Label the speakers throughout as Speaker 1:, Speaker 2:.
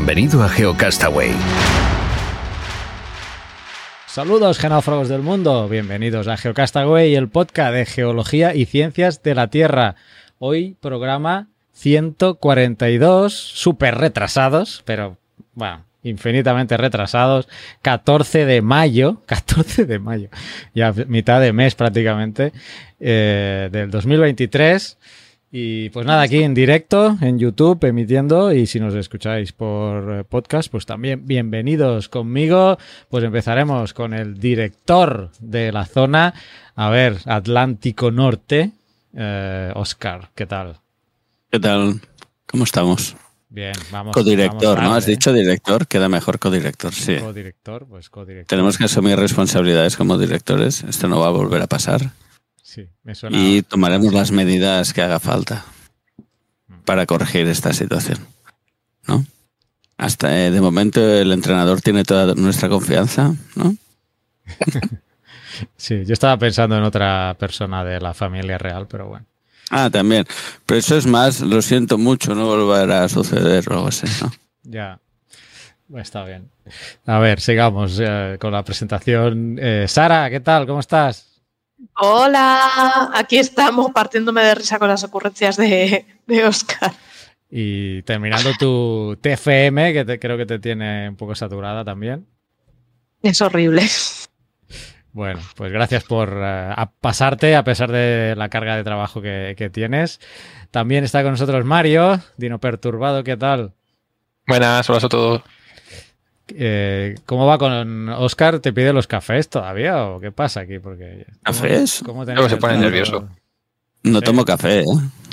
Speaker 1: Bienvenido a GeoCastaway.
Speaker 2: Saludos genófragos del mundo, bienvenidos a GeoCastaway, el podcast de geología y ciencias de la Tierra. Hoy programa 142, súper retrasados, pero bueno, infinitamente retrasados, 14 de mayo, 14 de mayo, ya mitad de mes prácticamente, eh, del 2023. Y pues nada, aquí en directo, en YouTube, emitiendo, y si nos escucháis por eh, podcast, pues también bienvenidos conmigo. Pues empezaremos con el director de la zona, a ver, Atlántico Norte, eh, Oscar, ¿qué tal?
Speaker 3: ¿Qué tal? ¿Cómo estamos?
Speaker 2: Bien, vamos.
Speaker 3: Codirector,
Speaker 2: vamos
Speaker 3: ¿no? Has dicho director, queda mejor codirector, sí.
Speaker 2: Codirector, pues codirector.
Speaker 3: Tenemos que asumir responsabilidades como directores, esto no va a volver a pasar
Speaker 2: Sí, me suena.
Speaker 3: y tomaremos las medidas que haga falta para corregir esta situación, ¿no? Hasta eh, de momento el entrenador tiene toda nuestra confianza, ¿no?
Speaker 2: Sí, yo estaba pensando en otra persona de la familia real, pero bueno.
Speaker 3: Ah, también. Pero eso es más, lo siento mucho, no volverá a suceder o algo así, ¿no?
Speaker 2: Ya. Está bien. A ver, sigamos eh, con la presentación. Eh, Sara, ¿qué tal? ¿Cómo estás?
Speaker 4: Hola, aquí estamos partiéndome de risa con las ocurrencias de, de Oscar.
Speaker 2: Y terminando tu TFM, que te- creo que te tiene un poco saturada también.
Speaker 4: Es horrible.
Speaker 2: Bueno, pues gracias por eh, a pasarte a pesar de la carga de trabajo que, que tienes. También está con nosotros Mario, Dino Perturbado, ¿qué tal?
Speaker 5: Buenas, hola a todos.
Speaker 2: Eh, ¿Cómo va con Oscar? ¿Te pide los cafés todavía o qué pasa aquí? Porque ¿cómo-
Speaker 3: ¿Cafés?
Speaker 2: cómo
Speaker 5: Luego se pone nervioso.
Speaker 3: No
Speaker 2: Sí.
Speaker 3: tomo café, ¿eh?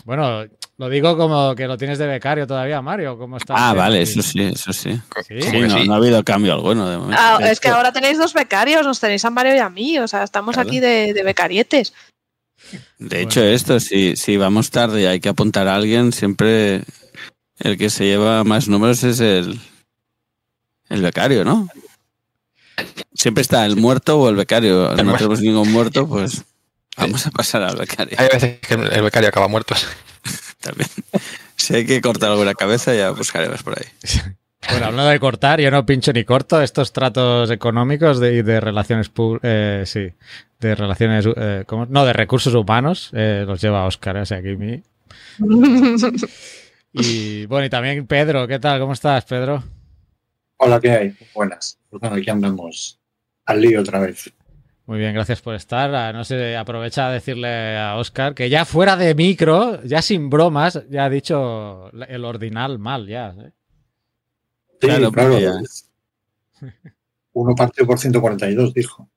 Speaker 2: Bueno, lo digo como que lo tienes de becario todavía, Mario. ¿Cómo está?
Speaker 3: Ah, vale, eso sí, eso sí.
Speaker 2: Sí.
Speaker 3: Sí,
Speaker 5: ¿Cómo que
Speaker 3: no,
Speaker 5: sí?
Speaker 3: no ha habido cambio alguno de momento.
Speaker 4: Ah, es que ahora tenéis dos becarios, nos tenéis a Mario y a mí, o sea, estamos
Speaker 3: Claro.
Speaker 4: aquí de, de becarietes.
Speaker 3: De hecho, esto, si, si vamos tarde y hay que apuntar a alguien, siempre el que se lleva más números es el, el becario, ¿no? Siempre está el muerto o el becario.
Speaker 5: El
Speaker 3: No tenemos ningún muerto, pues vamos a pasar al becario
Speaker 5: Hay veces que el becario acaba muerto.
Speaker 3: también. Si hay que cortar alguna cabeza, ya buscaremos por ahí.
Speaker 2: Bueno, hablando de cortar, yo no pincho ni corto estos tratos económicos de, y de relaciones eh, sí, de relaciones, eh, ¿cómo? no, de recursos humanos, eh, los lleva Oscar, o sea, aquí mi. Y bueno, y también Pedro, ¿qué tal? ¿Cómo estás, Pedro?
Speaker 6: Hola, ¿qué hay? Buenas. Pues bueno, aquí andamos al lío otra vez.
Speaker 2: Muy bien, gracias por estar. Ah, No sé, aprovecha a decirle a Oscar que ya fuera de micro, ya sin bromas, ya ha dicho el ordinal mal, ya. ¿eh?
Speaker 6: Sí,
Speaker 3: Claro,
Speaker 6: claro.
Speaker 3: ya-
Speaker 6: Uno partido por 142, dijo.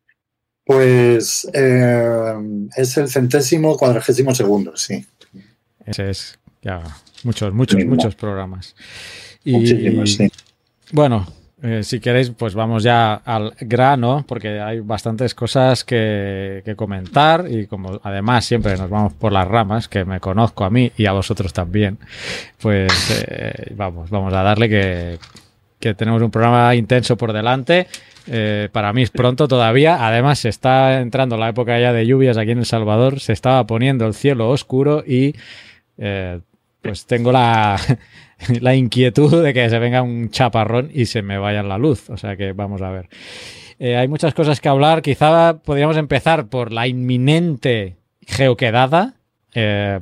Speaker 6: Pues eh, es el centésimo cuadragésimo segundo, sí.
Speaker 2: Ese es ya muchos, muchos, muchos programas. Y
Speaker 6: Muchísimos, sí.
Speaker 2: Bueno, eh, si queréis, pues vamos ya al grano, porque hay bastantes cosas que, comentar y como además siempre nos vamos por las ramas, que me conozco a mí y a vosotros también, pues eh, vamos, vamos a darle que, que tenemos un programa intenso por delante. Eh, para mí es pronto todavía. Además, se está entrando la época ya de lluvias aquí en El Salvador. Se estaba poniendo el cielo oscuro y eh, pues tengo la, la inquietud de que se venga un chaparrón y se me vaya la luz. O sea que vamos a ver. Eh, hay muchas cosas que hablar. Quizá podríamos empezar por la inminente geoquedada. Eh,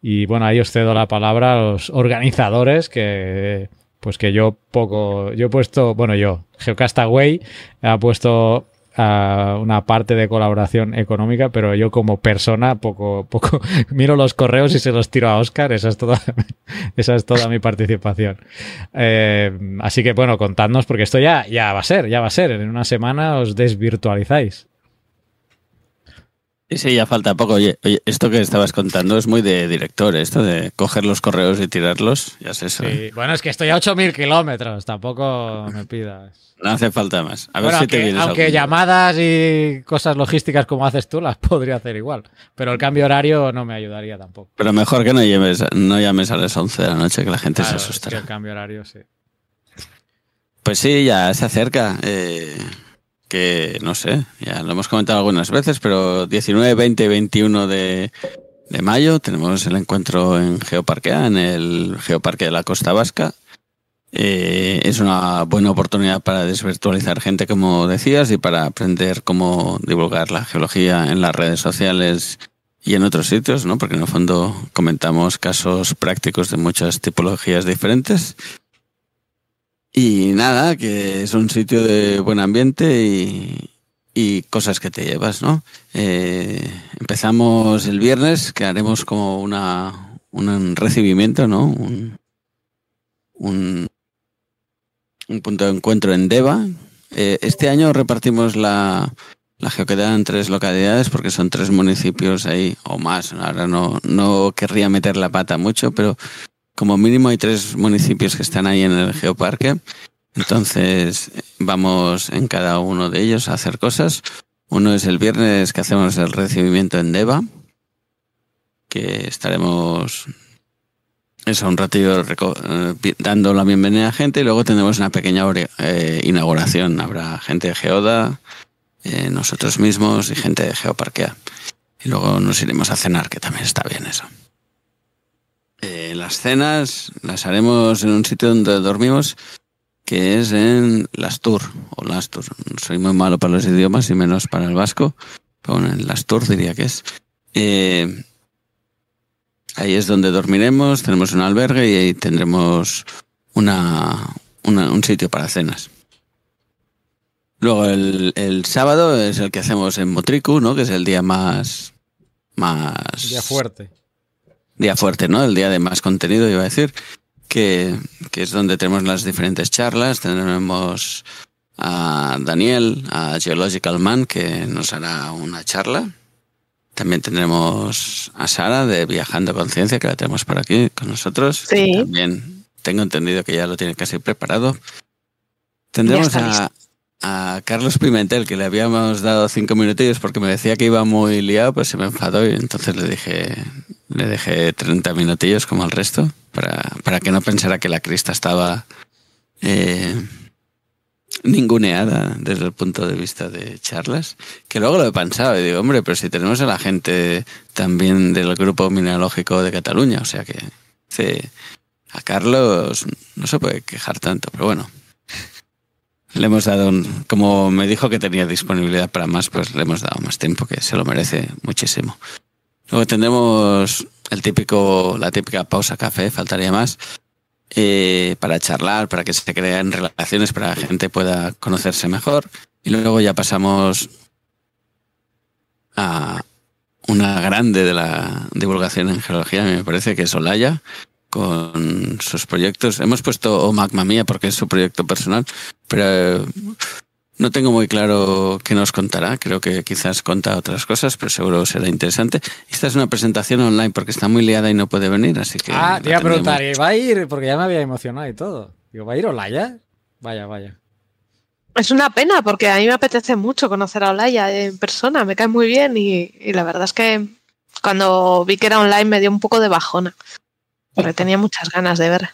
Speaker 2: y bueno, ahí os cedo la palabra a los organizadores que pues que yo poco, yo he puesto, bueno yo, Geocastaway ha puesto a una parte de colaboración económica, pero yo como persona poco, poco miro los correos y se los tiro a Oscar. Esa es toda, esa es toda mi participación. Eh, así que bueno, contadnos porque esto ya, ya va a ser, ya va a ser. En una semana os desvirtualizáis.
Speaker 3: Sí, sí, ya falta poco. Oye, oye, esto que estabas contando es muy de director, esto de coger los correos y tirarlos, ya sé eso. ¿eh?
Speaker 2: Sí, Bueno, es que estoy a 8.000 kilómetros, tampoco me pidas.
Speaker 3: No hace falta más. A ver
Speaker 2: Bueno,
Speaker 3: si te
Speaker 2: aunque,
Speaker 3: vienes
Speaker 2: aunque
Speaker 3: algún
Speaker 2: llamadas y cosas logísticas como haces tú las podría hacer igual. Pero el cambio horario no me ayudaría tampoco.
Speaker 3: Pero mejor que no llames, no llames a las 11 de la noche, que la gente
Speaker 2: Claro,
Speaker 3: se
Speaker 2: es que
Speaker 3: asustará.
Speaker 2: el cambio horario, sí.
Speaker 3: Pues sí, ya se acerca. eh, que no sé, ya lo hemos comentado algunas veces, pero 19, 20 y 21 de, de mayo tenemos el encuentro en Geoparquea, en el Geoparque de la Costa Vasca. Eh, es una buena oportunidad para desvirtualizar gente, como decías, y para aprender cómo divulgar la geología en las redes sociales y en otros sitios, ¿no? Porque en el fondo comentamos casos prácticos de muchas tipologías diferentes. Y nada, que es un sitio de buen ambiente y, y cosas que te llevas, ¿no? Eh, empezamos el viernes, que haremos como una, un recibimiento, ¿no? Un, un, un punto de encuentro en Deva. Eh, este año repartimos la, la geoquedad en tres localidades porque son tres municipios ahí o más. Ahora no, no querría meter la pata mucho, pero como mínimo hay tres municipios que están ahí en el geoparque. Entonces vamos en cada uno de ellos a hacer cosas. Uno es el viernes que hacemos el recibimiento en Deva, que estaremos eso un ratillo eh, dando la bienvenida a gente y luego tendremos una pequeña eh, inauguración. Habrá gente de Geoda, eh, nosotros mismos y gente de Geoparquea. Y luego nos iremos a cenar, que también está bien eso. Eh, las cenas las haremos en un sitio donde dormimos, que es en Lastur, o Lastur. Soy muy malo para los idiomas y menos para el vasco, pero bueno, en Lastur diría que es. Eh, ahí es donde dormiremos, tenemos un albergue y ahí tendremos una, un sitio para cenas. Luego el, el sábado es el que hacemos en Motricu, ¿no? Que es el día más... más
Speaker 2: Día fuerte.
Speaker 3: Día fuerte, ¿no? El día de más contenido, iba a decir, que, que es donde tenemos las diferentes charlas. Tendremos a Daniel, a Geological Man, que nos hará una charla. También tendremos a Sara de Viajando Conciencia, que la tenemos por aquí con nosotros.
Speaker 4: Sí.
Speaker 3: También tengo entendido que ya lo tiene casi preparado. Tendremos a. a Carlos Pimentel, que le habíamos dado cinco minutillos porque me decía que iba muy liado, pues se me enfadó y entonces le dije, le dejé 30 minutillos como el resto para, para que no pensara que la crista estaba eh, ninguneada desde el punto de vista de charlas. Que luego lo he pensado y digo, hombre, pero si tenemos a la gente también del grupo mineralógico de Cataluña, o sea que a Carlos no se puede quejar tanto, pero bueno. Le hemos dado, un- como me dijo que tenía disponibilidad para más, pues le hemos dado más tiempo, que se lo merece muchísimo. Luego tendremos el típico, la típica pausa café, faltaría más, eh, para charlar, para que se creen relaciones, para que la gente pueda conocerse mejor. Y luego ya pasamos a una grande de la divulgación en geología, me parece que es Olaya, con sus proyectos. Hemos puesto O Magma Mía porque es su proyecto personal, pero eh, no tengo muy claro qué nos contará. Creo que quizás conta otras cosas, pero seguro será interesante. Esta es una presentación online porque está muy liada y no puede venir, así que.
Speaker 2: ah, te iba a preguntar,
Speaker 3: tendremos.
Speaker 2: ¿y va a ir? Porque ya me había emocionado y todo. Digo, ¿va a ir Olaya? Vaya, vaya.
Speaker 4: Es una pena porque a mí me apetece mucho conocer a Olaya en persona, me cae muy bien y, y la verdad es que cuando vi que era online me dio un poco de bajona, porque tenía muchas ganas de ver.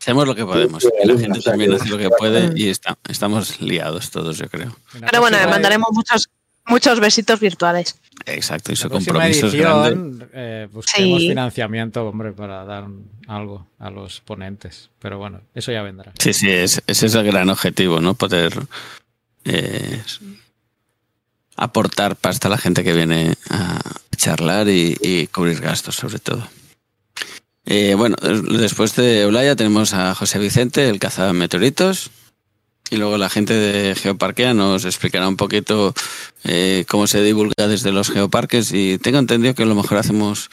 Speaker 3: Hacemos lo que podemos. Y la gente también hace lo que puede y está, estamos liados todos, yo creo.
Speaker 4: Pero bueno, le mandaremos muchos, muchos besitos virtuales.
Speaker 3: Exacto, y su compromiso es grande.
Speaker 2: eh, busquemos
Speaker 4: Sí.
Speaker 2: financiamiento, hombre, para dar algo a los ponentes. Pero bueno, eso ya vendrá.
Speaker 3: Sí, sí, es- ese es el gran objetivo, ¿no? Poder eh, aportar pasta a la gente que viene a charlar y, y cubrir gastos, sobre todo. Eh, bueno, después de Olaya tenemos a José Vicente, el meteoritos. Y luego la gente de Geoparquea nos explicará un poquito eh, cómo se divulga desde los geoparques. Y tengo entendido que a lo mejor hacemos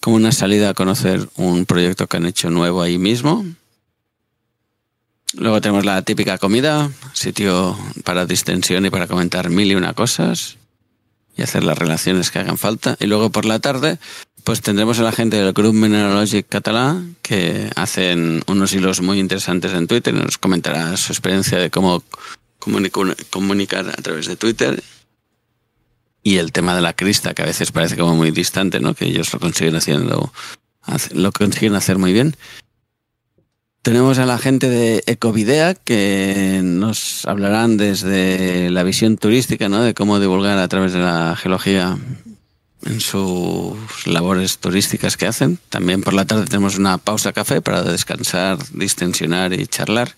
Speaker 3: como una salida a conocer un proyecto que han hecho nuevo ahí mismo. Luego tenemos la típica comida, sitio para distensión y para comentar mil y una cosas. y hacer las relaciones que hagan falta. Y luego por la tarde, pues tendremos a la gente del Grupo Mineralogic Catalá que hacen unos hilos muy interesantes en Twitter y nos comentará su experiencia de cómo comunicar a través de Twitter y el tema de la crista, que a veces parece como muy distante, ¿no? Que ellos lo consiguen haciendo, lo consiguen hacer muy bien. Tenemos a la gente de Ecovidea que nos hablarán desde la visión turística, ¿no? De cómo divulgar a través de la geología en sus labores turísticas que hacen. También por la tarde tenemos una pausa café para descansar, distensionar y charlar.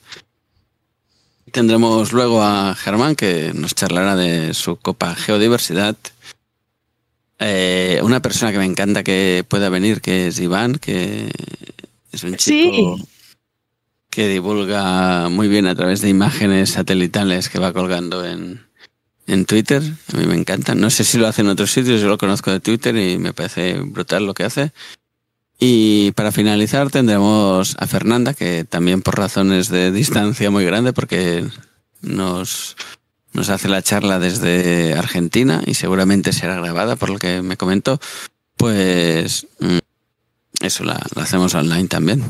Speaker 3: Tendremos luego a Germán que nos charlará de su Copa Geodiversidad. Eh, una persona que me encanta que pueda venir, que es Iván, que es un chico
Speaker 4: Sí.
Speaker 3: que divulga muy bien a través de imágenes satelitales que va colgando en, en Twitter. A mí me encanta. No sé si lo hace en otros sitios, yo lo conozco de Twitter y me parece brutal lo que hace. Y para finalizar tendremos a Fernanda, que también por razones de distancia muy grande, porque nos, nos hace la charla desde Argentina y seguramente será grabada, por lo que me comentó, pues mm, eso la, la hacemos online también.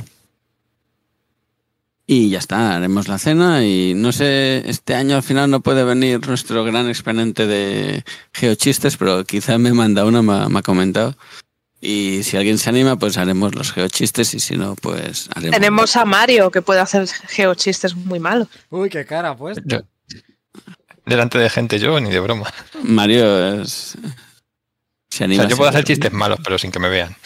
Speaker 3: Y ya está, haremos la cena y no sé, este año al final no puede venir nuestro gran exponente de geochistes, pero quizá me manda uno, me, ha- me ha comentado. Y si alguien se anima, pues haremos los geochistes y si no, pues haremos...
Speaker 4: Tenemos a Mario que puede hacer geochistes muy malos.
Speaker 2: Uy, qué cara pues.
Speaker 5: Yo- delante de gente yo, ni de broma.
Speaker 3: Mario es... Se
Speaker 5: O
Speaker 3: anima.
Speaker 5: sea, yo puedo hacer chistes malos, pero sin que me vean.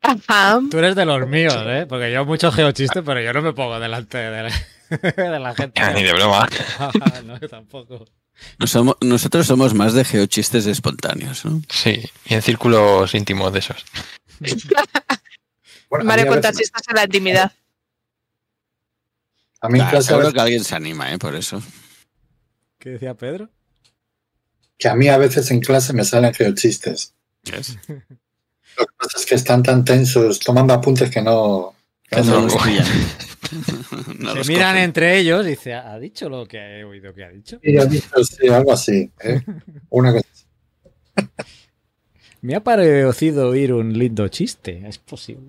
Speaker 4: Ajá.
Speaker 2: Tú eres de los míos, ¿eh? Porque yo mucho geochiste, pero yo no me pongo delante de la, de la gente.
Speaker 5: Ni de broma.
Speaker 2: no, yo tampoco.
Speaker 3: Somos- nosotros somos más de geochistes espontáneos, ¿no?
Speaker 5: Sí, y en círculos íntimos de esos.
Speaker 6: Bueno,
Speaker 4: cuenta
Speaker 6: veces-
Speaker 4: chistes en la intimidad.
Speaker 6: A mí en
Speaker 3: Claro, seguro
Speaker 6: veces-
Speaker 3: que alguien se anima, ¿eh? Por eso.
Speaker 2: ¿Qué decía Pedro?
Speaker 6: que a mí a veces en clase me salen geochistes. Lo que pasa es que están tan tensos tomando apuntes que no...
Speaker 3: Que
Speaker 6: no
Speaker 3: no
Speaker 6: se
Speaker 3: los-
Speaker 2: miran
Speaker 3: cogen.
Speaker 2: entre ellos y dice, ¿ha dicho lo que he oído que ha dicho?
Speaker 6: Sí, has dicho, sí, algo así. ¿eh? Una cosa así.
Speaker 2: Me ha parecido oír un lindo chiste, es posible.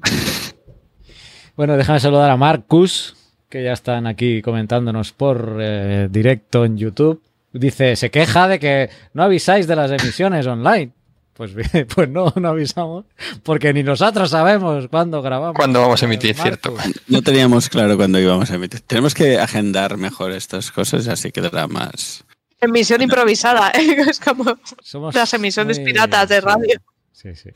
Speaker 2: bueno, déjame saludar a Marcus, que ya están aquí comentándonos por eh, directo en YouTube. Dice, se queja de que no avisáis de las emisiones online. Pues bien, pues no, no avisamos, porque ni nosotros sabemos cuándo grabamos.
Speaker 5: ¿Cuándo vamos a emitir, cierto?
Speaker 3: No teníamos claro cuándo íbamos a emitir. Tenemos que agendar mejor estas cosas, así quedará más.
Speaker 4: Emisión improvisada. ¿eh? Es como
Speaker 2: Somos
Speaker 4: las emisiones
Speaker 2: muy-
Speaker 4: piratas de
Speaker 2: sí.
Speaker 4: radio.
Speaker 2: Sí, sí.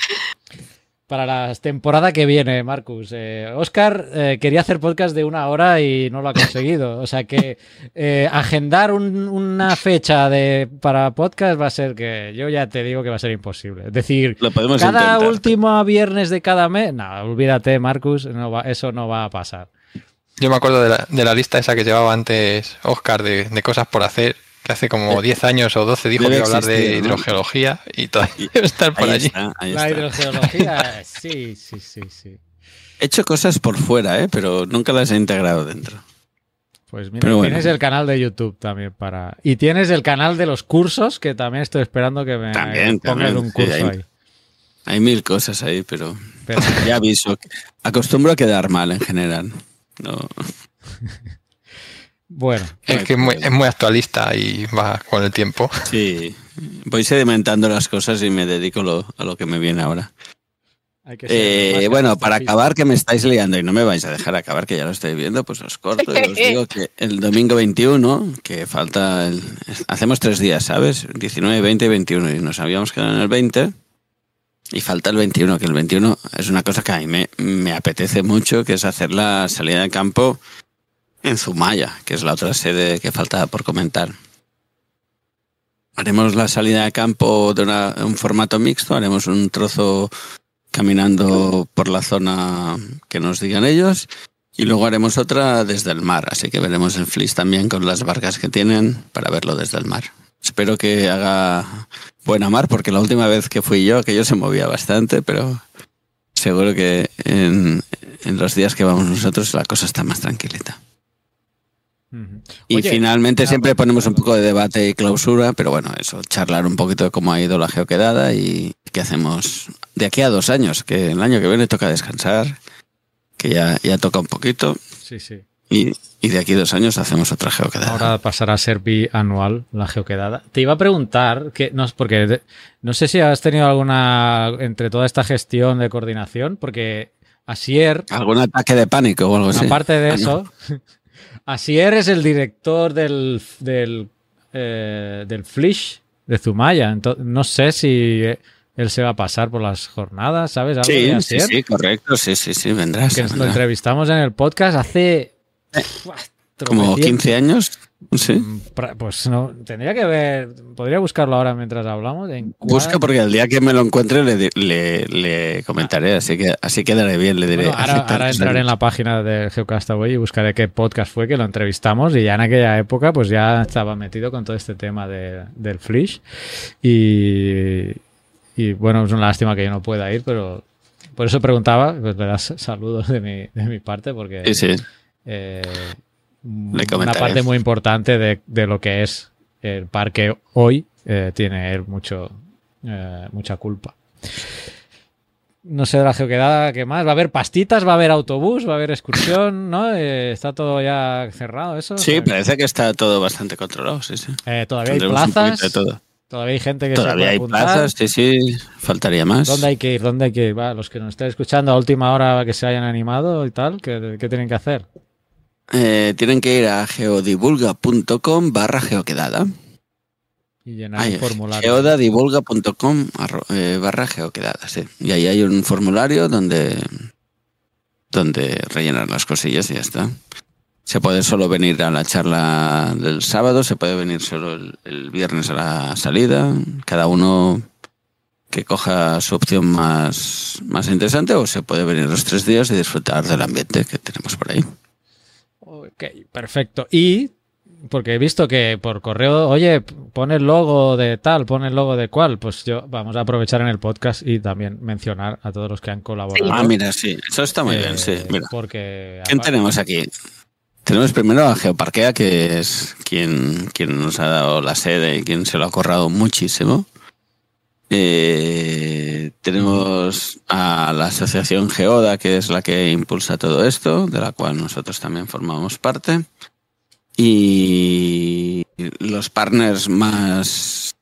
Speaker 2: Para la temporada que viene, Marcus. Eh, Oscar eh, quería hacer podcast de una hora y no lo ha conseguido. O sea que eh, agendar un- una fecha de, para podcast va a ser que yo ya te digo que va a ser imposible. Es decir,
Speaker 3: Lo podemos
Speaker 2: cada
Speaker 3: intentar.
Speaker 2: último viernes de cada mes. No, olvídate, Marcus. No va- eso no va a pasar.
Speaker 5: Yo me acuerdo de la, de la lista esa que llevaba antes Oscar de, de cosas por hacer, que hace como 10 años o 12 dijo que
Speaker 3: Debe
Speaker 5: iba a hablar de hidrogeología y todavía debe estar por
Speaker 3: Ahí
Speaker 5: allí.
Speaker 3: está, ahí
Speaker 2: La
Speaker 3: está.
Speaker 2: hidrogeología, sí, sí, sí, sí.
Speaker 3: He hecho cosas por fuera, ¿eh? pero nunca las he integrado dentro.
Speaker 2: Pues mira,
Speaker 3: Pero bueno.
Speaker 2: tienes el canal de YouTube también para. Y tienes el canal de los cursos, que también estoy esperando que me
Speaker 3: También,
Speaker 2: pongas
Speaker 3: también,
Speaker 2: un
Speaker 3: sí,
Speaker 2: curso
Speaker 3: ahí.
Speaker 2: ahí.
Speaker 3: Hay mil cosas ahí, pero
Speaker 2: Pero-
Speaker 3: ya aviso. Acostumbro a quedar mal en general. No,
Speaker 2: bueno,
Speaker 5: Es que es muy, es muy actualista y va con el tiempo.
Speaker 3: sí, voy sedimentando las cosas y me dedico lo- a lo que me viene ahora.
Speaker 2: hay que ser
Speaker 3: Eh, bueno, para acabar, que me estáis liando y no me vais a dejar acabar, que ya lo estoy viendo, pues os corto y os digo que el domingo 21, que falta, el- hacemos tres días, ¿sabes? 19, 20 y 21, y nos habíamos quedado en el 20, y falta el 21, que el 21 es una cosa que a mí me, me apetece mucho, que es hacer la salida de campo en Zumaya, que es la otra sede que falta por comentar. Haremos la salida de campo de una- un formato mixto, haremos un trozo caminando por la zona que nos digan ellos y luego haremos otra desde el mar, así que veremos el Flis también con las barcas que tienen para verlo desde el mar. Espero que haga buena mar porque la última vez que fui yo aquello se movía bastante, pero seguro que en, en los días que vamos nosotros la cosa está más tranquilita. Y
Speaker 2: Oye,
Speaker 3: finalmente siempre ponemos un poco de debate y clausura, pero bueno, eso, charlar un poquito de cómo ha ido la geoquedada y qué hacemos de aquí a dos años, que el año que viene toca descansar, que ya, ya toca un poquito,
Speaker 2: Sí, sí.
Speaker 3: y, y de aquí a dos años hacemos otra geoquedada.
Speaker 2: Ahora pasará a ser bianual la geoquedada. Te iba a preguntar, que no, porque de- no sé si has tenido alguna, entre toda esta gestión de coordinación, porque Asier,
Speaker 3: ¿Algún ataque de pánico o algo así?
Speaker 2: aparte de eso, Asier es el director del, del, eh, del Flish de Zumaya. Entonces, no sé si él se va a pasar por las jornadas, ¿sabes? Algo
Speaker 3: Sí, sí, sí, correcto, sí, sí, sí, vendrás.
Speaker 2: Que lo
Speaker 3: vendrás.
Speaker 2: entrevistamos en el podcast hace...
Speaker 3: Como
Speaker 2: tropecientos-
Speaker 3: 15 años, sí.
Speaker 2: Mm, Pues no, tendría que ver, podría buscarlo ahora mientras hablamos. En cuál-
Speaker 3: Busca porque el día que me lo encuentre le, di- le, le comentaré, así que así quedaré bien, le diré.
Speaker 2: Bueno, ahora,
Speaker 3: "Aceptar
Speaker 2: ahora entraré en
Speaker 3: años".
Speaker 2: la página de Geocastaway y buscaré qué podcast fue que lo entrevistamos y ya en aquella época pues ya estaba metido con todo este tema de- del Flish y, y bueno, es una lástima que yo no pueda ir, pero por eso preguntaba, pues le das saludos de mi, de mi parte porque
Speaker 3: Sí, sí.
Speaker 2: eh, una
Speaker 3: comentaré.
Speaker 2: parte muy importante de, de lo que es el parque hoy eh, tiene él mucho eh, mucha culpa. No sé de la geoquedada qué más. Va a haber pastitas, va a haber autobús, va a haber excursión, ¿no? Eh, está todo ya cerrado eso.
Speaker 3: Sí, parece que está todo bastante controlado, sí, sí.
Speaker 2: todavía hay plazas.
Speaker 3: todo.
Speaker 2: Todavía hay gente que se
Speaker 3: Todavía
Speaker 2: puede
Speaker 3: hay
Speaker 2: apuntar.
Speaker 3: plazas, sí, sí, faltaría más.
Speaker 2: ¿Dónde hay que ir? ¿Dónde hay que ir? Va, los que nos estén escuchando a última hora que se hayan animado y tal, ¿qué, qué tienen que hacer?
Speaker 3: Eh, tienen que ir a geodivulga.com barra geoquedada.
Speaker 2: Y llenar
Speaker 3: Ay,
Speaker 2: un formulario.
Speaker 3: geodadivulga.com eh, barra geoquedada, sí. Y ahí hay un formulario donde, donde rellenar las cosillas y ya está. Se puede solo venir a la charla del sábado, se puede venir solo el, el viernes a la salida. Cada uno que coja su opción más, más interesante o se puede venir los tres días y disfrutar del ambiente que tenemos por ahí.
Speaker 2: Ok, perfecto. Y porque he visto que por correo, oye, pone el logo de tal, pone el logo de cual, pues yo vamos a aprovechar en el podcast y también mencionar a todos los que han colaborado.
Speaker 3: Ah, mira, sí, eso está muy
Speaker 2: Eh,
Speaker 3: bien, sí. Mira.
Speaker 2: Porque
Speaker 3: ¿Quién
Speaker 2: aparte-
Speaker 3: tenemos aquí? Tenemos primero a Geoparquea, que es quien, quien nos ha dado la sede y quien se lo ha corrado muchísimo. Eh, tenemos a la asociación Geoda, que es la que impulsa todo esto, de la cual nosotros también formamos parte. Y los partners más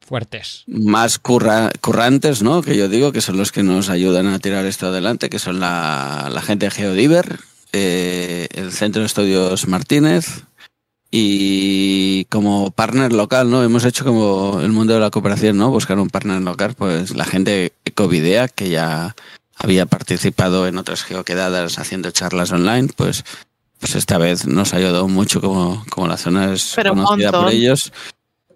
Speaker 2: fuertes.
Speaker 3: más curra- currantes, ¿no? Que yo digo que son los que nos ayudan a tirar esto adelante, que son la, la gente de Geodiver, eh, el Centro de Estudios Martínez y como partner local, ¿no? Hemos hecho como el mundo de la cooperación, ¿no? Buscar un partner local, pues la gente de Ecovidea, que ya había participado en otras geoquedadas haciendo charlas online, pues, pues esta vez nos ha ayudado mucho como, como la zona es
Speaker 4: Pero
Speaker 3: conocida por ellos,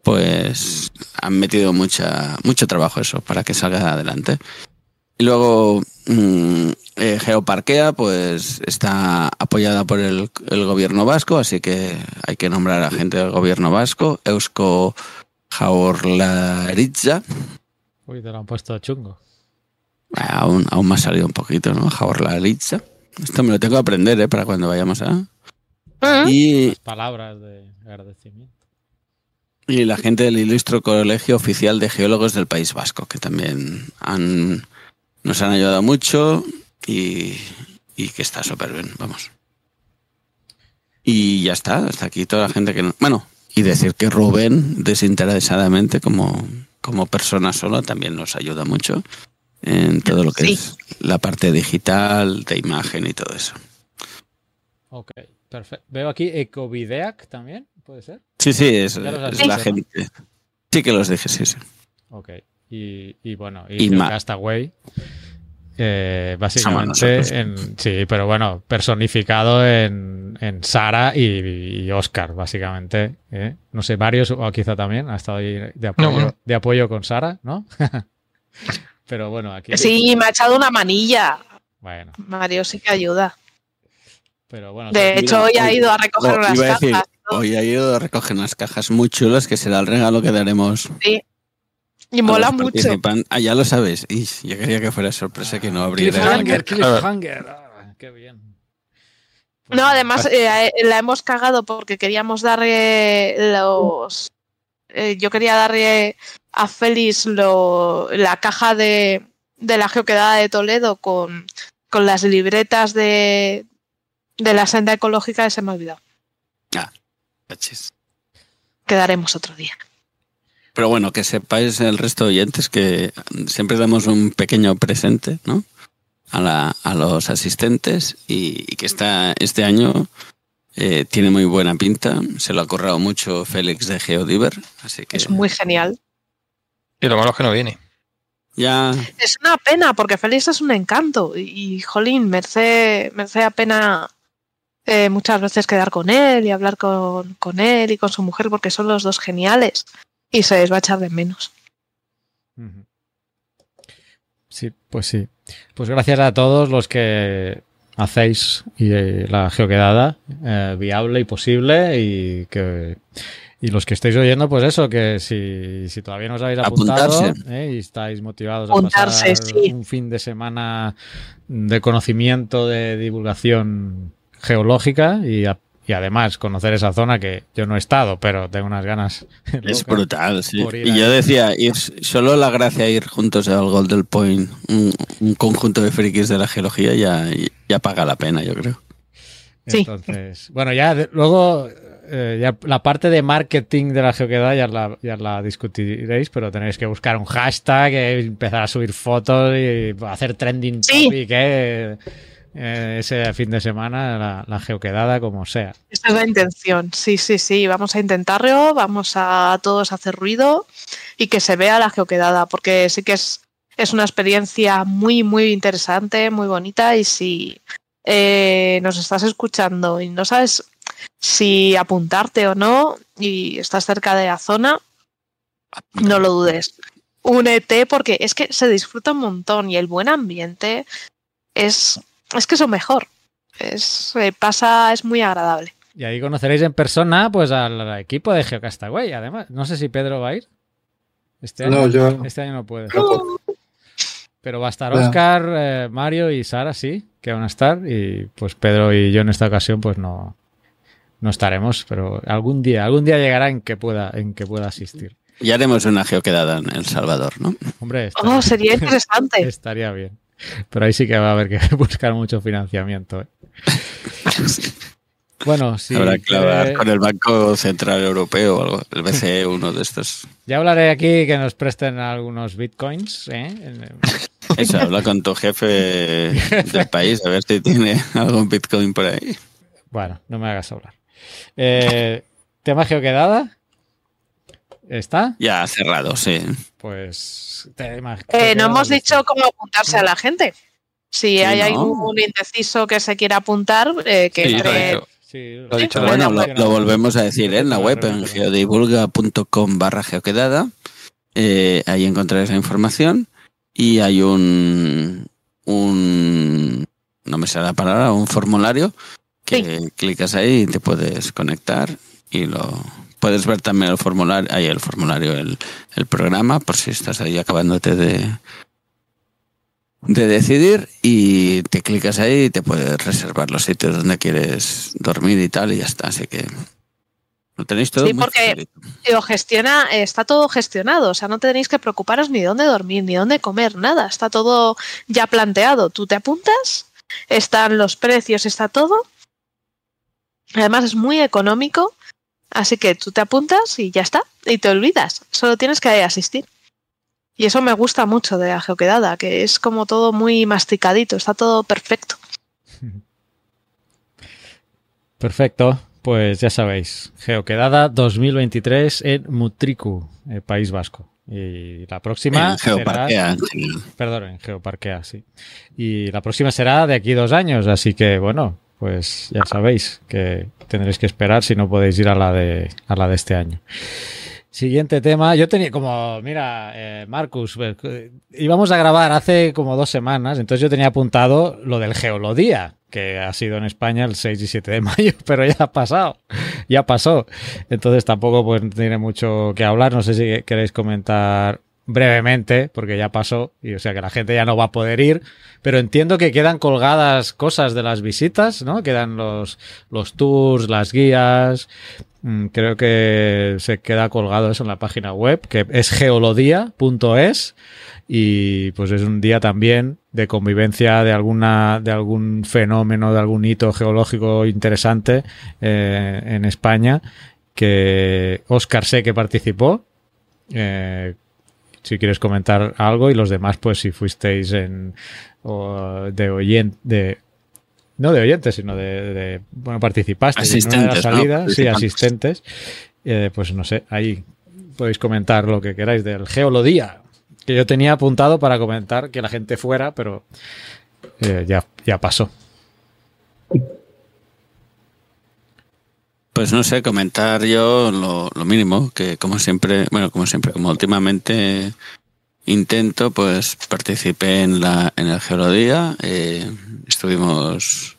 Speaker 3: pues han metido mucha, mucho trabajo eso para que salga adelante. Y luego mm, eh, Geoparquea pues está apoyada por el, el gobierno vasco, así que hay que nombrar a gente del gobierno vasco. Eusko Jaurlaritza.
Speaker 2: Uy, te lo han puesto chungo.
Speaker 3: Ah, Aún, aún me ha salido un poquito, ¿no? Jaurlaritza. Esto me lo tengo que aprender, ¿eh? Para cuando vayamos a...
Speaker 4: Mm.
Speaker 3: Y,
Speaker 2: Las palabras de agradecimiento.
Speaker 3: y la gente del Ilustro Colegio Oficial de Geólogos del País Vasco, que también han, nos han ayudado mucho y, y que está súper bien, vamos. Y ya está, hasta aquí toda la gente que... no- Bueno, y decir que Rubén, desinteresadamente, como, como persona sola, también nos ayuda mucho en todo lo que
Speaker 4: Sí.
Speaker 3: es la parte digital, de imagen y todo eso.
Speaker 2: Ok, perfecto. Veo aquí Ecovideac también, ¿puede ser?
Speaker 3: Sí, sí, es, la
Speaker 2: ¿no?
Speaker 3: gente. Sí que los dije, sí, sí.
Speaker 2: Ok. Y, y bueno, y,
Speaker 3: Y
Speaker 2: creo que Castaway, eh, básicamente, en, sí, pero bueno, personificado en, en Sara y, y Oscar, básicamente. ¿eh? No sé, varios, o quizá también, ha estado ahí de apoyo,
Speaker 5: No, bueno.
Speaker 2: de apoyo con Sara, ¿no? pero bueno, aquí.
Speaker 4: Sí, me ha echado una manilla.
Speaker 2: Bueno,
Speaker 4: Mario sí que ayuda.
Speaker 2: pero bueno.
Speaker 4: De hecho, hoy ha ido a recoger
Speaker 3: Oh,
Speaker 4: unas
Speaker 3: decir,
Speaker 4: cajas.
Speaker 3: hoy ha ido a recoger unas cajas muy chulas que será el regalo que daremos.
Speaker 4: Y mola mucho.
Speaker 3: Ah, ya lo sabes. Ish, yo quería que fuera sorpresa que no abriera.
Speaker 2: Cliffhanger, cliffhanger. Ah, qué bien.
Speaker 4: No, además eh, la hemos cagado porque queríamos darle los. eh, yo quería darle a Félix lo, la caja de, de la geoquedada de Toledo con, con las libretas de, de la senda ecológica y se me ha olvidado.
Speaker 3: Cachis.
Speaker 4: Quedaremos otro día.
Speaker 3: Pero bueno, que sepáis el resto de oyentes que siempre damos un pequeño presente, ¿no? A, la- a los asistentes y, y que está, este año eh, tiene muy buena pinta. Se lo ha currado mucho Félix de Geodiver, así que
Speaker 4: Es muy genial.
Speaker 5: Y lo malo es que no viene.
Speaker 3: ya
Speaker 4: Es una pena porque Félix es un encanto y, y, jolín, merece, merece la pena eh, muchas veces quedar con él y hablar con, con él y con su mujer porque son los dos geniales y se les va a echar de menos.
Speaker 2: Sí, pues sí. Pues gracias a todos los que hacéis y, eh, la geoquedada eh, viable y posible y que y los que estáis oyendo, pues eso, que si, si todavía no os habéis apuntado eh, y estáis motivados
Speaker 4: Apuntarse,
Speaker 2: a pasar
Speaker 4: sí.
Speaker 2: un fin de semana de conocimiento, de divulgación geológica y, a- y además conocer esa zona que yo no he estado, pero tengo unas ganas.
Speaker 3: es brutal. sí. Y
Speaker 2: ahí.
Speaker 3: yo decía, ir, solo la gracia de ir juntos al Golden Point, un, un conjunto de frikis de la geología, ya, ya paga la pena, yo creo.
Speaker 4: Sí.
Speaker 2: Entonces, bueno, ya de- luego eh, ya la parte de marketing de la geoquedad ya la, ya la discutiréis, pero tenéis que buscar un hashtag, eh, empezar a subir fotos y hacer trending
Speaker 4: Sí.
Speaker 2: topic eh, eh, ese fin de semana, la, geoquedada como sea.
Speaker 4: Esa es la intención. Sí, sí, sí. Vamos a intentarlo, vamos a todos hacer ruido y que se vea la geoquedada, porque sí que es, es una experiencia muy, muy interesante, muy bonita. Y si eh, nos estás escuchando y no sabes si apuntarte o no y estás cerca de la zona, no lo dudes. Únete porque es que se disfruta un montón y el buen ambiente es, es que es lo mejor. Es, pasa, es muy agradable.
Speaker 2: Y ahí conoceréis en persona pues al equipo de Geocastaway, además. No sé si Pedro va a ir. Este año
Speaker 6: No, yo
Speaker 2: Este año no puede.
Speaker 6: no,
Speaker 2: Pero va a estar. Oscar, eh, Mario y Sara, sí, que van a estar. Y pues Pedro y yo en esta ocasión, pues no, no estaremos. Pero algún día, algún día llegará en que pueda, en que pueda asistir.
Speaker 3: Ya haremos una geoquedada en El Salvador, ¿no?
Speaker 2: Hombre, estaría,
Speaker 4: Oh, sería interesante.
Speaker 2: estaría bien. Pero ahí sí que va a haber que buscar mucho financiamiento. ¿eh? Bueno, sí.
Speaker 3: Habrá que hablar
Speaker 2: eh,
Speaker 3: con el Banco Central Europeo o algo, el BCE, uno de estos.
Speaker 2: ya hablaré aquí que nos presten algunos bitcoins. ¿eh?
Speaker 3: Eso, habla con tu jefe del país a ver si tiene algún Bitcoin por ahí.
Speaker 2: Bueno, no me hagas hablar. Eh, ¿Tema geoquedada? ¿Está?
Speaker 3: Ya cerrado, sí.
Speaker 2: Pues. tema
Speaker 4: Eh, no hemos
Speaker 2: listo.
Speaker 4: dicho cómo apuntarse a la gente. Si
Speaker 3: Sí,
Speaker 4: hay
Speaker 3: ¿no?
Speaker 4: algún indeciso que se quiera apuntar, eh, que
Speaker 5: Sí, lo
Speaker 4: entre-.
Speaker 2: Sí,
Speaker 5: Lo dicho
Speaker 2: sí,
Speaker 3: Bueno, lo, lo volvemos a decir ¿eh? en la web, en geodivulga.com barra geoquedada. Eh, ahí encontraréis la información y hay un, un, no me sale la palabra, un formulario que clicas ahí y te puedes conectar y lo puedes ver también el formulario, ahí el formulario, el, el programa, por si estás ahí acabándote de, de decidir y te clicas ahí y te puedes reservar los sitios donde quieres dormir y tal y ya está. Así que lo tenéis todo
Speaker 4: Sí,
Speaker 3: muy
Speaker 4: porque-
Speaker 3: facilito.
Speaker 4: eh, o gestiona, está todo gestionado. O sea, no tenéis que preocuparos ni dónde dormir, ni dónde comer, nada. Está todo ya planteado. Tú te apuntas, están los precios, está todo. Además es muy económico. Así que tú te apuntas y ya está. Y te olvidas. Solo tienes que asistir. Y eso me gusta mucho de la geoquedada, que es como todo muy masticadito, está todo perfecto.
Speaker 2: Perfecto. Pues ya sabéis, Geoquedada 2023 en Mutriku, eh, País Vasco. Y la próxima
Speaker 3: En Geoparquea,
Speaker 2: será, perdón, en Geoparquea, sí. Y la próxima será de aquí dos años, así que bueno, pues ya sabéis que tendréis que esperar si no podéis ir a la de a la de este año. Siguiente tema. Yo tenía como, mira, eh, Marcus, eh, íbamos a grabar hace como dos semanas, entonces yo tenía apuntado lo del Geolodía, que ha sido en España el 6 y 7 de mayo, pero ya ha pasado, ya pasó. Entonces tampoco pues tiene mucho que hablar. No sé si queréis comentar brevemente, porque ya pasó, y o sea que la gente ya no va a poder ir, pero entiendo que quedan colgadas cosas de las visitas, ¿no? Quedan los, los tours, las guías, mm, creo que se queda colgado eso en la página web, que es geolodía.es y pues es un día también de convivencia de alguna de algún fenómeno de algún hito geológico interesante eh, en España que Oscar sé que participó eh, si quieres comentar algo y los demás pues si fuisteis en o de oyente de no de oyentes sino de, de bueno participasteis en una de las salidas
Speaker 3: ¿no?
Speaker 2: sí asistentes eh, pues no sé ahí podéis comentar lo que queráis del geolodía que yo tenía apuntado para comentar que la gente fuera, pero eh, ya, ya pasó.
Speaker 3: Pues no sé, comentar yo lo, mínimo, que como siempre, bueno, como siempre, como últimamente intento, pues participé en la en el Geolodía, eh, estuvimos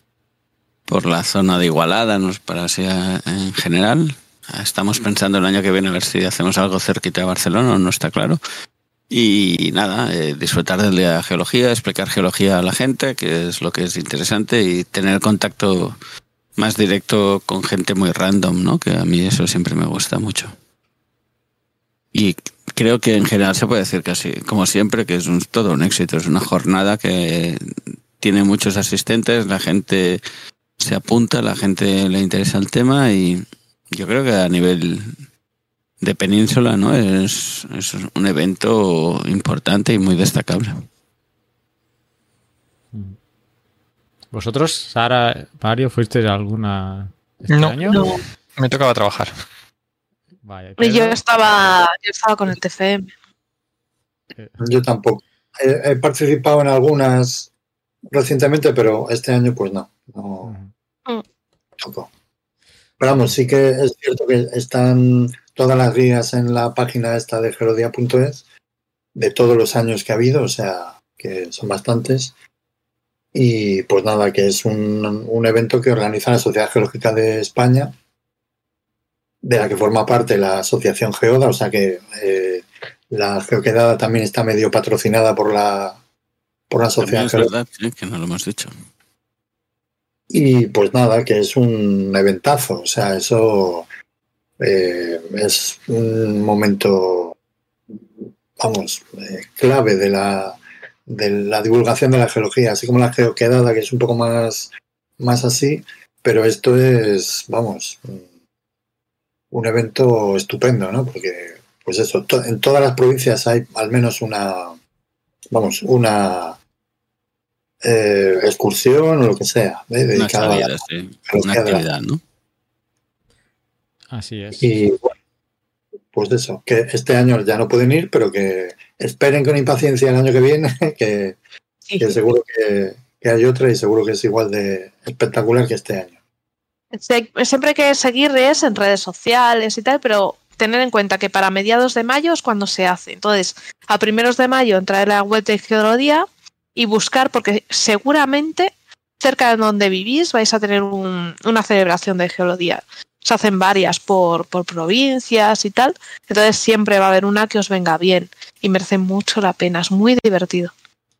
Speaker 3: por la zona de Igualada, nos para así en general. Estamos pensando el año que viene a ver si hacemos algo cerquita de Barcelona, no está claro. Y nada, eh, disfrutar de la geología, explicar geología a la gente, que es lo que es interesante, y tener contacto más directo con gente muy random, ¿no? Que a mí eso siempre me gusta mucho. Y creo que en general se puede decir casi, como siempre, que es un, todo un éxito. Es una jornada que tiene muchos asistentes, la gente se apunta, la gente le interesa el tema y yo creo que a nivel de península, ¿no? Es, es, un evento importante y muy destacable.
Speaker 2: ¿Vosotros, Sara, Mario, fuisteis alguna este
Speaker 5: no,
Speaker 2: año?
Speaker 5: No, me tocaba trabajar.
Speaker 2: Vaya,
Speaker 4: pero... yo, estaba, yo estaba con el TFM.
Speaker 6: Yo tampoco. He, he, participado en algunas recientemente, pero este año pues no. No uh -huh. tocó. Pero vamos, sí que es cierto que están todas las guías en la página esta de gerodia.es de todos los años que ha habido, o sea, que son bastantes. Y pues nada, que es un, un evento que organiza la Sociedad Geológica de España, de la que forma parte la Asociación Geoda, o sea que eh, la Geoquedada también está medio patrocinada por la, por la Sociedad
Speaker 3: es
Speaker 6: Geológica.
Speaker 3: verdad, sí, que no lo hemos dicho.
Speaker 6: Y pues nada, que es un eventazo, o sea, eso eh, es un momento, vamos, eh, clave de la, de la divulgación de la geología, así como la geoquedada, que es un poco más, más así, pero esto es, vamos, un evento estupendo, ¿no? Porque, pues eso, to en todas las provincias hay al menos una, vamos, una eh, excursión o lo que sea, ¿eh? dedicada
Speaker 3: una, salida, a, sí. una actividad, ¿no?
Speaker 2: Así es.
Speaker 6: Y bueno, pues eso, que este año ya no pueden ir, pero que esperen con impaciencia el año que viene, que, sí. que seguro que, que, hay otra y seguro que es igual de espectacular que este año.
Speaker 4: Siempre hay que seguirles en redes sociales y tal, pero tener en cuenta que para mediados de mayo es cuando se hace. Entonces, a primeros de mayo entrar en la web de Geología y buscar, porque seguramente cerca de donde vivís vais a tener un, una celebración de geología. Se hacen varias por, por, provincias y tal, entonces siempre va a haber una que os venga bien y merece mucho la pena, es muy divertido.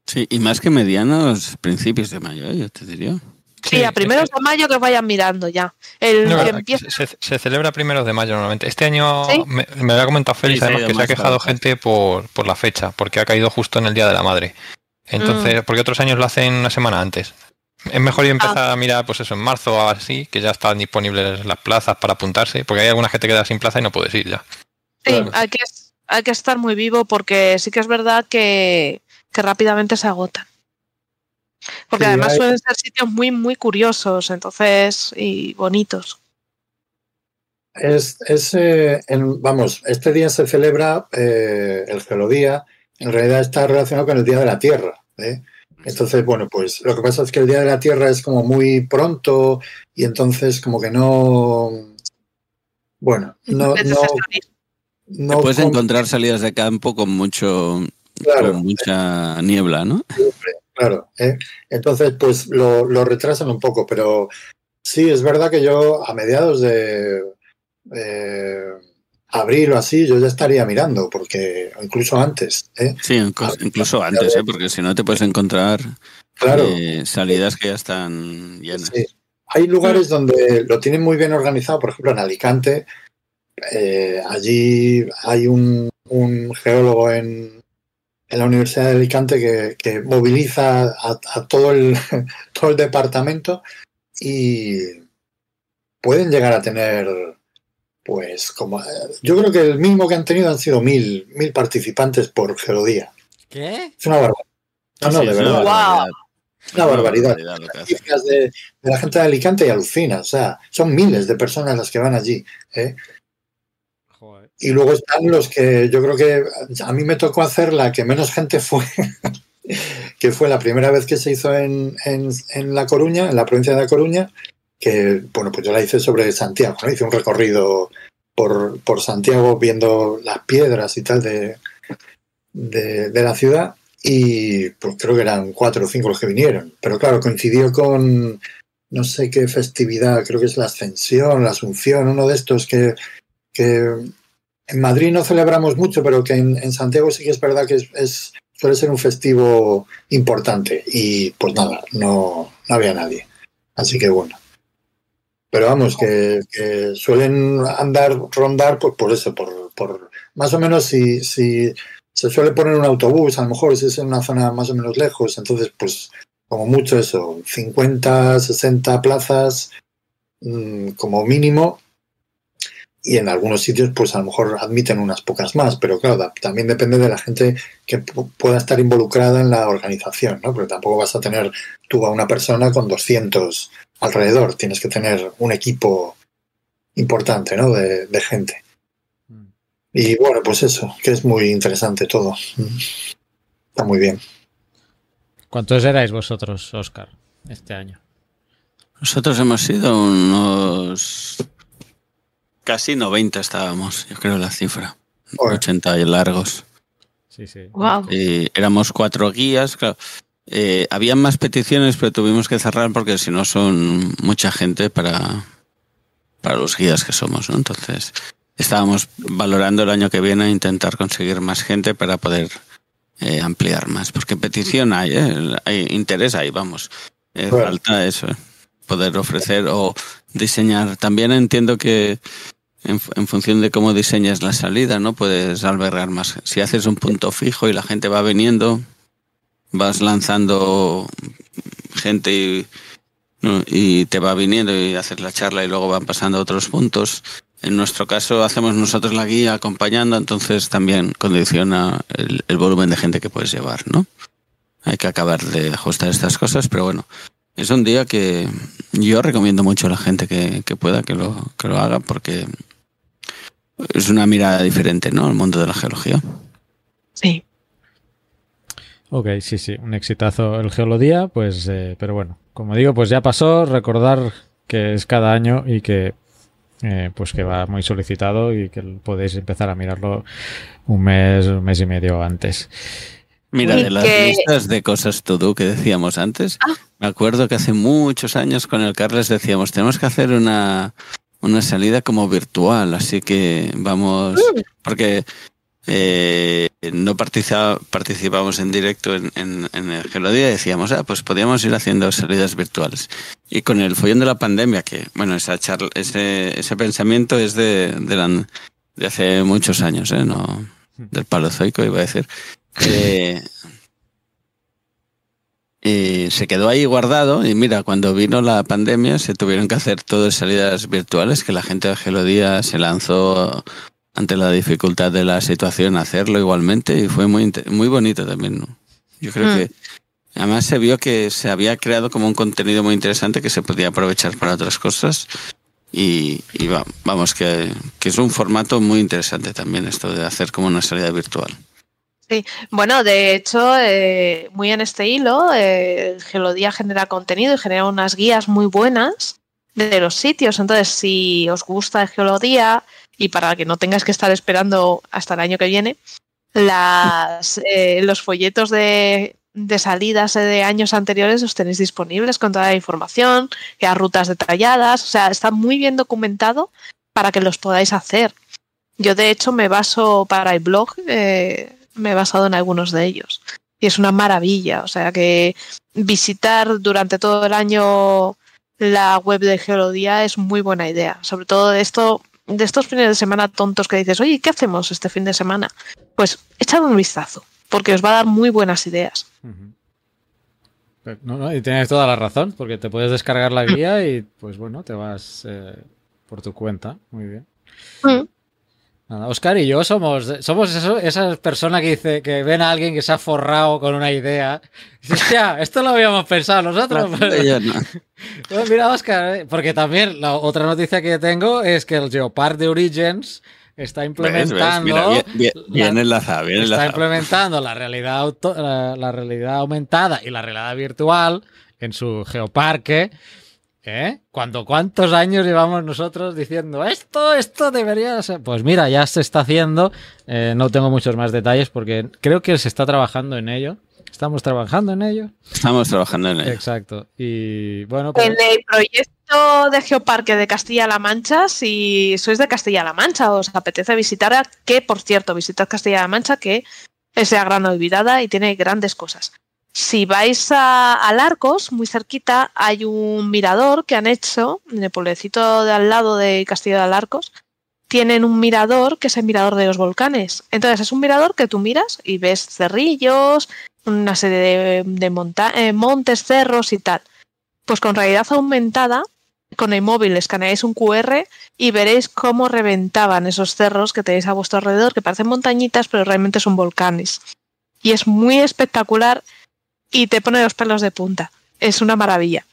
Speaker 3: Sí, y más que medianos, principios de mayo, yo te diría.
Speaker 4: Sí, sí, a primeros es que... de mayo que vayan mirando ya. El
Speaker 5: no,
Speaker 4: que empieza...
Speaker 5: se, se, celebra primeros de mayo normalmente. Este año ¿Sí? me, me, lo ha comentado Félix, sí, además que se ha quejado claro. gente por, por la fecha, porque ha caído justo en el Día de la Madre. Entonces, mm. porque otros años lo hacen una semana antes. Es mejor empezar ah. a mirar, pues eso, en marzo o así, que ya están disponibles las plazas para apuntarse, porque hay alguna gente que queda sin plaza y no puedes ir ya.
Speaker 4: Sí, claro. hay, que, hay que estar muy vivo porque sí que es verdad que, que rápidamente se agotan. Porque sí, además hay... suelen ser sitios muy, muy curiosos, entonces, y bonitos.
Speaker 6: Es, es eh, en, vamos, este día se celebra eh, el Geolodía, en realidad está relacionado con el Día de la Tierra. ¿eh? Entonces, bueno, pues lo que pasa es que el Día de la Tierra es como muy pronto y entonces como que no... Bueno, no... no,
Speaker 3: no puedes con... encontrar salidas de campo con mucho... Claro. Con mucha niebla, ¿no?
Speaker 6: Claro. ¿eh? Entonces, pues lo, lo, retrasan un poco, pero sí, es verdad que yo a mediados de... Eh, abril o así, yo ya estaría mirando, porque incluso antes. ¿eh?
Speaker 3: Sí, incluso, antes, ¿eh? porque si no te puedes encontrar claro. Eh, salidas que ya están llenas.
Speaker 6: Hay lugares donde lo tienen muy bien organizado, por ejemplo en Alicante, allí hay un, geólogo en, en, la Universidad de Alicante que, moviliza a, todo, el, todo el departamento y pueden llegar a tener, pues, como. Yo creo que el mínimo que han tenido han sido mil, mil participantes por geodía.
Speaker 2: ¿Qué?
Speaker 6: Es una barbaridad. No, no, de verdad. Una barbaridad. de, la gente de Alicante y alucina. O sea, son miles de personas las que van allí. ¿eh? Y luego están los que yo creo que a mí me tocó hacer la que menos gente fue, que fue la primera vez que se hizo en, en, La Coruña, en la provincia de La Coruña, que, bueno, pues yo la hice sobre Santiago. Hice un recorrido por, por Santiago viendo las piedras y tal de, de, la ciudad y pues creo que eran cuatro o cinco los que vinieron. Pero claro, coincidió con no sé qué festividad, creo que es la Ascensión, la Asunción, uno de estos que, que en Madrid no celebramos mucho, pero que en, Santiago sí que es verdad que es, suele ser un festivo importante. Y pues nada, no, no había nadie. Así que bueno. Pero vamos, que, suelen andar, rondar pues por eso, por, por más o menos si, si se suele poner un autobús, a lo mejor si es en una zona más o menos lejos, entonces pues como mucho eso, 50, 60 plazas mm, como mínimo y en algunos sitios pues a lo mejor admiten unas pocas más, pero claro, también depende de la gente que pueda estar involucrada en la organización, ¿no? Porque tampoco vas a tener tú a una persona con 200 alrededor, tienes que tener un equipo importante, ¿no? De, gente. Mm. Y bueno, pues eso, que es muy interesante todo. Está muy bien.
Speaker 2: ¿Cuántos erais vosotros, Oscar, este año?
Speaker 3: Nosotros hemos sido unos Casi 90 estábamos, yo creo la cifra. 80 y largos.
Speaker 2: Sí, sí.
Speaker 3: Y éramos cuatro guías, claro. Eh, habían más peticiones, pero tuvimos que cerrar porque si no son mucha gente para, para los guías que somos, ¿no? Entonces, estábamos valorando el año que viene intentar conseguir más gente para poder eh, ampliar más. Porque petición hay, ¿eh? hay interés ahí, vamos. Falta eso, poder ofrecer o diseñar. También entiendo que en, función de cómo diseñas la salida, ¿no? Puedes albergar más. Si haces un punto fijo y la gente va viniendo, vas lanzando gente y, y te va viniendo y haces la charla y luego van pasando a otros puntos. En nuestro caso hacemos nosotros la guía acompañando, entonces también condiciona el, el volumen de gente que puedes llevar, ¿no? Hay que acabar de ajustar estas cosas, pero bueno, es un día que yo recomiendo mucho a la gente que, que pueda que lo, que lo haga porque es una mirada diferente, ¿no? Al mundo de la geología.
Speaker 4: Sí.
Speaker 2: Ok, sí, sí, un exitazo el Geolodía, pues, eh, pero bueno, como digo, pues ya pasó, recordar que es cada año y que eh, pues que va muy solicitado y que podéis empezar a mirarlo un mes, un mes y medio antes.
Speaker 3: Mira, de las listas de cosas todo que decíamos antes, ah. me acuerdo que hace muchos años con el Carles decíamos, tenemos que hacer una, una salida como virtual, así que vamos, mm. porque eh, no participamos en directo en, en, el Gelodía y decíamos, ah, pues podíamos ir haciendo salidas virtuales. Y con el follón de la pandemia, que, bueno, esa charla, ese, ese pensamiento es de, de, de hace muchos años, ¿eh? No, del palozoico, iba a decir. Eh, y se quedó ahí guardado y mira, cuando vino la pandemia se tuvieron que hacer todas salidas virtuales, que la gente de Gelodía se lanzó ante la dificultad de la situación hacerlo igualmente y fue muy, muy bonito también. ¿no? Yo creo mm. que además se vio que se había creado como un contenido muy interesante que se podía aprovechar para otras cosas y, vamos, que, que es un formato muy interesante también esto de hacer como una salida virtual.
Speaker 4: Sí, bueno, de hecho, eh, muy en este hilo, eh, Geolodía genera contenido y genera unas guías muy buenas de los sitios. Entonces, si os gusta Geolodía y para que no tengas que estar esperando hasta el año que viene, las, eh, los folletos de, de, salidas de años anteriores los tenéis disponibles con toda la información, que rutas detalladas, o sea, está muy bien documentado para que los podáis hacer. Yo de hecho me baso para el blog, eh, me he basado en algunos de ellos. Y es una maravilla. O sea que visitar durante todo el año la web de Geología es muy buena idea. Sobre todo esto, de estos fines de semana tontos que dices, oye, ¿qué hacemos este fin de semana? Pues echad un vistazo, porque os va a dar muy buenas ideas.
Speaker 2: y tienes toda la razón, porque te puedes descargar la guía y pues bueno, te vas eh, por tu cuenta. Muy bien. Oscar y yo somos, somos esas personas que dice que ven a alguien que se ha forrado con una idea. Hostia, esto lo habíamos pensado nosotros. Pues mira, Oscar, eh, porque también la otra noticia que tengo es que el Geopard de Origins está implementando.
Speaker 3: bien, enlazado, bien
Speaker 2: Está implementando la realidad, la realidad aumentada y la realidad virtual en su geoparque ¿Eh? ¿Cuántos años llevamos nosotros diciendo esto, esto debería ser? Pues mira, ya se está haciendo. Eh, no tengo muchos más detalles porque creo que se está trabajando en ello. Estamos trabajando en ello.
Speaker 3: Estamos trabajando en ello.
Speaker 2: Exacto. Y bueno.
Speaker 4: Pues... En el proyecto de Geoparque de Castilla-La Mancha, si sois de Castilla-La Mancha o os apetece visitar, que por cierto, visitad Castilla-La Mancha, que es la gran olvidada y tiene grandes cosas. Si vais a, Arcos, muy cerquita, hay un mirador que han hecho en el pueblecito de al lado de Castillo de Alarcos. Tienen un mirador que es el mirador de los volcanes. Entonces es un mirador que tú miras y ves cerrillos, una serie de, eh, montes, cerros y tal. Pues con realidad aumentada, con el móvil escaneáis un QR y veréis cómo reventaban esos cerros que tenéis a vuestro alrededor, que parecen montañitas, pero realmente son volcanes. Y es muy espectacular y te pone los pelos de punta. Es una maravilla.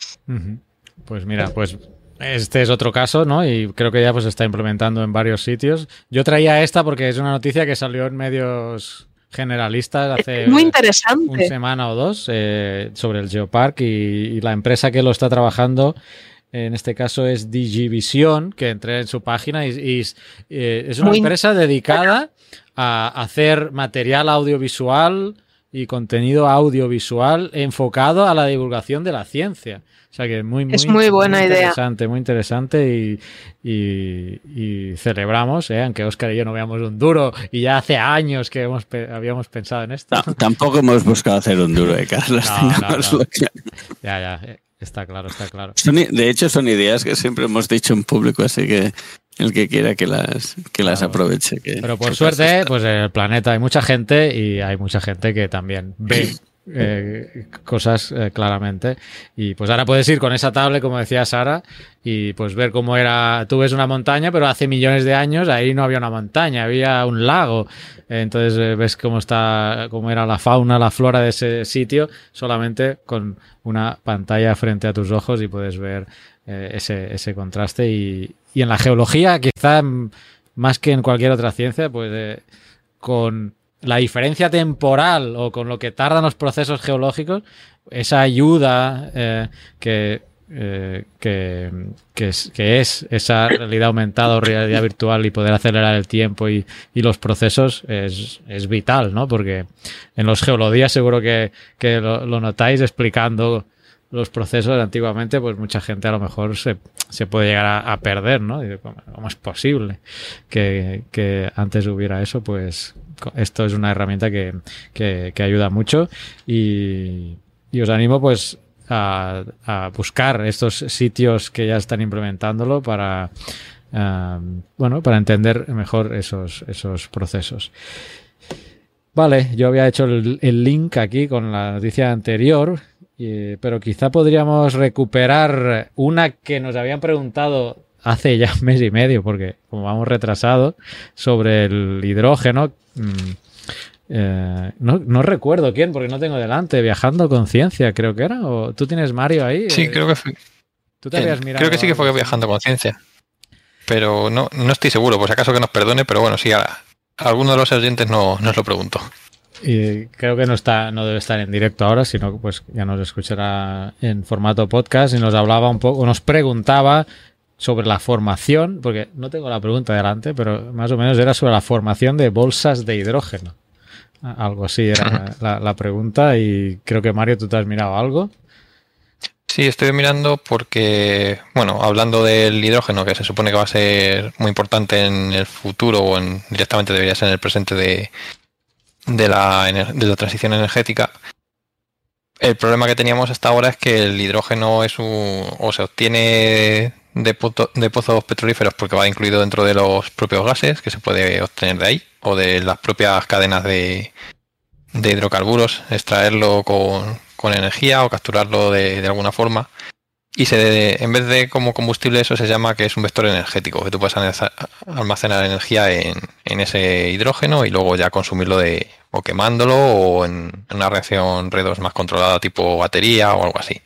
Speaker 2: Pues mira, pues este es otro caso, ¿no? Y creo que ya pues está implementando en varios sitios. Yo traía esta porque es una noticia que salió en medios generalistas hace
Speaker 4: muy interesante.
Speaker 2: una semana o dos eh, sobre el Geopark y, la empresa que lo está trabajando en este caso es Digivision, que entré en su página y, eh, es una empresa dedicada a hacer material audiovisual y contenido audiovisual enfocado a la divulgación de la ciencia. O sea que es muy, muy,
Speaker 4: es muy buena
Speaker 2: interesante, muy interesante y, celebramos, ¿eh? aunque Oscar y yo no veamos un duro y ya hace años que hemos, habíamos pensado en esto.
Speaker 3: tampoco hemos buscado hacer un duro, de Carlos?
Speaker 2: ya, ya, eh, está claro, está claro.
Speaker 3: de hecho, son ideas que siempre hemos dicho en público, así que el que quiera que las, que las aproveche.
Speaker 2: Pero por suerte, pues en el planeta hay mucha gente y hay mucha gente que también ve eh, cosas eh, claramente. Y pues ahora puedes ir con esa tablet, como decía Sara, y pues ver cómo era. Tú ves una montaña, pero hace millones de años ahí no había una montaña, había un lago. Entonces eh, ves cómo está, cómo era la fauna, la flora de ese sitio, solamente con una pantalla frente a tus ojos y puedes ver ese, ese contraste y, y en la geología, quizá más que en cualquier otra ciencia, pues eh, con la diferencia temporal o con lo que tardan los procesos geológicos, esa ayuda eh, eh, que, que, es, esa realidad aumentada o realidad virtual y poder acelerar el tiempo y, los procesos es, vital, ¿no? Porque en los geolodías seguro que, lo, notáis explicando los procesos antiguamente, pues mucha gente a lo mejor se, se puede llegar a, perder, ¿no? ¿Cómo es posible que, antes hubiera eso? Pues esto es una herramienta que, que, ayuda mucho y, y, os animo pues a, a, buscar estos sitios que ya están implementándolo para, bueno, para entender mejor esos, esos procesos. Vale, yo había hecho el, el link aquí con la noticia anterior pero quizá podríamos recuperar una que nos habían preguntado hace ya un mes y medio, porque como vamos retrasados, sobre el hidrógeno. Mm, eh, no, recuerdo quién, porque no tengo delante. Viajando con ciencia, creo que era. ¿O tú tienes Mario ahí?
Speaker 5: Sí, creo que fue.
Speaker 2: ¿Tú te habías mirado
Speaker 5: creo que sí que fue viajando con ciencia. Pero no, no estoy seguro, por si acaso que nos perdone, pero bueno, sí, a, alguno de los oyentes no, nos lo preguntó.
Speaker 2: Y creo que no está, no debe estar en directo ahora, sino pues ya nos escuchará en formato podcast y nos hablaba un poco, nos preguntaba sobre la formación, porque no tengo la pregunta delante, pero más o menos era sobre la formación de bolsas de hidrógeno. Algo así era la, pregunta y creo que Mario, tú te has mirado algo.
Speaker 5: Sí, estoy mirando porque, bueno, hablando del hidrógeno, que se supone que va a ser muy importante en el futuro o en, directamente debería ser en el presente de, de, la, de la transición energética, el problema que teníamos hasta ahora es que el hidrógeno es un, o se obtiene de, pozos petrolíferos porque va incluido dentro de los propios gases que se puede obtener de ahí o de las propias cadenas de, de hidrocarburos, extraerlo con, energía o capturarlo de, alguna forma. Y se en vez de como combustible eso se llama que es un vector energético, que tú puedes almacenar energía en, en ese hidrógeno y luego ya consumirlo de o quemándolo o en una reacción redox más controlada tipo batería o algo así.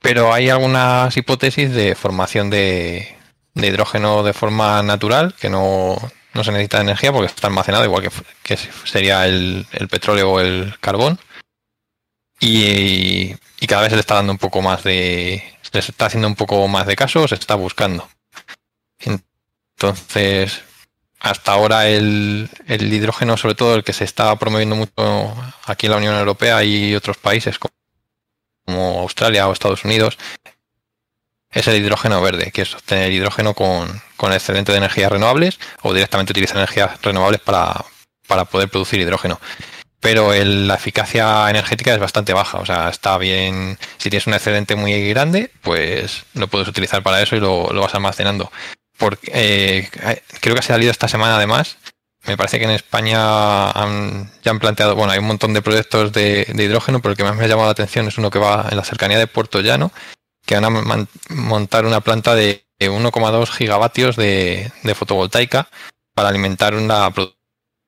Speaker 5: Pero hay algunas hipótesis de formación de, hidrógeno de forma natural, que no, se necesita energía porque está almacenado, igual que, sería el, petróleo o el carbón. Y, cada vez se le está dando un poco más de. Se está haciendo un poco más de caso, se está buscando. Entonces, hasta ahora el, el, hidrógeno, sobre todo el que se está promoviendo mucho aquí en la Unión Europea y otros países como Australia o Estados Unidos, es el hidrógeno verde, que es obtener hidrógeno con, con excedente de energías renovables o directamente utilizar energías renovables para, para poder producir hidrógeno. Pero la eficacia energética es bastante baja, o sea, está bien, si tienes un excedente muy grande, pues lo puedes utilizar para eso y lo, lo vas almacenando porque eh, creo que ha salido esta semana además. Me parece que en España ya han planteado, bueno, hay un montón de proyectos de, hidrógeno, pero el que más me ha llamado la atención es uno que va en la cercanía de Puerto Llano, que van a montar una planta de 1,2 gigavatios de, fotovoltaica para alimentar una producción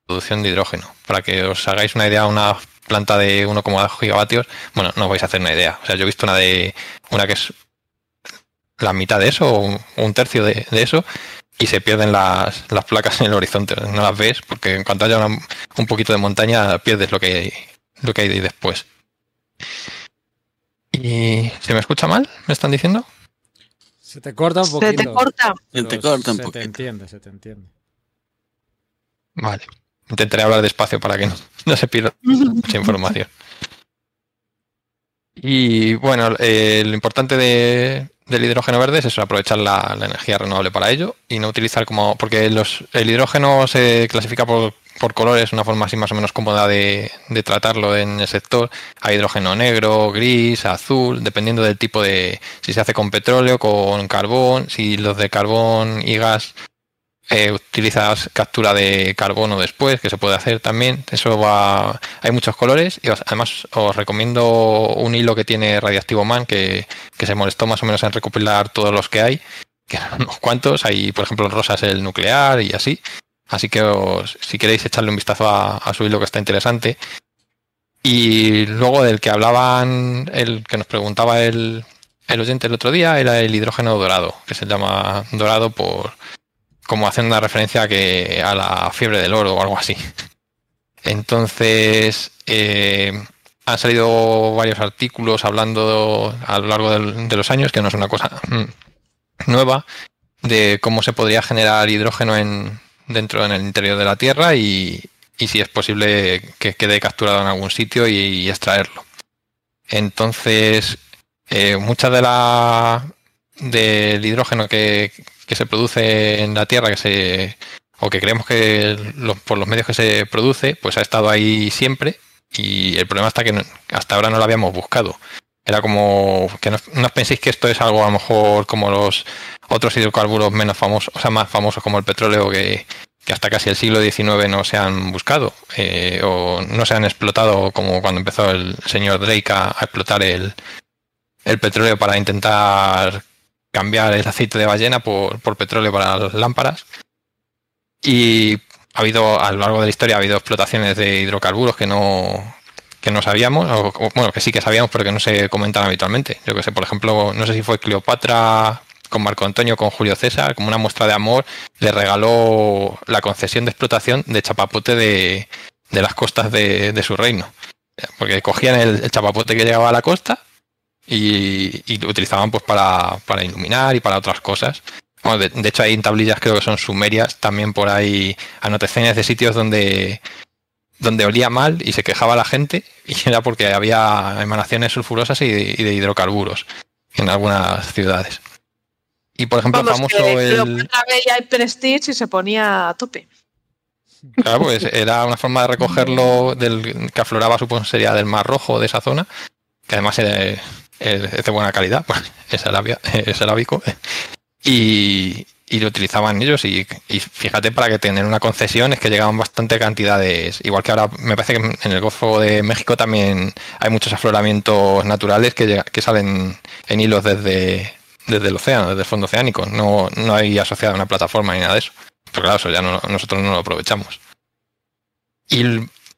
Speaker 5: de hidrógeno. Para que os hagáis una idea, una planta de 1,2 gigavatios, bueno, no vais a hacer una idea. O sea, yo he visto una de una que es la mitad de eso o un tercio de, eso y se pierden las, placas en el horizonte. No las ves porque en cuanto haya un poquito de montaña pierdes lo que, lo que hay después. ¿Y se me escucha mal? ¿Me están diciendo?
Speaker 2: Se te corta un poquito.
Speaker 4: Se te corta.
Speaker 3: Se te corta un
Speaker 2: se te entiende, se te entiende.
Speaker 5: Vale. Intentaré hablar despacio para que no, se pierda mucha información. Y bueno, eh, lo importante de, del hidrógeno verde es eso, aprovechar la, energía renovable para ello y no utilizar como. Porque los, el hidrógeno se clasifica por, por colores, una forma así más o menos cómoda de, de, tratarlo en el sector. Hay hidrógeno negro, gris, azul, dependiendo del tipo de. Si se hace con petróleo, con carbón, si los de carbón y gas eh, utilizas captura de carbono después, que se puede hacer también. Eso va. Hay muchos colores y además os recomiendo un hilo que tiene Radioactivo Man que, se molestó más o menos en recopilar todos los que hay, que eran unos cuantos. Hay, por ejemplo, rosas el nuclear y así. Así que si queréis echarle un vistazo a, su hilo que está interesante. Y luego del que hablaban, el que nos preguntaba el, el oyente el otro día, era el hidrógeno dorado, que se llama dorado por como haciendo una referencia a, que, a la fiebre del oro o algo así. Entonces, eh, han salido varios artículos hablando a lo largo de los años, que no es una cosa mm, nueva, de cómo se podría generar hidrógeno en, dentro en el interior de la Tierra y, si es posible que quede capturado en algún sitio y, extraerlo. Entonces, eh, mucha de la del hidrógeno que, que se produce en la Tierra, que se o que creemos que por los medios que se produce, pues ha estado ahí siempre y el problema está que hasta ahora no lo habíamos buscado. Era como que no, os penséis que esto es algo a lo mejor como los otros hidrocarburos menos famosos, o sea, más famosos como el petróleo que, hasta casi el siglo XIX no se han buscado eh, o no se han explotado como cuando empezó el señor Drake a, a explotar el, el petróleo para intentar cambiar el aceite de ballena por, petróleo para las lámparas. Y ha habido, a lo largo de la historia, ha habido explotaciones de hidrocarburos que no, que no sabíamos, o, bueno, que sí que sabíamos, pero que no se comentan habitualmente. Yo que sé, por ejemplo, no sé si fue Cleopatra con Marco Antonio, con Julio César, como una muestra de amor, le regaló la concesión de explotación de chapapote de, de las costas de, de, su reino. Porque cogían el chapapote que llegaba a la costa y, lo utilizaban pues para, para, iluminar y para otras cosas. de, hecho hay tablillas creo que son sumerias, también por ahí anotaciones de sitios donde donde olía mal y se quejaba la gente y era porque había emanaciones sulfurosas y de, hidrocarburos en algunas ciudades. Y por ejemplo, famoso el.
Speaker 4: el Prestige y se ponía a tope.
Speaker 5: Claro, pues era una forma de recogerlo del que afloraba, supongo, sería del Mar Rojo de esa zona, que además es, de buena calidad, pues es, es arábico. Y, y lo utilizaban ellos y, fíjate para que tener una concesión es que llegaban bastante cantidades. Igual que ahora me parece que en el Golfo de México también hay muchos afloramientos naturales que, que salen en hilos desde, desde el océano desde el fondo oceánico. No, no hay asociada una plataforma ni nada de eso. Pero claro eso ya nosotros no lo aprovechamos. Y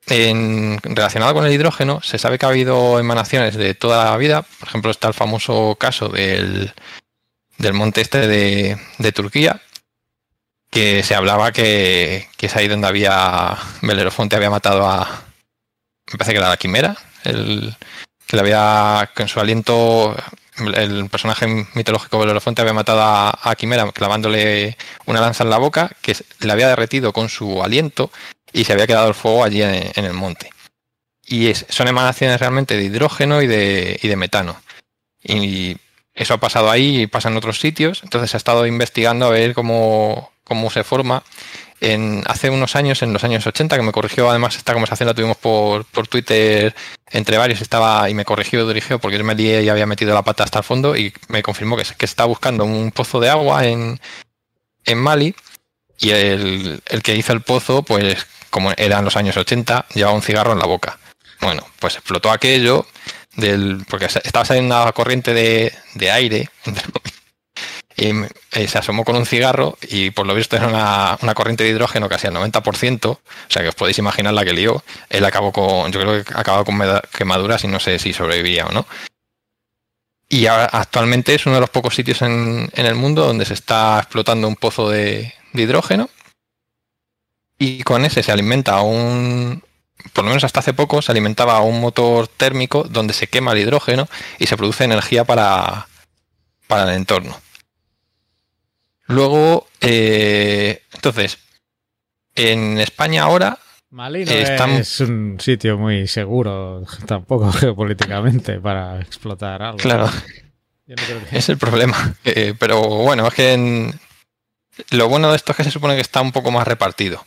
Speaker 5: en, relacionado con el hidrógeno se sabe que ha habido emanaciones de toda la vida. Por ejemplo está el famoso caso del del monte este de, Turquía, que se hablaba que, que, es ahí donde había Belerofonte había matado a me parece que era la quimera el, que le había con su aliento el personaje mitológico Belerofonte había matado a, Quimera clavándole una lanza en la boca que le había derretido con su aliento y se había quedado el fuego allí en, el monte y son emanaciones realmente de hidrógeno y de, y de metano y eso ha pasado ahí y pasa en otros sitios. Entonces se ha estado investigando a ver cómo, cómo se forma. En, hace unos años, en los años 80, que me corrigió, además esta conversación la tuvimos por, por Twitter entre varios, estaba y me corrigió dirigió porque yo me lié y había metido la pata hasta el fondo y me confirmó que, que está buscando un pozo de agua en, en Mali y el, el que hizo el pozo, pues como eran los años 80, llevaba un cigarro en la boca. Bueno, pues explotó aquello, del, porque estaba saliendo una corriente de, de aire y eh, se asomó con un cigarro y por lo visto era una, una, corriente de hidrógeno casi al 90%, o sea que os podéis imaginar la que lió. Él acabó con, yo creo que acabó con quemaduras y no sé si sobrevivía o no. Y ahora, actualmente es uno de los pocos sitios en, en el mundo donde se está explotando un pozo de, de hidrógeno y con ese se alimenta un, por lo menos hasta hace poco, se alimentaba a un motor térmico donde se quema el hidrógeno y se produce energía para, para el entorno. Luego, eh, entonces, en España ahora...
Speaker 2: Malí es un sitio muy seguro, tampoco geopolíticamente, para explotar algo.
Speaker 5: Claro. Es el problema. Eh, pero bueno, es que lo bueno de esto es que se supone que está un poco más repartido.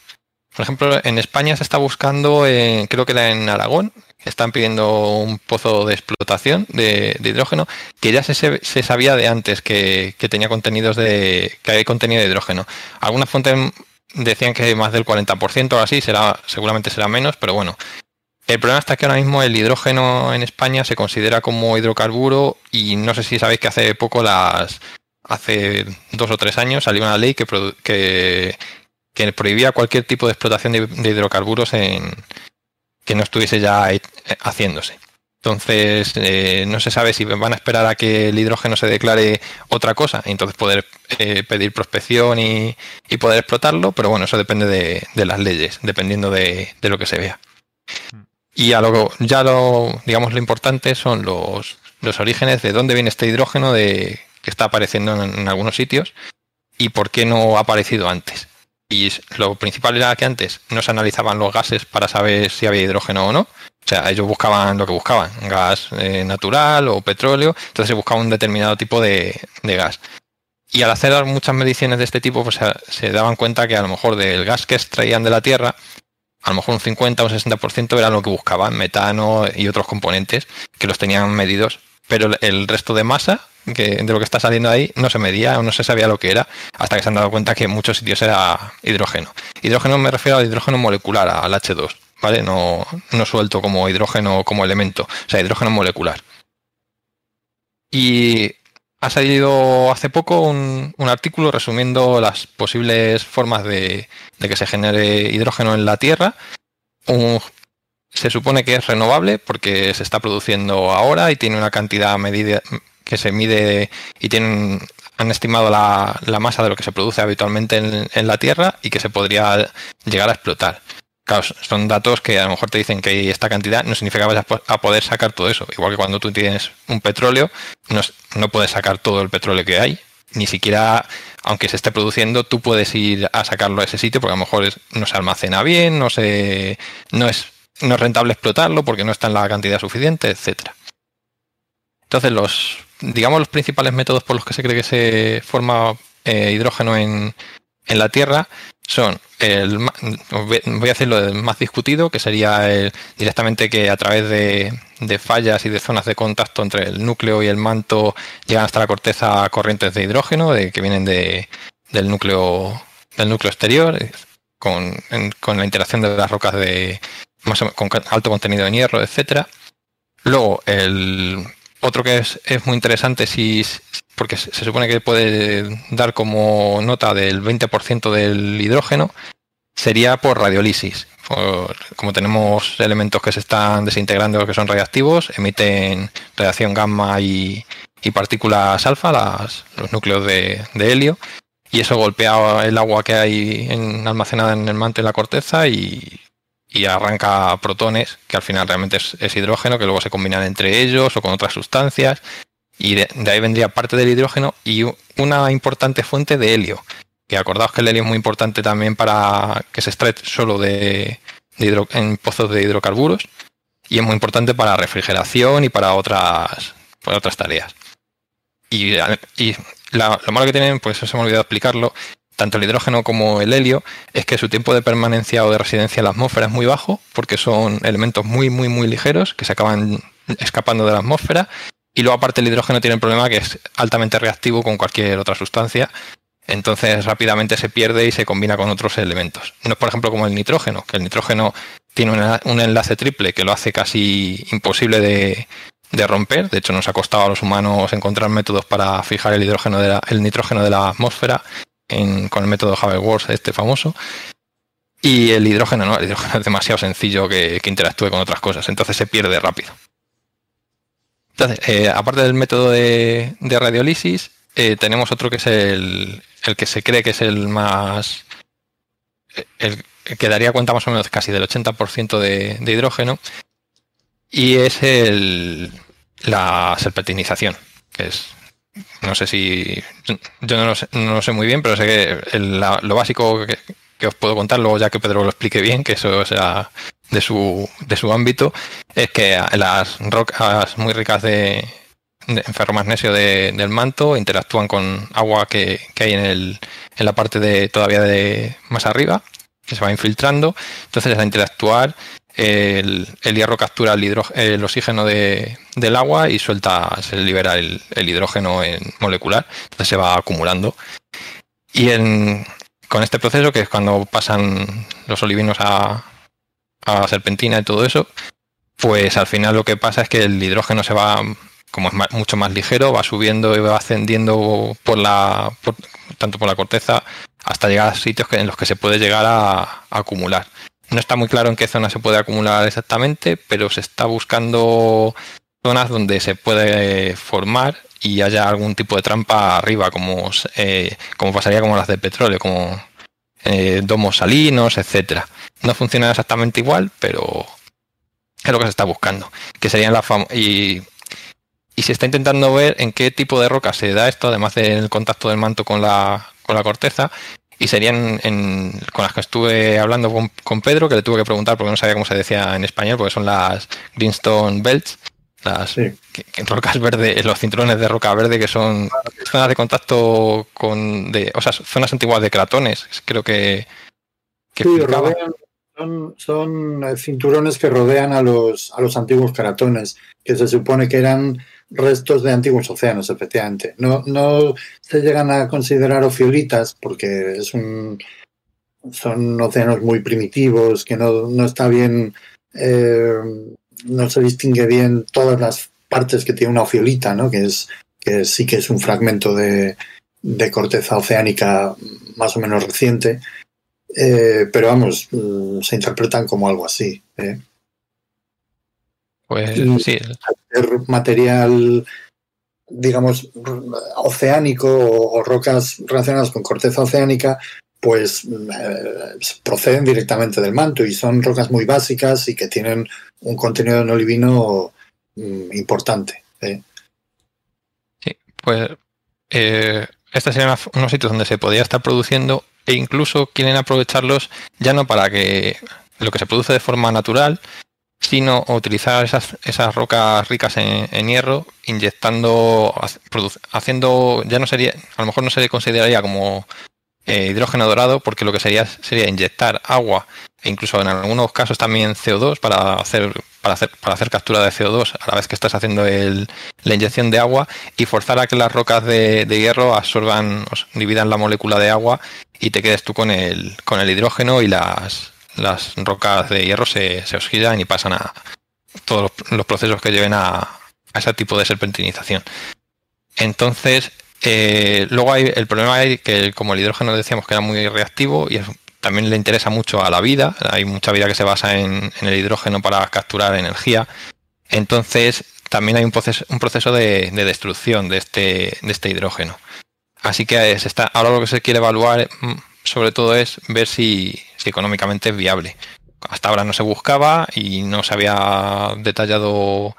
Speaker 5: Por ejemplo, en España se está buscando, eh, creo que era en Aragón, están pidiendo un pozo de explotación de, hidrógeno que ya se, sabía de antes que, tenía contenidos de que hay contenido de hidrógeno. Algunas fuentes decían que más del 40% o así, será, seguramente será menos, pero bueno. El problema está que ahora mismo el hidrógeno en España se considera como hidrocarburo y no sé si sabéis que hace poco las hace dos o tres años salió una ley que, que, que prohibía cualquier tipo de explotación de, hidrocarburos en, que no estuviese ya haciéndose. Entonces, eh, no se sabe si van a esperar a que el hidrógeno se declare otra cosa, y entonces poder eh, pedir prospección y, poder explotarlo, pero bueno, eso depende de, las leyes, dependiendo de, lo que se vea. Y a lo, ya lo, digamos, lo importante son los, los orígenes de dónde viene este hidrógeno de, que está apareciendo en algunos sitios y por qué no ha aparecido antes. Y lo principal era que antes no se analizaban los gases para saber si había hidrógeno o no. O sea, ellos buscaban lo que buscaban, gas eh, natural o petróleo, entonces se buscaba un determinado tipo de, gas. Y al hacer muchas mediciones de este tipo, pues se, daban cuenta que a lo mejor del gas que extraían de la Tierra, a lo mejor un 50 o un 60% era lo que buscaban, metano y otros componentes que los tenían medidos. Pero el resto de masa que de lo que está saliendo ahí no se medía o no se sabía lo que era hasta que se han dado cuenta que en muchos sitios era hidrógeno. Hidrógeno me refiero al hidrógeno molecular, al H2, ¿vale? No, no suelto como hidrógeno como elemento, o sea, hidrógeno molecular. Y ha salido hace poco un, artículo resumiendo las posibles formas de, que se genere hidrógeno en la Tierra. se supone que es renovable porque se está produciendo ahora y tiene una cantidad medida, que se mide y tienen han estimado la, masa de lo que se produce habitualmente en, la Tierra y que se podría llegar a explotar. Claro, son datos que a lo mejor te dicen que esta cantidad, no significa que vayas a poder sacar todo eso. Igual que cuando tú tienes un petróleo, no, no puedes sacar todo el petróleo que hay, ni siquiera, aunque se esté produciendo, tú puedes ir a sacarlo a ese sitio porque a lo mejor no se almacena bien, no, se, no, es, no es rentable explotarlo porque no está en la cantidad suficiente, etcétera. Entonces, los, digamos, los principales métodos por los que se cree que se forma eh, hidrógeno en, en la Tierra son el voy a decir lo más discutido que sería directamente que a través de, fallas y de zonas de contacto entre el núcleo y el manto llegan hasta la corteza corrientes de hidrógeno de, que vienen de, del núcleo del núcleo exterior con, con la interacción de las rocas de más con alto contenido en hierro etcétera. Luego el otro que es, es muy interesante si porque se supone que puede dar como nota del 20% del hidrógeno, sería por radiolisis. como tenemos elementos que se están desintegrando que son radiactivos, emiten radiación gamma y, partículas alfa, los núcleos de, helio, y eso golpea el agua que hay almacenada en el manto y la corteza y, arranca protones, que al final realmente es, hidrógeno, que luego se combinan entre ellos o con otras sustancias y de, ahí vendría parte del hidrógeno y una importante fuente de helio. Que acordaos que el helio es muy importante también para que se extrae solo de, en pozos de hidrocarburos y es muy importante para refrigeración y para otras, para otras tareas. Y, y lo malo que tienen, pues se me olvidado explicarlo, tanto el hidrógeno como el helio, es que su tiempo de permanencia o de residencia en la atmósfera es muy bajo, porque son elementos muy, muy, muy ligeros que se acaban escapando de la atmósfera y luego aparte el hidrógeno tiene el problema que es altamente reactivo con cualquier otra sustancia. Entonces rápidamente se pierde y se combina con otros elementos. No es por ejemplo como el nitrógeno, que el nitrógeno tiene un enlace triple que lo hace casi imposible de, romper. De hecho, nos ha costado a los humanos encontrar métodos para fijar el hidrógeno el nitrógeno de la atmósfera con el método Haber-Worth, este famoso. Y el hidrógeno no, el hidrógeno es demasiado sencillo que interactúe con otras cosas, entonces se pierde rápido. Entonces, eh, aparte del método de, de radiolisis, eh, tenemos otro que es el, el, que se cree que es el más. El, que daría cuenta más o menos casi del 80% de, de hidrógeno. Y es el, la serpentinización, que es. No sé si. Yo no lo sé, no lo sé muy bien, pero sé que lo básico que, que os puedo contar, luego ya que Pedro lo explique bien, que eso sea de su, de su ámbito, es que las rocas muy ricas de, de ferromagnesio del manto interactúan con agua que, hay en, el, en la parte de todavía de más arriba, que se va infiltrando. Entonces, al interactuar, el, hierro captura el, oxígeno de, del agua y suelta, se libera el, hidrógeno en molecular. Entonces se va acumulando. Y con este proceso, que es cuando pasan los olivinos a, a serpentina y todo eso, pues al final lo que pasa es que el hidrógeno se va, como es mucho más ligero, va subiendo y va ascendiendo por la, tanto por la corteza hasta llegar a sitios en los que se puede llegar a, acumular. No está muy claro en qué zona se puede acumular exactamente, pero se está buscando zonas donde se puede formar y haya algún tipo de trampa arriba, como, eh, como pasaría como las de petróleo, como eh, domos salinos, etcétera. No funciona exactamente igual, pero es lo que se está buscando. Que serían la y, y se está intentando ver en qué tipo de roca se da esto, además del contacto del manto con la, con la corteza. Y serían en, con las que estuve hablando con, Pedro, que le tuve que preguntar porque no sabía cómo se decía en español, porque son las Greenstone Belts, las rocas verdes, los cinturones de roca verde que son zonas de contacto con, de, o sea, zonas antiguas de cratones, creo que,
Speaker 6: que son, son, eh, cinturones que rodean a los, a los antiguos caratones, que se supone que eran restos de antiguos océanos, efectivamente. No, no se llegan a considerar ofiolitas porque es un, son océanos muy primitivos, que no, no está bien, eh, no se distingue bien todas las partes que tiene una ofiolita, ¿no? que, es, que sí que es un fragmento de, de corteza oceánica más o menos reciente. Eh, pero vamos, mm, se interpretan como algo así. ¿eh?
Speaker 5: Pues sí.
Speaker 6: material, digamos, oceánico o, rocas relacionadas con corteza oceánica, pues eh, proceden directamente del manto y son rocas muy básicas y que tienen un contenido en olivino mm, importante.
Speaker 5: Sí, pues estos serían unos sitios donde se podría estar produciendo e incluso quieren aprovecharlos ya no para que lo que se produce de forma natural, sino utilizar esas, esas rocas ricas en, hierro, inyectando, haciendo, ya no sería, a lo mejor no se le consideraría como eh, hidrógeno dorado, porque lo que sería sería inyectar agua e incluso en algunos casos también CO2 para hacer, para hacer, para hacer captura de CO2 a la vez que estás haciendo el, la inyección de agua y forzar a que las rocas de, de hierro absorban, dividan la molécula de agua y te quedes tú con el, con el hidrógeno y las, las rocas de hierro se, se oxidan y pasan a todos los procesos que lleven a, a ese tipo de serpentinización. Entonces, eh, luego hay el problema es que como el hidrógeno decíamos que era muy reactivo y también le interesa mucho a la vida, hay mucha vida que se basa en, el hidrógeno para capturar energía, entonces también hay un proceso, un proceso de, destrucción de este, de este hidrógeno. Así que está, ahora lo que se quiere evaluar mm, sobre todo es ver si, económicamente es viable. Hasta ahora no se buscaba y no se había detallado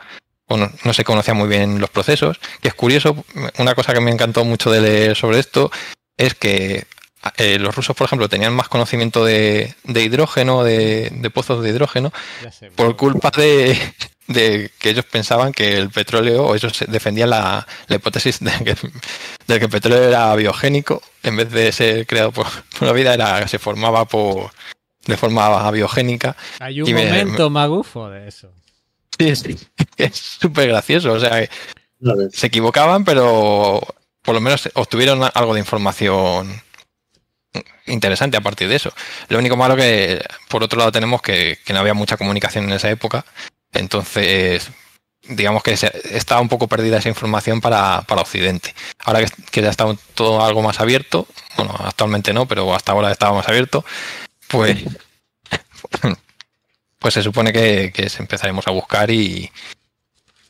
Speaker 5: bueno, no se conocía muy bien los procesos. Que es curioso, una cosa que me encantó mucho de leer sobre esto es que eh, los rusos, por ejemplo, tenían más conocimiento de, hidrógeno, de, pozos de hidrógeno, por culpa de, que ellos pensaban que el petróleo, o ellos defendían la, hipótesis de que, de que, el petróleo era biogénico, en vez de ser creado por, la vida, era se formaba por de forma biogénica.
Speaker 2: Hay un momento magufo de eso.
Speaker 5: Sí, sí. Es súper gracioso. O sea, se equivocaban, pero por lo menos obtuvieron algo de información interesante a partir de eso. Lo único malo que, por otro lado, tenemos que, no había mucha comunicación en esa época. Entonces, digamos que estaba un poco perdida esa información para, Occidente. Ahora que, ya está todo algo más abierto, bueno, actualmente no, pero hasta ahora estaba más abierto, pues pues se supone que, empezaremos a buscar y,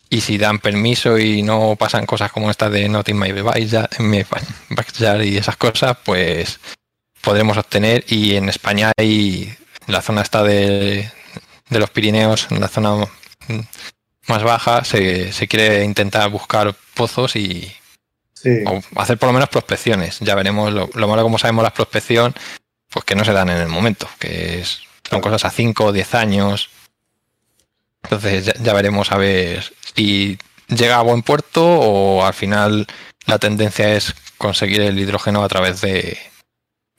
Speaker 5: y si dan permiso y no pasan cosas como esta de Not in my backyard y esas cosas, pues podremos obtener. Y en España hay la zona esta de, de los Pirineos, en la zona más baja, se, se quiere intentar buscar pozos y hacer por lo menos prospecciones. Ya veremos lo, lo malo como sabemos la prospección, pues que no se dan en el momento, que es son cosas a 5 o 10 años. Entonces ya, veremos a ver si llega a buen puerto o al final la tendencia es conseguir el hidrógeno a través de,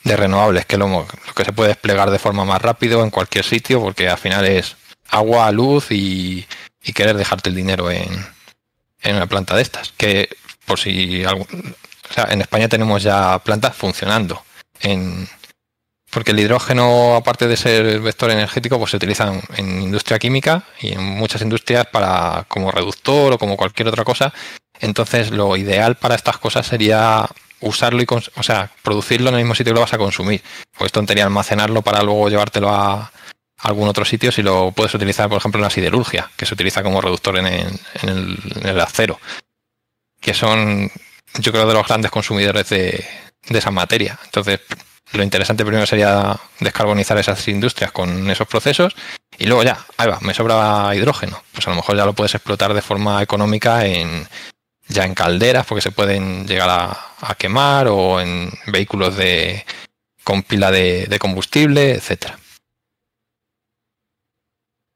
Speaker 5: renovables, que es lo, que se puede desplegar de forma más rápido en cualquier sitio, porque al final es agua, luz y, querer dejarte el dinero en, en, una planta de estas. Que por si o sea, en España tenemos ya plantas funcionando porque el hidrógeno, aparte de ser vector energético, pues se utiliza en industria química y en muchas industrias para como reductor o como cualquier otra cosa. Entonces, lo ideal para estas cosas sería usarlo y, o sea, producirlo en el mismo sitio que lo vas a consumir. Pues tontería almacenarlo para luego llevártelo a, algún otro sitio si lo puedes utilizar, por ejemplo, en la siderurgia, que se utiliza como reductor en el, en el, acero, que son, yo creo, de los grandes consumidores de, de esa materia. Entonces, lo interesante primero sería descarbonizar esas industrias con esos procesos y luego ya, ahí va, me sobra hidrógeno. Pues a lo mejor ya lo puedes explotar de forma económica en ya en calderas porque se pueden llegar a, quemar o en vehículos de con pila de, combustible, etcétera.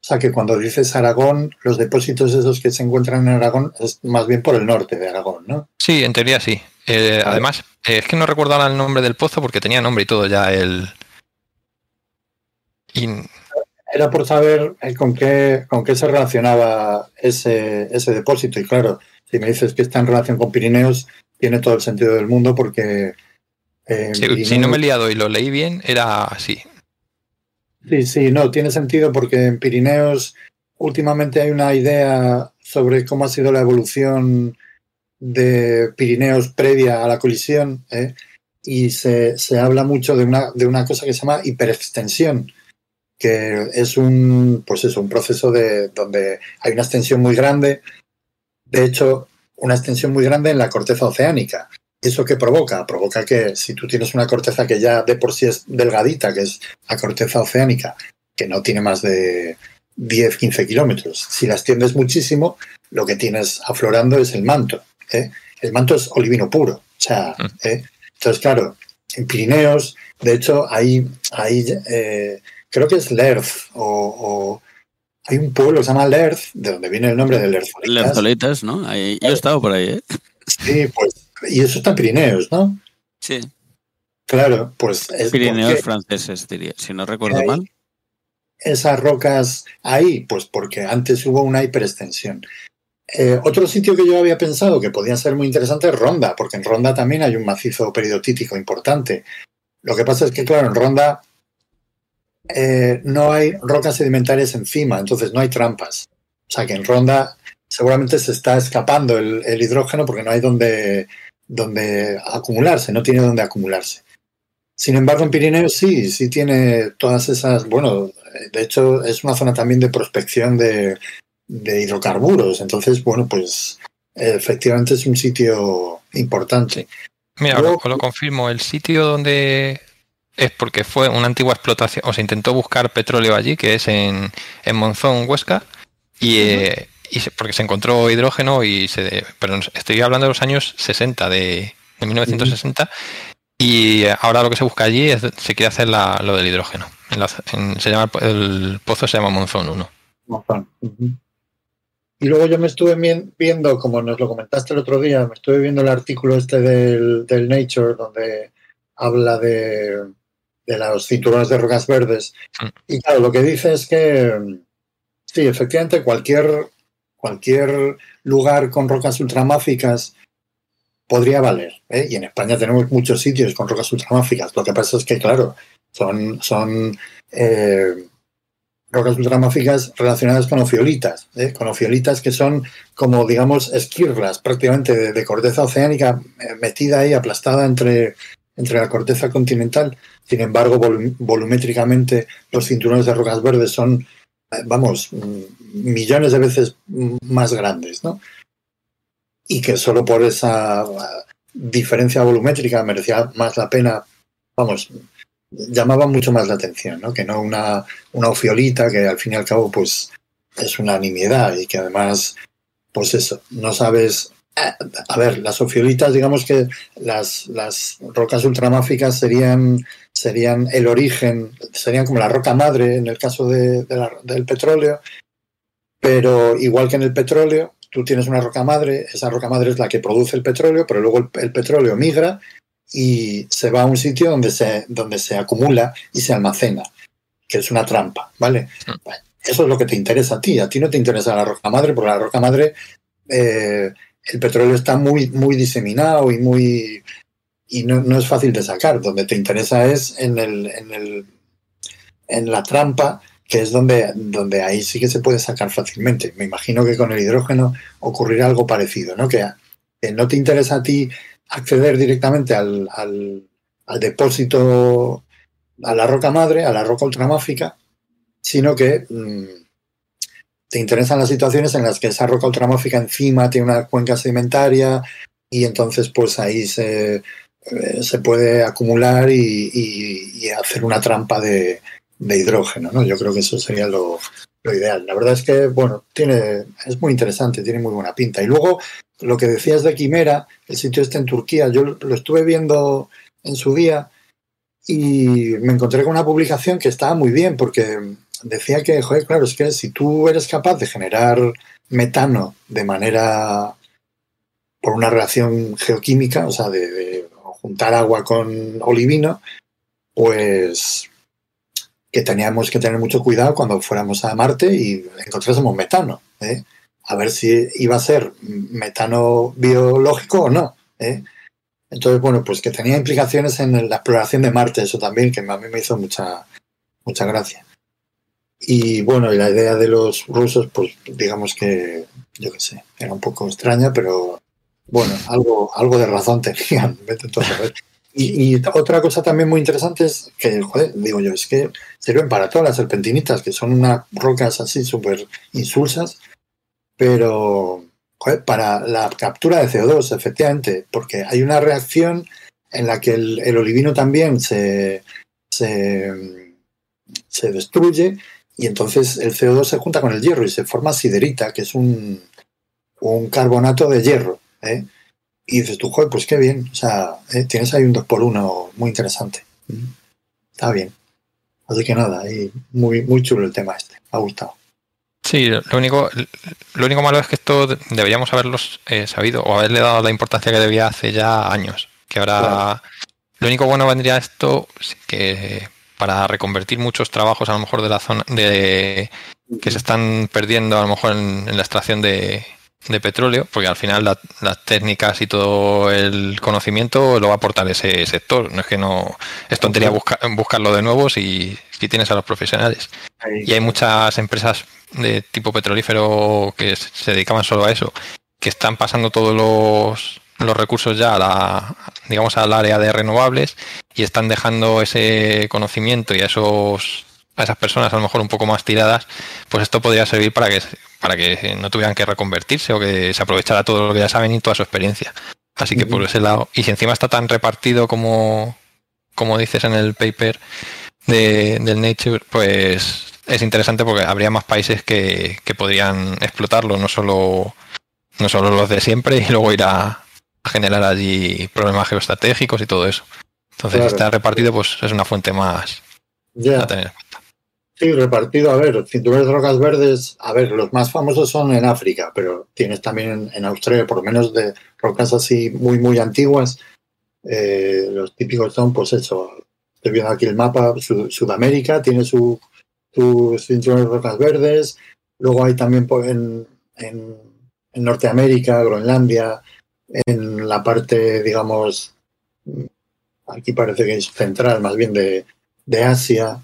Speaker 6: O sea que cuando dices Aragón, los depósitos esos que se encuentran en Aragón es más bien por el norte de Aragón, ¿no?
Speaker 5: Sí, en teoría sí. Eh, además, eh, es que no recuerdo ahora el nombre del pozo porque tenía nombre y todo ya el.
Speaker 6: Era por saber eh, con qué, con qué se relacionaba ese, ese depósito. Y claro, si me dices que está en relación con Pirineos, tiene todo el sentido del mundo porque.
Speaker 5: Si no me he liado y lo leí bien, era así.
Speaker 6: Sí, sí, no, tiene sentido porque en Pirineos últimamente hay una idea sobre cómo ha sido la evolución de Pirineos previa a la colisión ¿eh? y se, habla mucho de una, de una cosa que se llama hiperextensión, que es un, pues eso, un proceso de, donde hay una extensión muy grande, de hecho, una extensión muy grande en la corteza oceánica. ¿Eso qué provoca? Provoca que si tú tienes una corteza que ya de por sí es delgadita, que es la corteza oceánica, que no tiene más de 10, 15 kilómetros, si la extiendes muchísimo, lo que tienes aflorando es el manto. ¿eh? El manto es olivino puro. O sea, mm. ¿eh? entonces, claro, en Pirineos, de hecho, hay, hay eh, creo que es Lerz, o, hay un pueblo que se llama Lerz, de donde viene el nombre de Lerzolitas.
Speaker 3: Lerzolitas, ¿no? yo he estado por ahí, ¿eh?
Speaker 6: Sí, pues, y eso está en Pirineos, ¿no?
Speaker 3: Sí.
Speaker 6: Claro, pues...
Speaker 3: Es Pirineos franceses, diría, si no recuerdo mal.
Speaker 6: Esas rocas ahí, pues porque antes hubo una hiperextensión. Eh, otro sitio que yo había pensado que podía ser muy interesante es Ronda, porque en Ronda también hay un macizo peridotítico importante. Lo que pasa es que, claro, en Ronda eh, no hay rocas sedimentarias encima, entonces no hay trampas. O sea que en Ronda seguramente se está escapando el, hidrógeno porque no hay donde, donde acumularse, no tiene donde acumularse. Sin embargo, en Pirineos sí, sí tiene todas esas, bueno, de hecho es una zona también de prospección de, de hidrocarburos. Entonces, bueno, pues efectivamente es un sitio importante.
Speaker 5: Mira, lo confirmo, el sitio donde es porque fue una antigua explotación, o se intentó buscar petróleo allí, que es en, en Monzón, Huesca, y, eh, porque se encontró hidrógeno, y se, pero estoy hablando de los años 60, de, 1960, y ahora lo que se busca allí es, se quiere hacer lo del hidrógeno. se llama, el pozo se llama Monzón 1. Monzón.
Speaker 6: Y luego yo me estuve viendo, como nos lo comentaste el otro día, me estuve viendo el artículo este del, Nature, donde habla de, de los cinturones de rocas verdes. Mm. Y claro, lo que dice es que, sí, efectivamente, cualquier, cualquier lugar con rocas ultramáficas podría valer. ¿eh? Y en España tenemos muchos sitios con rocas ultramáficas. Lo que pasa es que, claro, son, son eh, rocas ultramáficas relacionadas con ofiolitas, ¿eh? con ofiolitas que son como, digamos, esquirlas prácticamente de, corteza oceánica metida ahí, aplastada entre, entre la corteza continental. Sin embargo, volumétricamente los cinturones de rocas verdes son, eh, vamos, mm, millones de veces más grandes, ¿no? Y que solo por esa diferencia volumétrica merecía más la pena, vamos, llamaba mucho más la atención, ¿no? Que no una, una ofiolita que al fin y al cabo pues es una nimiedad y que además, pues eso, no sabes... A ver, las ofiolitas, digamos que las, las rocas ultramáficas serían, serían el origen, serían como la roca madre en el caso de, del petróleo, pero igual que en el petróleo, tú tienes una roca madre, esa roca madre es la que produce el petróleo, pero luego el petróleo migra y se va a un sitio donde se, donde se acumula y se almacena, que es una trampa, ¿vale? Mm. Eso es lo que te interesa a ti. A ti no te interesa la roca madre, porque la roca madre, eh, el petróleo está muy, muy diseminado y muy y no, no, es fácil de sacar. Donde te interesa es en el, en el en la trampa, que es donde, donde ahí sí que se puede sacar fácilmente. Me imagino que con el hidrógeno ocurrirá algo parecido, ¿no? Que, que no te interesa a ti acceder directamente al, depósito, a la roca madre, a la roca ultramáfica, sino que mm, te interesan las situaciones en las que esa roca ultramáfica encima tiene una cuenca sedimentaria y entonces pues ahí se, eh, se puede acumular y, hacer una trampa de, hidrógeno, ¿no? Yo creo que eso sería lo, lo, ideal. La verdad es que, bueno, tiene, es muy interesante, tiene muy buena pinta. Y luego lo que decías de Quimera, el sitio este en Turquía, yo lo estuve viendo en su día y me encontré con una publicación que estaba muy bien porque decía que, joder, claro, es que si tú eres capaz de generar metano de manera por una reacción geoquímica, o sea, de, juntar agua con olivino, pues que teníamos que tener mucho cuidado cuando fuéramos a Marte y encontrásemos metano. ¿eh? a ver si iba a ser metano biológico o no. ¿eh? Entonces, bueno, pues que tenía implicaciones en la exploración de Marte, eso también, que a mí me hizo mucha, mucha gracia. Y bueno, y la idea de los rusos, pues digamos que, yo qué sé, era un poco extraña, pero bueno, algo, algo de razón tenían. Y, otra cosa también muy interesante es que, joder, digo yo, es que sirven para todas las serpentinitas, que son unas rocas así súper insulsas, pero para la captura de CO2, efectivamente, porque hay una reacción en la que el, olivino también se, se, destruye y entonces el CO2 se junta con el hierro y se forma siderita, que es un, un carbonato de hierro. ¿eh? y dices tú, joder, pues qué bien. O sea, eh, tienes ahí un 2 por 1 muy interesante. Está bien. Así que nada, y muy, muy chulo el tema este. Me ha gustado.
Speaker 5: Sí, lo único, lo único malo es que esto deberíamos haberlo eh, sabido o haberle dado la importancia que debía hace ya años. Que ahora lo único bueno vendría esto que para reconvertir muchos trabajos a lo mejor de la zona de que se están perdiendo a lo mejor en, la extracción de, petróleo, porque al final las técnicas y todo el conocimiento lo va a aportar ese sector. No es que no es tontería buscarlo de nuevo si, si tienes a los profesionales. Y hay muchas empresas de tipo petrolífero que se dedicaban solo a eso, que están pasando todos los, los recursos ya a la, digamos, al área de renovables y están dejando ese conocimiento y a esos a esas personas a lo mejor un poco más tiradas, pues esto podría servir para que para que no tuvieran que reconvertirse o que se aprovechara todo lo que ya saben y toda su experiencia. Así que por ese lado, y si encima está tan repartido como, como dices en el paper de, del Nature, pues es interesante porque habría más países que, que podrían explotarlo, no solo, no solo los de siempre, y luego ir a, generar allí problemas geoestratégicos y todo eso. Entonces, si está repartido, pues es una fuente más
Speaker 6: a tener en cuenta. Sí, repartido, a ver, cinturones de rocas verdes, a ver, los más famosos son en África, pero tienes también en, Australia, por lo menos de rocas así muy, muy antiguas. Eh, los típicos son, pues eso, estoy viendo aquí el mapa, Sudamérica tiene su, tus cinturones de rocas verdes. Luego hay también en, en, Norteamérica, Groenlandia, en la parte, digamos, aquí parece que es central, más bien de, de Asia.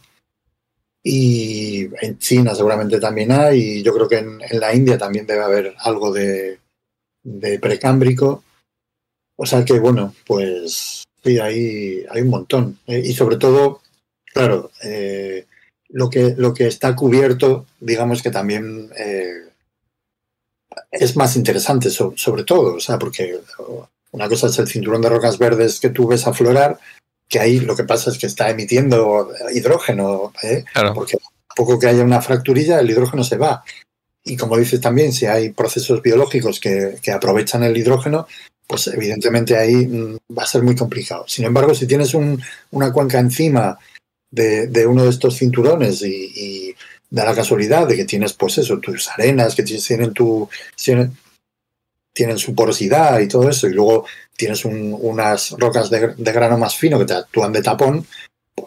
Speaker 6: Y en China seguramente también hay, y yo creo que en, la India también debe haber algo de, de, precámbrico. O sea que, bueno, pues sí, hay, hay un montón. Eh, y sobre todo, claro, eh, lo que, lo que está cubierto, digamos que también eh, es más interesante sobre todo, o sea, porque una cosa es el cinturón de rocas verdes que tú ves aflorar, que ahí lo que pasa es que está emitiendo hidrógeno, ¿eh? porque a poco que haya una fracturilla, el hidrógeno se va. Y como dices también, si hay procesos biológicos que, que aprovechan el hidrógeno, pues evidentemente ahí mm, va a ser muy complicado. Sin embargo, si tienes un, una cuenca encima de, uno de estos cinturones y, da la casualidad de que tienes, pues eso, tus arenas que tienen tu. Tienen, su porosidad y todo eso, y luego tienes unas rocas de, grano más fino que te actúan de tapón,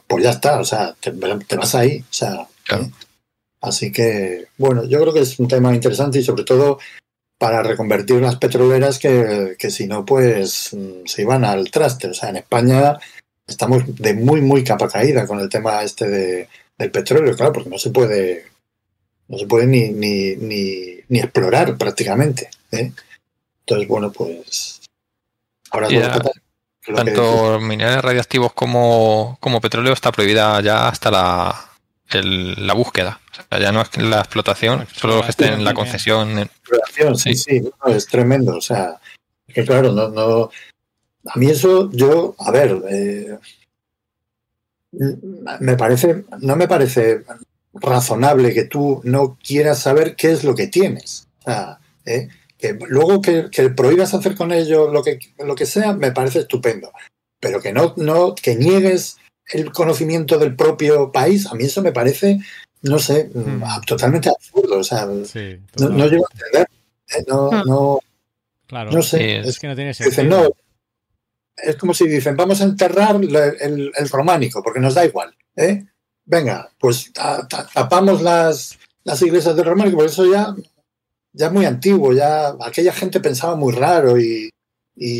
Speaker 6: pues, ya está, o sea, te, vas ahí, o sea. ¿eh? Así que, bueno, yo creo que es un tema interesante y sobre todo para reconvertir las petroleras que, que si no, pues mm, se iban al traste. O sea, en España estamos de muy, muy capa caída con el tema este de, del petróleo, claro, porque no se puede, no se puede ni, ni, ni, explorar prácticamente. ¿eh? Entonces, bueno, pues
Speaker 5: ahora tanto minerales radiactivos como, como petróleo está prohibida ya hasta la, la búsqueda. O sea, ya no es la explotación, solo los que estén en la concesión.
Speaker 6: sí, sí, es tremendo. O sea, que claro, no, no, a mí eso, yo, a ver, eh, me parece, no me parece razonable que tú no quieras saber qué es lo que tienes. O sea, eh, que luego que, prohíbas hacer con ello lo que, lo que sea, me parece estupendo. Pero que no, no, que niegues el conocimiento del propio país, a mí eso me parece, no sé, hmm. totalmente absurdo. O sea, no, llego a entender. Eh, no, hmm. no,
Speaker 2: claro, no sé. Es, que no tiene sentido.
Speaker 6: no, es como si dicen, vamos a enterrar el, románico, porque nos da igual. ¿eh? Venga, pues tapamos las, las iglesias del románico, porque eso ya, ya es muy antiguo, ya aquella gente pensaba muy raro y,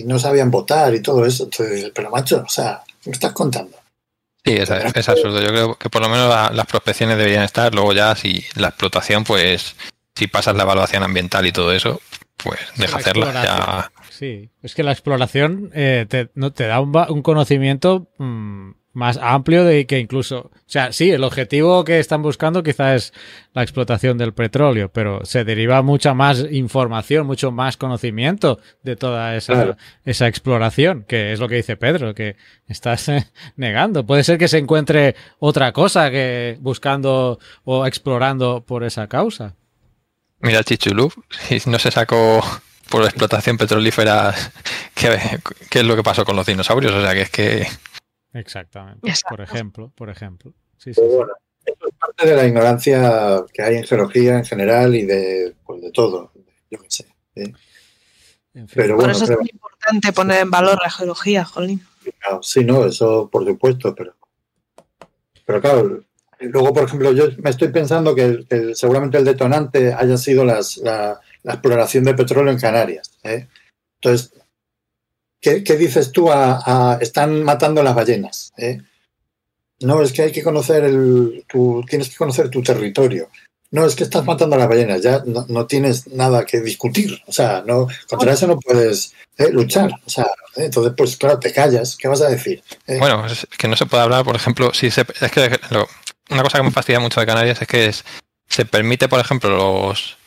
Speaker 6: no sabían votar y todo eso. pero macho, o sea, ¿qué me estás contando?
Speaker 5: Sí, es, absurdo. Yo creo que por lo menos las prospecciones deberían estar. Luego ya si la explotación, pues si pasas la evaluación ambiental y todo eso, pues deja hacerla. Ya
Speaker 2: Sí, es que la exploración eh, te, no, te da un, conocimiento mm, más amplio de que incluso, o sea, sí, el objetivo que están buscando quizás es la explotación del petróleo, pero se deriva mucha más información, mucho más conocimiento de toda esa, esa exploración, que es lo que dice Pedro, que estás eh, negando. Puede ser que se encuentre otra cosa que buscando o explorando por esa causa.
Speaker 5: Mira Chichulú, no se sacó por explotación petrolífera qué, es lo que pasó con los dinosaurios. O sea, que es que...
Speaker 2: Exactamente. Por ejemplo, por ejemplo. Sí,
Speaker 6: sí, es parte de la ignorancia que hay en geología en general y de, pues, de todo. Yo qué sé. ¿eh?
Speaker 4: Pero por eso es muy importante poner en valor la geología, Jolín.
Speaker 6: sí, no, eso por supuesto, pero, pero claro, luego, por ejemplo, yo me estoy pensando que, seguramente el detonante haya sido las, la, exploración de petróleo en Canarias. ¿eh? Entonces, ¿qué, dices tú a, están matando las ballenas? ¿eh? No, es que hay que conocer el, tu, tienes que conocer tu territorio. No, es que estás matando a las ballenas, ya no, tienes nada que discutir. O sea, no, contra eso no puedes eh, luchar. O sea, eh, entonces, pues claro, te callas. ¿Qué vas a decir?
Speaker 5: Eh, bueno, es que no se puede hablar, por ejemplo, si se, es que una cosa que me fastidia mucho de Canarias es que se permite, por ejemplo, los,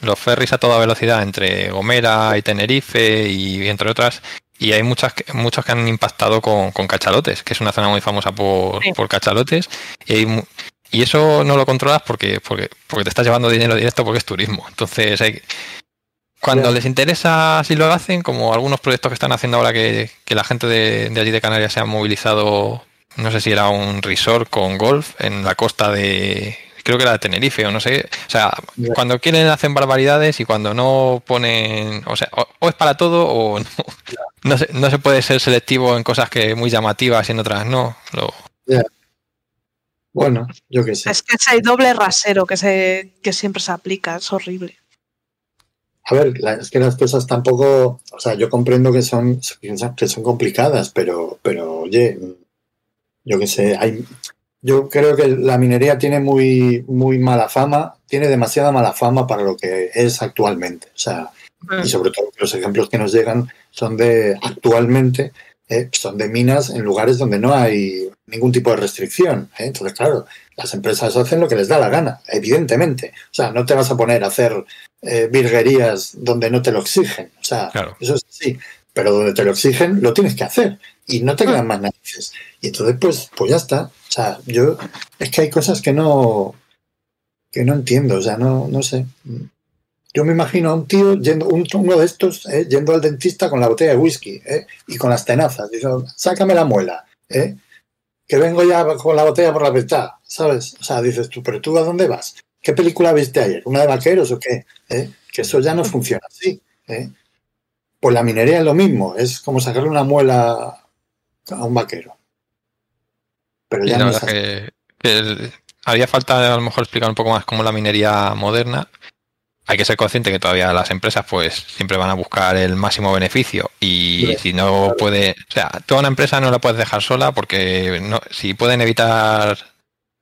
Speaker 5: los ferries a toda velocidad entre Gomera y Tenerife y entre otras, y hay muchas muchos que han impactado con, cachalotes, que es una zona muy famosa por, por cachalotes, y hay, y eso no lo controlas porque, porque, porque te estás llevando dinero directo porque es turismo. Entonces, cuando les interesa, si lo hacen, como algunos proyectos que están haciendo ahora que, la gente de, allí de Canarias se ha movilizado, no sé si era un resort con golf en la costa de, creo que era de Tenerife o no sé. O sea, cuando quieren hacen barbaridades y cuando no ponen, o sea, o, es para todo o no. No se, no se puede ser selectivo en cosas que muy llamativas y en otras no. Lo,
Speaker 6: bueno, yo qué sé.
Speaker 4: Es que hay doble rasero que, se, que siempre se aplica, es horrible.
Speaker 6: A ver, es que las cosas tampoco, o sea, yo comprendo que son, que son complicadas, pero, pero oye, yo qué sé, hay, yo creo que la minería tiene muy, muy mala fama, tiene demasiada mala fama para lo que es actualmente. O sea, y mm. sobre todo los ejemplos que nos llegan son de actualmente ¿eh? son de minas en lugares donde no hay ningún tipo de restricción. ¿eh? Entonces, claro, las empresas hacen lo que les da la gana, evidentemente. O sea, no te vas a poner a hacer eh, virguerías donde no te lo exigen. O sea, eso es sí. Pero donde te lo exigen, lo tienes que hacer. Y no te quedan ah. más narices. Y entonces, pues, pues ya está. O sea, yo. Es que hay cosas que no. que no entiendo. O sea, no, no sé. Yo me imagino a un tío yendo, uno de estos, eh, yendo al dentista con la botella de whisky eh, y con las tenazas, diciendo, sácame la muela, eh, que vengo ya con la botella por la mitad, ¿sabes? O sea, dices tú, pero tú a dónde vas? ¿Qué película viste ayer? ¿Una de vaqueros o qué? Que eso ya no funciona así. Pues la minería es lo mismo, es como sacarle una muela a un vaquero.
Speaker 5: Pero ya no es que, haría falta a lo mejor explicar un poco más cómo la minería moderna. Hay que ser consciente que todavía las empresas pues siempre van a buscar el máximo beneficio. Y si no puede, o sea, toda una empresa no la puedes dejar sola porque no, si pueden evitar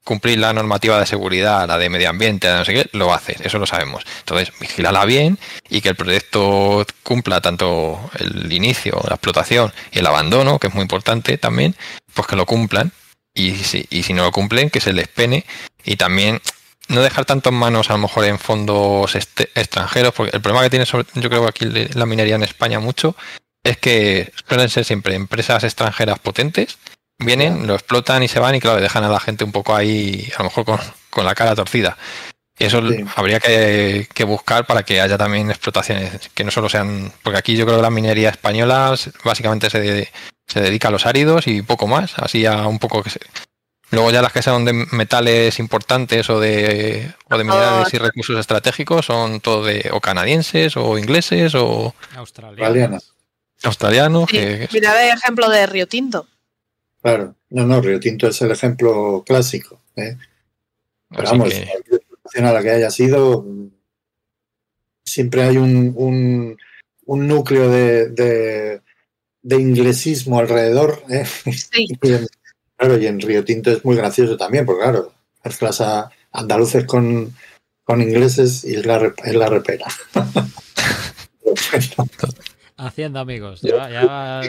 Speaker 5: cumplir la normativa de seguridad, la de medio ambiente, no sé qué, lo hacen, eso lo sabemos. Entonces, vigílala bien y que el proyecto cumpla tanto el inicio, la explotación y el abandono, que es muy importante también, pues que lo cumplan y si, y si no lo cumplen, que se les pene y también no dejar tanto en manos a lo mejor en fondos extranjeros, porque el problema que tiene yo creo que aquí la minería en España mucho es que suelen ser siempre empresas extranjeras potentes, vienen, lo explotan y se van y claro, dejan a la gente un poco ahí, a lo mejor con, la cara torcida. Y eso habría que, buscar para que haya también explotaciones que no solo sean, porque aquí yo creo que la minería española básicamente se, se dedica a los áridos y poco más, así a un poco que se, Luego ya las que son de metales importantes o de, o de minerales y recursos estratégicos son todo de o canadienses o ingleses o
Speaker 2: australianos.
Speaker 5: Australianos.
Speaker 4: Mira el ejemplo de Río Tinto.
Speaker 6: Claro, no, no, Río Tinto es el ejemplo clásico. ¿eh? Pero vamos, a la que haya sido, siempre hay un, un, núcleo de, de, inglesismo alrededor. ¿eh? Sí. Claro, y en Río Tinto es muy gracioso también, porque claro, mezclas a andaluces con, con ingleses y es la, es la repera.
Speaker 2: Haciendo amigos. Ya,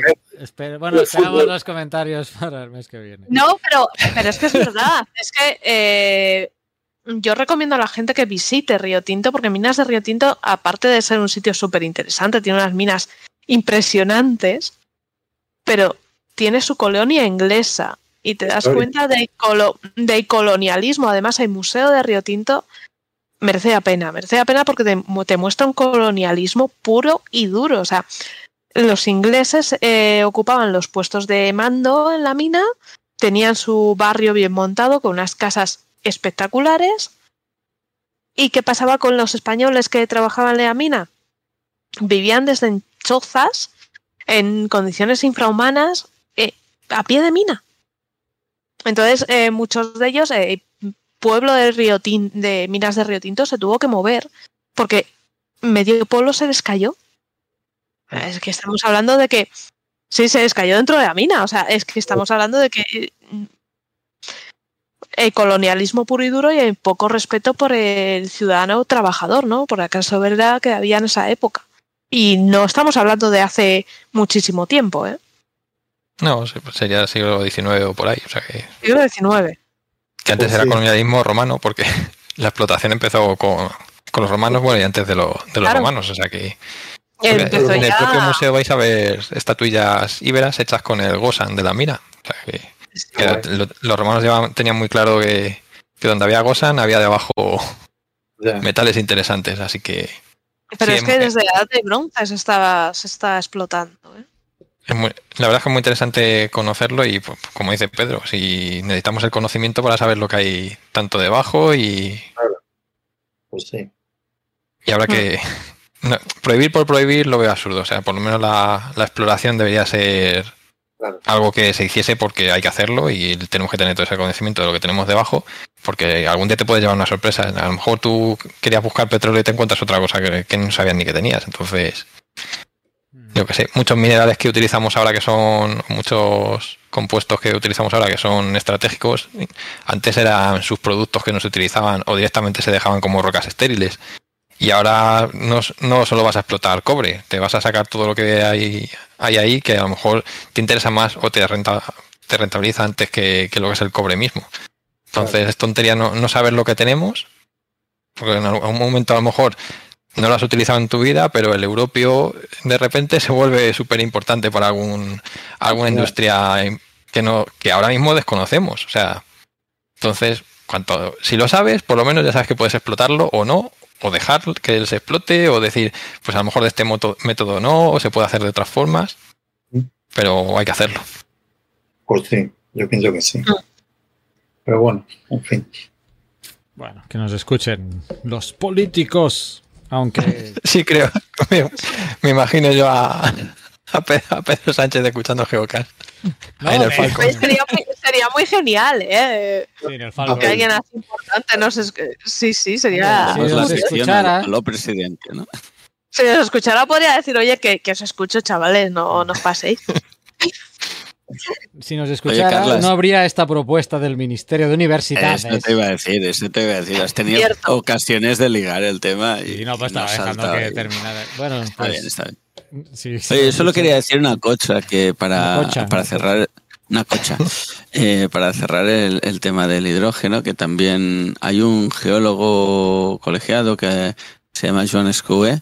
Speaker 2: bueno, esperamos los comentarios para el mes que viene.
Speaker 4: No, pero, pero es que es verdad. es que eh, yo recomiendo a la gente que visite Río Tinto, porque Minas de Río Tinto, aparte de ser un sitio súper interesante, tiene unas minas impresionantes, pero tiene su colonia inglesa y te das cuenta de, de colonialismo. Además, hay Museo de Río Tinto merece la pena, merece la pena porque te, muestra un colonialismo puro y duro. O sea, los ingleses eh, ocupaban los puestos de mando en la mina, tenían su barrio bien montado con unas casas espectaculares. ¿Y qué pasaba con los españoles que trabajaban en la mina? Vivían desde en chozas, en condiciones infrahumanas, eh, a pie de mina. Entonces, eh, muchos de ellos, pueblo de, Río de Minas de Río Tinto se tuvo que mover porque medio pueblo se descayó. Es que estamos hablando de que sí se descayó dentro de la mina. O sea, es que estamos hablando de que el colonialismo puro y duro y el poco respeto por el ciudadano trabajador, ¿no? Por la clase verdad que había en esa época. Y no estamos hablando de hace muchísimo tiempo, ¿eh?
Speaker 5: No, sería el siglo XIX o por ahí. O sea que...
Speaker 4: Siglo XIX.
Speaker 5: Que antes pues era colonialismo romano, porque la explotación empezó con, los romanos, bueno, y antes de, de los romanos, o sea que... en el propio museo vais a ver estatuillas íberas hechas con el Gosan de la mina. O sea que, los romanos tenían muy claro que, donde había Gosan había debajo metales interesantes, así que...
Speaker 4: Pero es que desde la edad de bronce se está, se está explotando. ¿eh?
Speaker 5: la verdad es que es muy interesante conocerlo y, pues, como dice Pedro, si necesitamos el conocimiento para saber lo que hay tanto debajo y.
Speaker 6: Pues sí.
Speaker 5: Y habrá que. prohibir por prohibir lo veo absurdo. O sea, por lo menos la, exploración debería ser algo que se hiciese porque hay que hacerlo y tenemos que tener todo ese conocimiento de lo que tenemos debajo, porque algún día te puede llevar una sorpresa. A lo mejor tú querías buscar petróleo y te encuentras otra cosa que, que no sabías ni que tenías. Entonces, yo que sé, muchos minerales que utilizamos ahora que son, muchos compuestos que utilizamos ahora que son estratégicos, antes eran sus productos que no se utilizaban o directamente se dejaban como rocas estériles. Y ahora no, no solo vas a explotar cobre, te vas a sacar todo lo que hay, hay ahí que a lo mejor te interesa más o te, renta, te rentabiliza antes que, lo que es el cobre mismo. Entonces es tontería no, no saber lo que tenemos, porque en algún momento a lo mejor no lo has utilizado en tu vida, pero el europeo de repente se vuelve súper importante para algún, alguna industria que, no, que ahora mismo desconocemos. O sea, entonces, cuanto, si lo sabes, por lo menos ya sabes que puedes explotarlo o no, o dejar que él se explote, o decir, pues a lo mejor de este método no, o se puede hacer de otras formas, pero hay que hacerlo.
Speaker 6: Pues sí, yo pienso que sí. Pero bueno, en fin.
Speaker 2: Bueno, que nos escuchen los políticos. Aunque.
Speaker 5: Sí, creo. Me, imagino yo a, a, Pedro, Sánchez escuchando Geocast.
Speaker 4: sería, muy, genial, ¿eh? Sí, en el Que alguien así importante nos Sí, sí, sería.
Speaker 3: Si la escuchara, lo presidente, ¿no?
Speaker 4: Si nos escuchara, podría decir, oye, que, que os escucho, chavales, no, no os paséis.
Speaker 2: Si nos escuchara, no habría esta propuesta del Ministerio de Universidades.
Speaker 3: Eso te iba a decir, eso te iba a decir. Has tenido ocasiones de ligar el tema y,
Speaker 2: no, pues estaba dejando que terminara. Bueno,
Speaker 3: está pues, bien, está bien. Sí, Oye, yo solo quería decir una cosa que para, para cerrar una cocha eh, para cerrar el, el, tema del hidrógeno que también hay un geólogo colegiado que se llama John Scue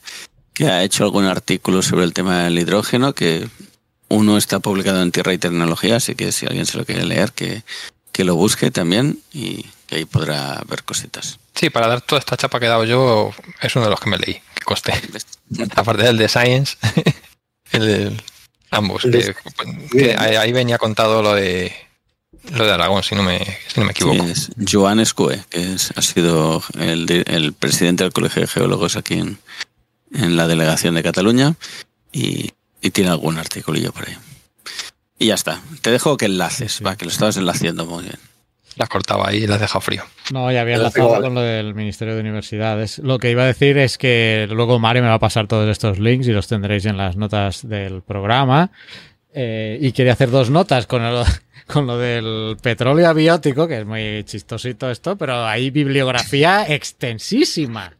Speaker 3: que ha hecho algún artículo sobre el tema del hidrógeno que uno está publicado en Tierra y Tecnología, así que si alguien se lo quiere leer, que, que lo busque también y que ahí podrá ver cositas.
Speaker 5: Sí, para dar toda esta chapa que he dado yo, es uno de los que me leí, que coste. Aparte del de Science, el ambos. Que, ahí venía contado lo de lo de Aragón, si no me, si no me equivoco.
Speaker 3: es Joan Escue, que ha sido el, el, presidente del Colegio de Geólogos aquí en, en la delegación de Cataluña y y tiene algún articulillo por ahí. Y ya está. Te dejo que enlaces, va, que lo estabas enlaciando muy bien.
Speaker 5: Las cortaba ahí y las dejado frío.
Speaker 2: No, ya había enlazado con lo del Ministerio de Universidades. Lo que iba a decir es que luego Mario me va a pasar todos estos links y los tendréis en las notas del programa. Eh, y quería hacer dos notas con, con lo del petróleo abiótico, que es muy chistosito esto, pero hay bibliografía extensísima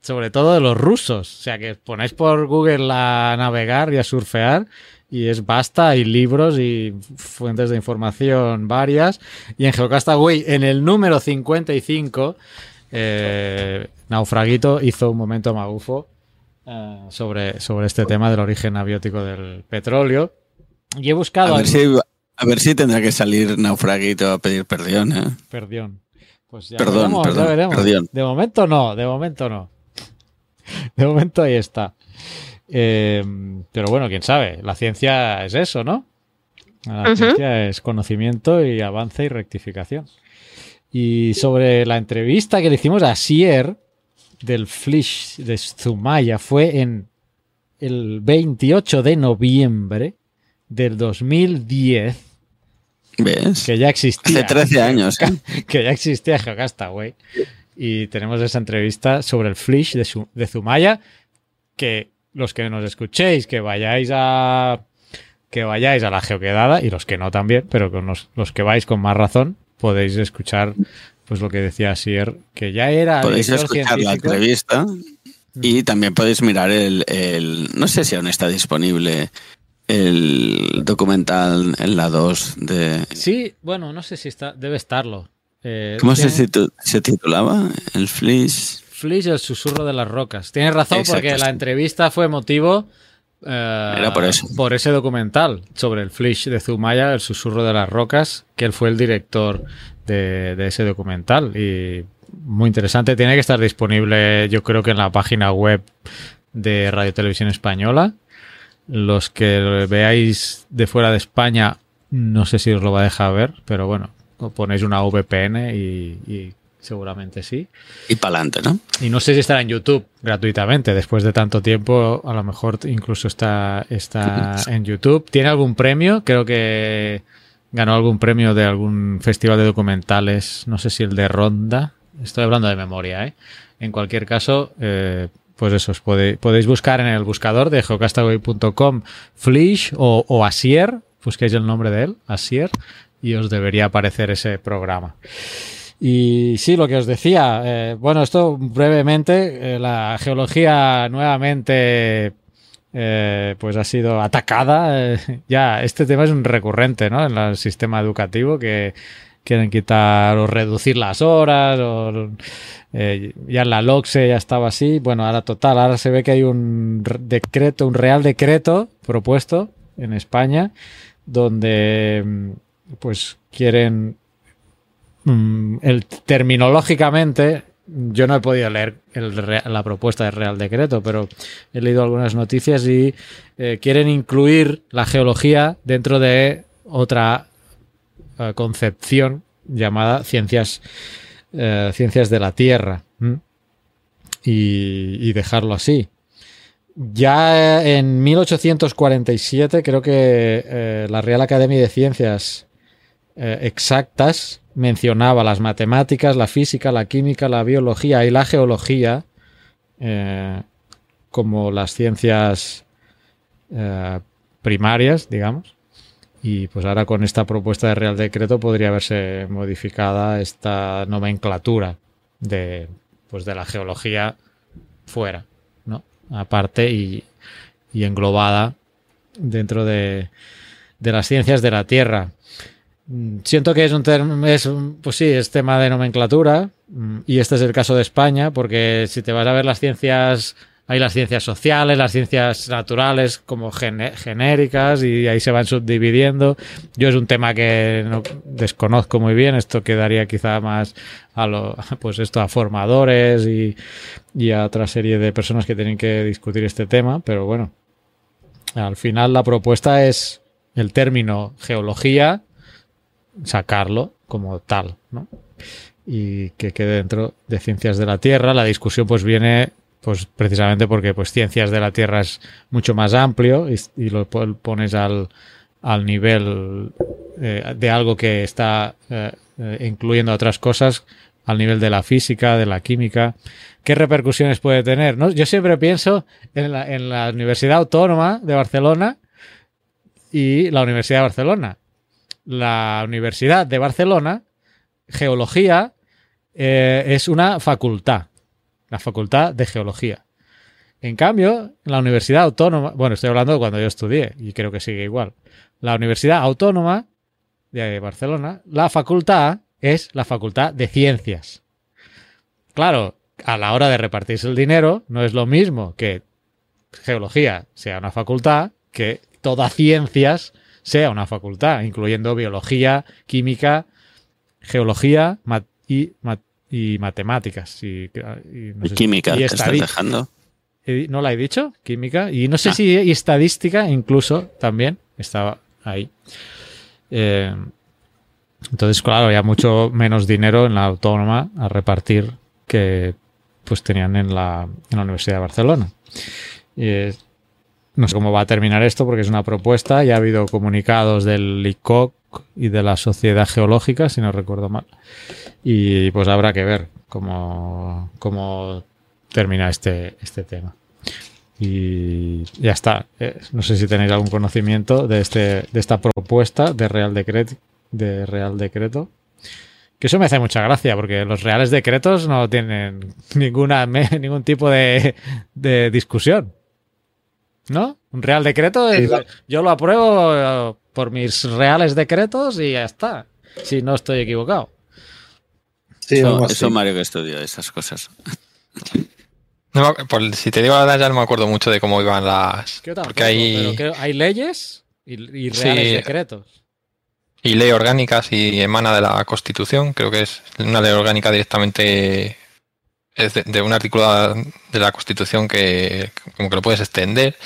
Speaker 2: sobre todo de los rusos. O sea, que ponéis por Google a navegar y a surfear y es basta, hay libros y fuentes de información varias. Y en Geocastaway, en el número 55, eh, Naufraguito hizo un momento magufo eh, sobre, sobre este tema del origen abiótico del petróleo. Y he buscado...
Speaker 3: A ver, si, a ver si tendrá que salir Naufraguito a pedir perdón. ¿eh?
Speaker 2: Perdón. Pues ya
Speaker 3: perdón,
Speaker 2: veremos,
Speaker 3: perdón,
Speaker 2: ya veremos.
Speaker 3: perdón.
Speaker 2: De momento no, de momento no. De momento ahí está. Eh, pero bueno, quién sabe. La ciencia es eso, ¿no? La ciencia es conocimiento y avance y rectificación. Y sobre la entrevista que le hicimos a Sier del Flish de Zumaya fue en el 28 de noviembre del 2010,
Speaker 3: ¿Ves?
Speaker 2: que ya existía.
Speaker 3: Hace 13 años. ¿eh?
Speaker 2: que ya existía Geocastaway. Y tenemos esa entrevista sobre el Flish de, Su- de Zumaya. Que los que nos escuchéis, que vayáis a. Que vayáis a la geoquedada, y los que no también, pero con los, los que vais con más razón, podéis escuchar pues lo que decía Sier, que ya era.
Speaker 3: Podéis escuchar la entrevista y también podéis mirar el, el- No sé si aún está disponible el documental en la 2 de...
Speaker 2: Sí, bueno, no sé si está. Debe estarlo. Eh,
Speaker 3: ¿Cómo se, se titulaba? El Flish...
Speaker 2: Flish, el susurro de las rocas. Tienes razón
Speaker 3: Exacto,
Speaker 2: porque la entrevista fue motivo eh,
Speaker 3: Era por eso.
Speaker 2: por ese documental sobre el Flish de Zumaya, el susurro de las rocas, que él fue el director de, de ese documental. Y muy interesante. Tiene que estar disponible, yo creo que en la página web de Radio Televisión Española. Los que veáis de fuera de España, no sé si os lo va a dejar ver, pero bueno, ponéis una VPN y- y seguramente sí.
Speaker 3: Y pa'lante, ¿no?
Speaker 2: Y no sé si estará en YouTube gratuitamente. Después de tanto tiempo, a lo mejor incluso está, está en YouTube. ¿Tiene algún premio? Creo que ganó algún premio de algún festival de documentales. No sé si el de Ronda. Estoy hablando de memoria, ¿eh? En cualquier caso, eh, pues eso, os pode- podéis buscar en el buscador de geocastaway.com Flish o, o Asier. Busquéis el nombre de él, Asier, y os debería aparecer ese programa. Y sí, lo que os decía, eh, bueno, esto brevemente, eh, la geología nuevamente eh, pues ha sido atacada. ya, este tema es un recurrente ¿no? en el sistema educativo que quieren quitar o reducir las horas o ya en la LOCSE ya estaba así. Bueno, ahora total, ahora se ve que hay un re- decreto, un real decreto propuesto en España donde mm, pues quieren mm, el terminológicamente yo no he podido leer la propuesta del Real Decreto, pero he leído algunas noticias y eh, quieren incluir la geología dentro de otra eh, concepción llamada ciencias, eh, ciencias de la Tierra y, dejarlo así. Ya en 1847 creo que la Real Academia de Ciencias Exactas mencionaba las matemáticas, la física, la química, la biología y la geología eh, como las ciencias eh, primarias, digamos. Y pues ahora con esta propuesta de Real Decreto podría verse modificada esta nomenclatura de, pues de la geología fuera, ¿no? Aparte y, englobada dentro de, de las ciencias de la Tierra. Mm, Siento que es un, es pues sí, es tema de nomenclatura mm, y este es el caso de España porque si te vas a ver las ciencias, hay las ciencias sociales, las ciencias naturales como genéricas y ahí se van subdividiendo. Yo es un tema que no desconozco muy bien, esto quedaría quizá más a lo, pues esto a formadores y, y a otra serie de personas que tienen que discutir este tema, pero bueno, al final la propuesta es el término geología sacarlo como tal. Y que quede dentro de ciencias de la Tierra. La discusión pues viene pues precisamente porque pues ciencias de la Tierra es mucho más amplio y, lo pon- pones al, al nivel eh, de algo que está eh, eh, incluyendo otras cosas al nivel de la física, de la química. ¿Qué repercusiones puede tener? ¿no? Yo siempre pienso en la, en la Universidad Autónoma de Barcelona y la Universidad de Barcelona la Universidad de Barcelona, Geología, eh, es una facultad, la Facultad de Geología. En cambio, la Universidad Autónoma, bueno, estoy hablando de cuando yo estudié y creo que sigue igual. La Universidad Autónoma de Barcelona, la facultad es la Facultad de Ciencias. Claro, a la hora de repartirse el dinero, no es lo mismo que geología sea una facultad que todas ciencias sea una facultad, incluyendo biología, química, geología y, y matemáticas. Y,
Speaker 3: química, y estás dejando.
Speaker 2: ¿No la he dicho? Química. Y no sé ah. si y estadística incluso también estaba ahí. Eh, entonces, claro, había mucho menos dinero en la autónoma a repartir que pues tenían en la, en la Universidad de Barcelona. Y, no sé cómo va a terminar esto porque es una propuesta. Ya ha habido comunicados del ICOC y de la Sociedad Geológica, si no recuerdo mal. Y pues habrá que ver cómo, cómo termina este, este tema. Y ya está. Eh, no sé si tenéis algún conocimiento de, este, de esta propuesta de Real Decreto. De Real Decreto. Que eso me hace mucha gracia, porque los reales decretos no tienen ninguna, ningún tipo de, de discusión. ¿No? Un real decreto, yo lo apruebo eh, por mis reales decretos y ya está. Si no estoy equivocado.
Speaker 3: Sí, eso, Mario que estudió esas cosas.
Speaker 5: si te digo la verdad, ya no me acuerdo mucho de cómo iban las.
Speaker 2: porque hay... hay leyes y, reales decretos.
Speaker 5: Y ley orgánicas y emana de la Constitución. Creo que es una ley orgánica directamente. Es de un artículo de la Constitución que como que lo puedes extender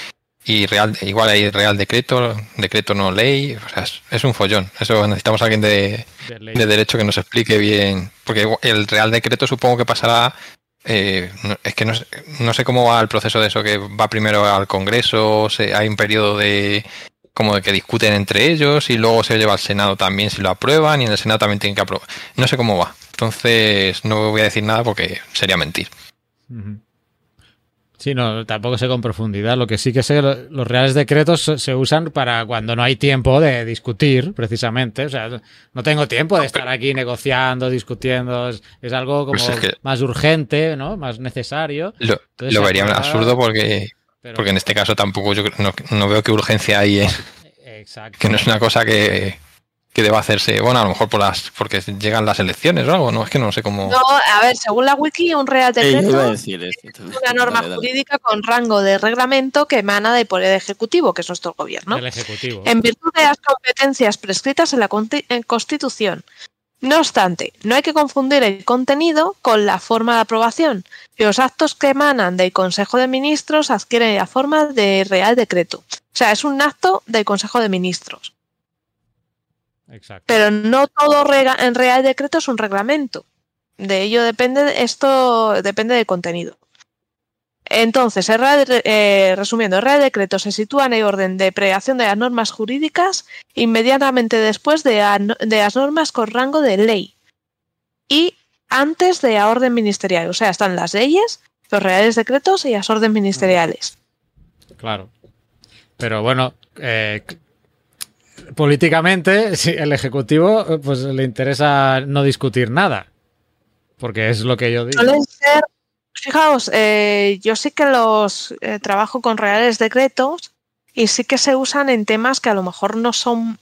Speaker 5: y real, igual hay real decreto, decreto no ley, o sea, es, un follón. Eso necesitamos a alguien de, de, derecho que nos explique bien, porque el real decreto supongo que pasará, eh, es que no, no, sé cómo va el proceso de eso, que va primero al Congreso, hay un periodo de como de que discuten entre ellos y luego se lleva al Senado también si lo aprueban y en el Senado también tienen que aprobar. No sé cómo va. Entonces no voy a decir nada porque sería mentir.
Speaker 2: Sí, no, tampoco sé con profundidad. Lo que sí que sé, los reales decretos se usan para cuando no hay tiempo de discutir, precisamente. O sea, no tengo tiempo de estar aquí negociando, discutiendo. Es, algo como pues más urgente, ¿no? Más necesario.
Speaker 5: Lo, vería absurdo porque, porque en este caso tampoco yo no, no veo qué urgencia hay. ¿eh? Exacto. Que no es una cosa que, que deba hacerse, bueno, a lo mejor por las, porque llegan las elecciones o algo, no es que no sé cómo.
Speaker 4: No, a ver, según la wiki, un real decreto es una norma jurídica con rango de reglamento que emana del poder ejecutivo, que es nuestro gobierno. En virtud de las competencias prescritas en la Constitución. No obstante, no hay que confundir el contenido con la forma de aprobación. Los actos que emanan del Consejo de Ministros adquieren la forma de real decreto. O sea, es un acto del Consejo de Ministros. Pero no todo en Real Decreto es un reglamento. De ello depende, esto depende del contenido. Entonces, eh, resumiendo, el Real Decreto se sitúa en el orden de pregación de las normas jurídicas inmediatamente después de, las normas con rango de ley y antes de la orden ministerial. O sea, están las leyes, los reales decretos y las órdenes ministeriales.
Speaker 2: Claro. Pero bueno, eh, políticamente, si el Ejecutivo pues le interesa no discutir nada. Porque es lo que yo digo.
Speaker 4: fijaos, eh, yo sí que los eh, trabajo con reales decretos y sí que se usan en temas que a lo mejor no son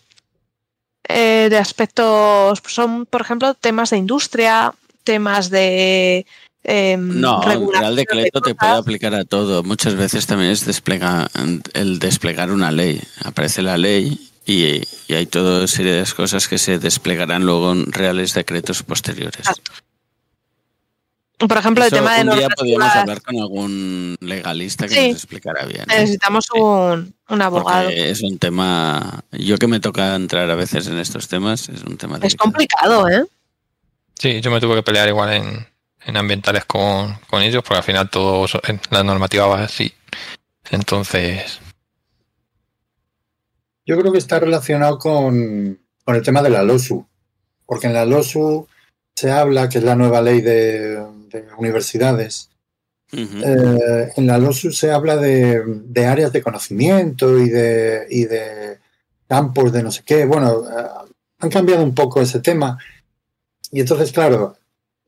Speaker 4: eh, de aspectos, son por ejemplo temas de industria, temas de
Speaker 3: em, no, el Real Decreto te puede aplicar a todo. Muchas veces también es desplega, el desplegar una ley. Aparece la ley y, hay toda serie de cosas que se desplegarán luego en reales decretos posteriores.
Speaker 4: Por ejemplo, el tema de
Speaker 3: un día podríamos hablar con algún legalista que nos explicara bien.
Speaker 4: ¿eh? Necesitamos un, abogado.
Speaker 3: es un tema. Yo que me toca entrar a veces en estos temas, es un tema.
Speaker 4: Es complicado, ¿eh?
Speaker 5: Sí, yo me tuve que pelear igual en, en ambientales con, con, ellos, porque al final todo la normativa va así. Entonces,
Speaker 6: yo creo que está relacionado con, el tema de la LOSU, porque en la LOSU se habla, que es la nueva ley de, universidades, eh, en la LOSU se habla de, áreas de conocimiento y de, y de campos de no sé qué. Bueno, eh, han cambiado un poco ese tema. Y entonces, claro,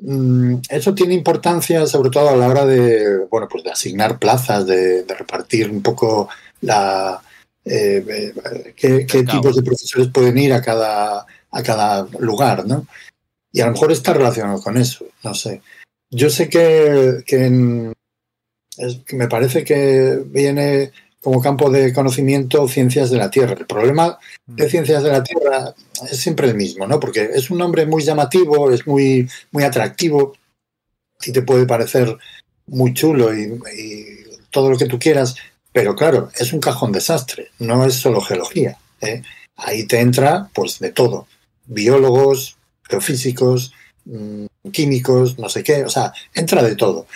Speaker 6: mm, eso tiene importancia sobre todo a la hora de, bueno, pues de asignar plazas, de repartir un poco la, eh, qué, tipos de profesores pueden ir a cada, a cada lugar, ¿no? Y a lo mejor está relacionado con eso, no sé. Yo sé que, que, me parece que viene como campo de conocimiento ciencias de la Tierra. El problema de mm. ciencias de la Tierra es siempre el mismo, ¿no? Porque es un nombre muy llamativo, es muy, muy atractivo y te puede parecer muy chulo y, todo lo que tú quieras, pero claro, es un cajón desastre, no es solo geología. ¿eh? Ahí te entra pues de todo, biólogos, geofísicos, mm, químicos, no sé qué, o sea, entra de todo.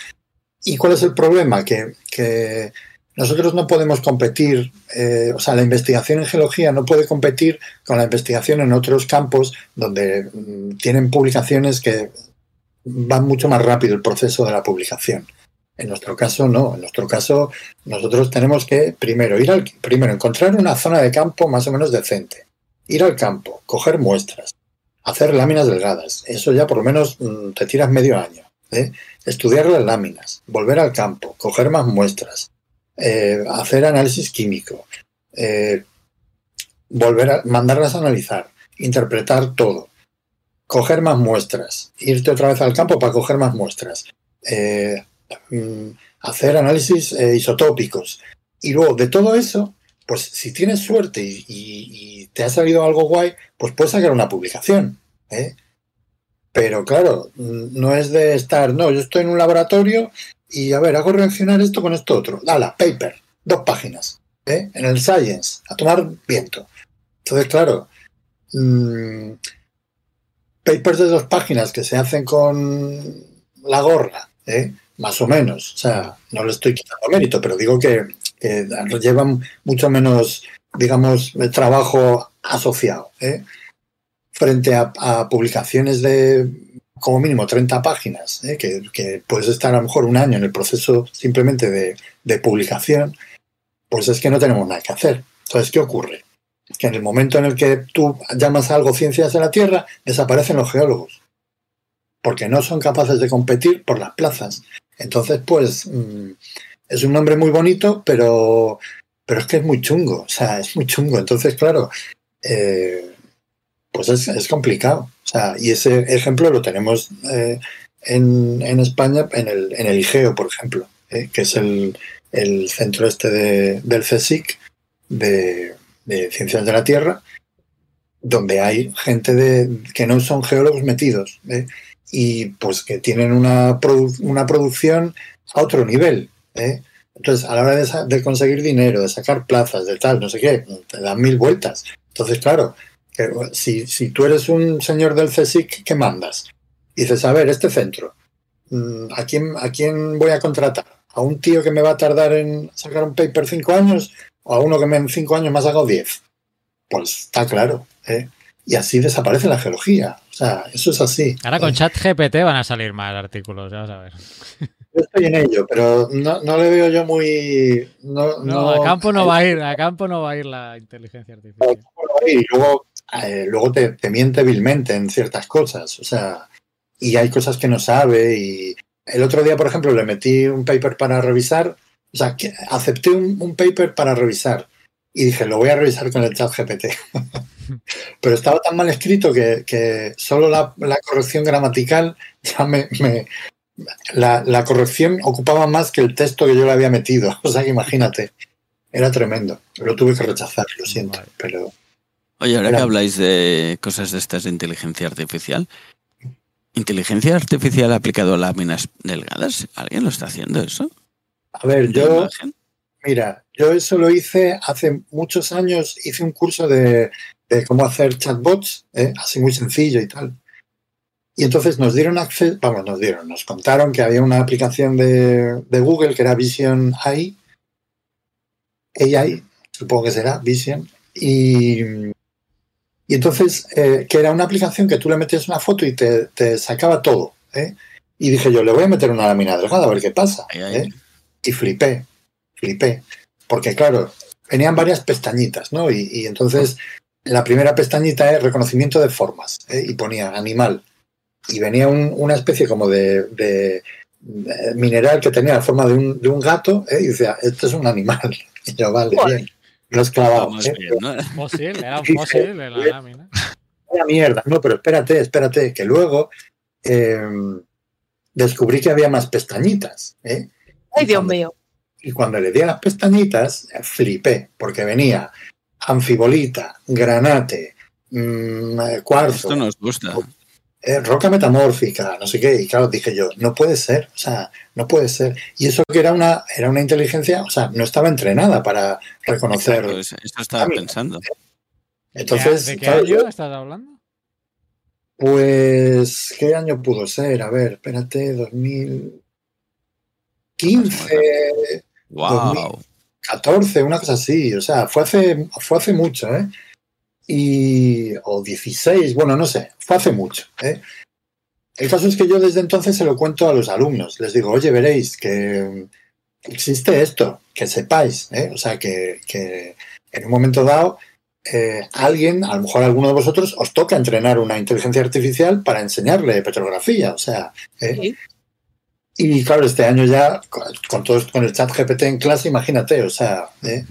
Speaker 6: ¿Y cuál es el problema? Que, nosotros no podemos competir, eh, o sea, la investigación en geología no puede competir con la investigación en otros campos donde mm, tienen publicaciones que van mucho más rápido el proceso de la publicación. En nuestro caso, no. En nuestro caso, nosotros tenemos que primero ir al, primero encontrar una zona de campo más o menos decente, ir al campo, coger muestras, hacer láminas delgadas. Eso ya por lo menos mm, te tiras medio año. ¿eh? Estudiar las láminas, volver al campo, coger más muestras, eh, hacer análisis químico, eh, volver a mandarlas a analizar, interpretar todo, coger más muestras, irte otra vez al campo para coger más muestras, hacer análisis isotópicos. Y luego de todo eso, pues si tienes suerte y, te ha salido algo guay, pues puedes sacar una publicación. Pero claro, mm, no es de estar, no, yo estoy en un laboratorio y a ver, hago reaccionar esto con esto otro. Dala, paper, dos páginas, ¿eh? en el Science, a tomar viento. Entonces, claro, mmm, papers de dos páginas que se hacen con la gorra, ¿eh? Más o menos. O sea, no le estoy quitando mérito, pero digo que, llevan mucho menos, digamos, trabajo asociado. ¿eh? Frente a publicaciones de como mínimo 30 páginas, ¿eh? que, puedes estar a lo mejor un año en el proceso simplemente de, publicación, pues es que no tenemos nada que hacer. Entonces, ¿qué ocurre? Que en el momento en el que tú llamas a algo ciencias de la Tierra, desaparecen los geólogos, porque no son capaces de competir por las plazas. Entonces, pues, mm, es un nombre muy bonito, pero, pero es que es muy chungo, o sea, es muy chungo. Entonces, claro, eh, pues es complicado. O sea, y ese ejemplo lo tenemos eh, en, España, en el, en el IGEO, por ejemplo, eh, que es el, centro este del CSIC de, Ciencias de la Tierra, donde hay gente de, que no son geólogos metidos ¿eh? Y pues que tienen una, una producción a otro nivel. Entonces, a la hora de, de, conseguir dinero, de sacar plazas, de tal, no sé qué, te dan mil vueltas. Entonces, claro, si, si tú eres un señor del CSIC, ¿qué mandas? dices, a ver, este centro, mm, ¿a quién, ¿a quién voy a contratar? ¿A un tío que me va a tardar en sacar un paper cinco años o a uno que en cinco años me ha diez? Pues está claro. ¿eh? Y así desaparece la geología. Sea, eso es así.
Speaker 2: Ahora con chat GPT van a salir más artículos, ya vas a ver.
Speaker 6: Yo estoy en ello, pero no, no le veo yo muy. No,
Speaker 2: no, a campo no va a ir, a campo no va a ir la inteligencia artificial.
Speaker 6: Y luego eh, luego te, miente vilmente en ciertas cosas. O sea, y hay cosas que no sabe. Y el otro día, por ejemplo, le metí un paper para revisar. O sea, que acepté un, paper para revisar. Y dije, lo voy a revisar con el chat GPT. Pero estaba tan mal escrito que, solo la, corrección gramatical ya me. la, la, corrección ocupaba más que el texto que yo le había metido. O sea que imagínate. Era tremendo. Lo tuve que rechazar, lo siento. Pero.
Speaker 3: Oye, ahora que habláis de cosas de estas de inteligencia artificial, ¿inteligencia artificial aplicado a láminas delgadas? ¿Alguien lo está haciendo eso?
Speaker 6: A ver, yo. Mira, yo eso lo hice hace muchos años, hice un curso de, cómo hacer chatbots, ¿eh? así muy sencillo y tal. Y entonces nos dieron acceso, vamos, nos dieron, nos contaron que había una aplicación de, de Google que era Vision AI, AI, supongo que será Vision, y, y entonces, eh, que era una aplicación que tú le metías una foto y te, sacaba todo. ¿eh? Y dije yo, le voy a meter una lámina delgada a ver qué pasa. ¿eh? Y flipé, flipé. Porque claro, venían varias pestañitas, ¿no? Y, entonces la primera pestañita es reconocimiento de formas. Y ponía animal. Y venía una especie como de, mineral que tenía la forma de un, de un gato. Y decía, esto es un animal. Y yo, vale, bien. Los clavados. ¿eh? Fósil, era un fósil en la lámina. Era mierda, no, pero espérate, espérate, que luego em, descubrí que había más pestañitas. ¿eh?
Speaker 4: Ay, Dios mío.
Speaker 6: Y cuando le di a las pestañitas, flipé, porque venía anfibolita, granate, mmm, cuarzo.
Speaker 3: Esto nos gusta.
Speaker 6: Eh, roca metamórfica, no sé qué. Y claro, dije yo, no puede ser, o sea, no puede ser. Y eso que era una, era una inteligencia, o sea, no estaba entrenada para reconocer.
Speaker 3: eso estaba pensando.
Speaker 6: Entonces,
Speaker 2: ¿De qué año estás hablando?
Speaker 6: Pues, ¿qué año pudo ser? A ver, espérate, 2015,
Speaker 3: wow.
Speaker 6: 2014, una cosa así. O sea, fue hace, fue hace mucho, ¿eh? Y, o 16, bueno, no sé, fue hace mucho. ¿eh? El caso es que yo desde entonces se lo cuento a los alumnos. Les digo, oye, veréis que existe esto, que sepáis. ¿eh? O sea, que, que en un momento dado eh, alguien, a lo mejor alguno de vosotros, os toca entrenar una inteligencia artificial para enseñarle petrografía. O sea, ¿eh? Y claro, este año ya, con, todo con el chat GPT en clase, imagínate, o sea, ¿eh?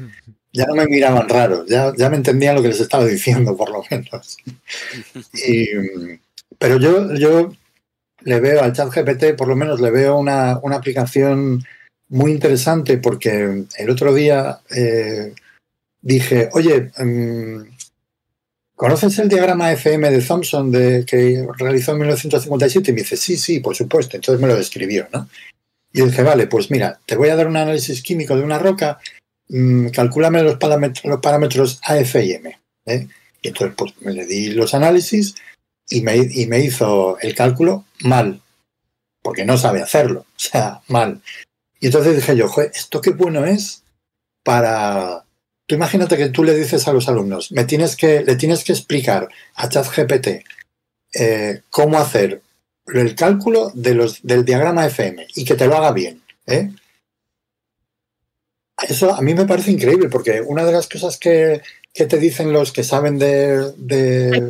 Speaker 6: ya no me miraban raro, ya, ya me entendían lo que les estaba diciendo, por lo menos. Y, pero yo, yo le veo al chat GPT, por lo menos le veo una, una aplicación muy interesante porque el otro día eh, dije, oye, um, ¿conoces el diagrama FM de Thompson que realizó en 1957? Y me dice, sí, sí, por supuesto. Entonces me lo describió, ¿no? Y dije, vale, pues mira, te voy a dar un análisis químico de una roca, um, calcúlame los parámetros, los parámetros A, F y M. ¿eh? Y entonces pues me le di los análisis y me, y me hizo el cálculo mal, porque no sabe hacerlo, o sea, mal. Y entonces dije yo, joder, esto qué bueno es para Tú imagínate que tú le dices a los alumnos, me tienes que, le tienes que explicar a ChatGPT eh, cómo hacer el cálculo de los, del diagrama FM y que te lo haga bien. ¿eh? Eso a mí me parece increíble porque una de las cosas que, que te dicen los que saben de, de,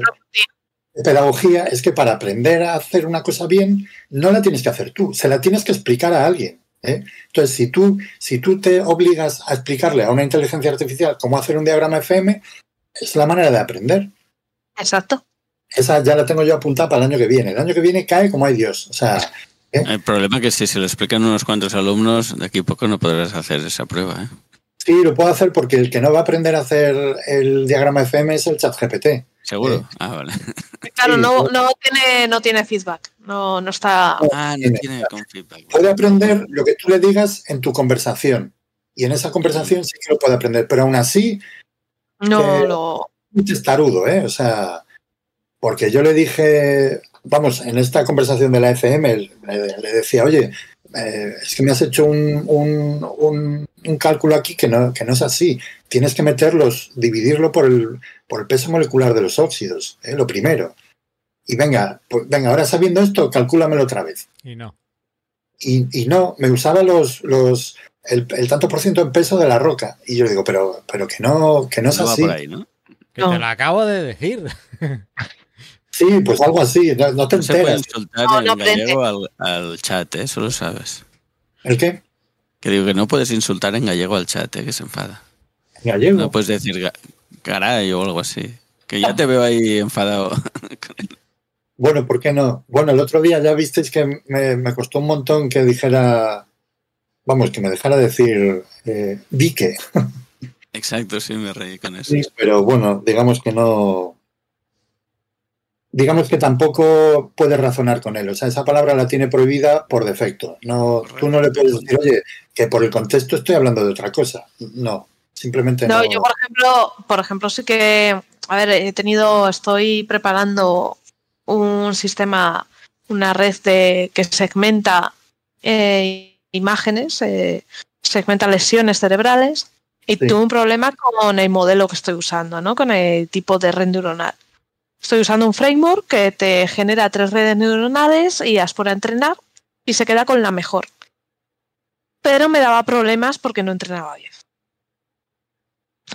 Speaker 6: pedagogía es que para aprender a hacer una cosa bien no la tienes que hacer tú, se la tienes que explicar a alguien. ¿Eh? Entonces, si tú, si tú te obligas a explicarle a una inteligencia artificial cómo hacer un diagrama FM, es la manera de aprender.
Speaker 4: Exacto.
Speaker 6: Esa ya la tengo yo apuntada para el año que viene. El año que viene cae como hay Dios. O sea,
Speaker 3: ¿eh? El problema es que si se lo explican unos cuantos alumnos, de aquí a poco no podrás hacer esa prueba. ¿eh?
Speaker 6: Sí, lo puedo hacer porque el que no va a aprender a hacer el diagrama FM es el chat GPT.
Speaker 3: ¿Seguro? Ah, vale.
Speaker 4: Claro, no, no, tiene, no tiene feedback. No, no está.
Speaker 3: Ah, no tiene con feedback.
Speaker 6: Puede aprender lo que tú le digas en tu conversación. Y en esa conversación sí que lo puede aprender. Pero aún así.
Speaker 4: No eh, lo.
Speaker 6: Un testarudo, ¿eh? O sea. Porque yo le dije. Vamos, en esta conversación de la FM le decía, oye, eh, es que me has hecho un, un, un, cálculo aquí que no, que no es así. Tienes que meterlos, dividirlo por el, por el peso molecular de los óxidos, ¿eh? lo primero. Y venga, pues venga, ahora sabiendo esto, calcúlamelo otra vez.
Speaker 2: Y no.
Speaker 6: Y, y no, me usaba los, los, el, el, tanto por ciento en peso de la roca. Y yo digo, pero, pero que no, que no es así.
Speaker 3: Ahí, ¿no?
Speaker 2: Que no. te lo acabo de decir.
Speaker 6: Sí, pues algo así, no, no te
Speaker 3: no
Speaker 6: enteras.
Speaker 3: Se puede insultar no, no en gallego al, al, chat, ¿eh? eso lo sabes.
Speaker 6: ¿El qué?
Speaker 3: Que digo que no puedes insultar en gallego al chat, ¿eh? que se enfada.
Speaker 6: ¿En gallego?
Speaker 3: No puedes decir caray o algo así. Que ya te veo ahí enfadado.
Speaker 6: bueno, ¿por qué no? Bueno, el otro día ya visteis que me, me costó un montón que dijera, vamos, que me dejara decir eh, dique.
Speaker 3: Exacto, sí, me reí con eso.
Speaker 6: Sí, pero bueno, digamos que no, digamos que tampoco puedes razonar con él. O sea, esa palabra la tiene prohibida por defecto. No, tú no le puedes decir, oye, que por el contexto estoy hablando de otra cosa. No, simplemente no.
Speaker 4: No, yo por ejemplo, por ejemplo sí que, a ver, he tenido, estoy preparando un sistema, una red de que segmenta eh, imágenes, eh, segmenta lesiones cerebrales. Y sí. tuve un problema con el modelo que estoy usando, ¿no? Con el tipo de red neuronal. Estoy usando un framework que te genera tres redes neuronales y las pone a entrenar y se queda con la mejor. Pero me daba problemas porque no entrenaba bien.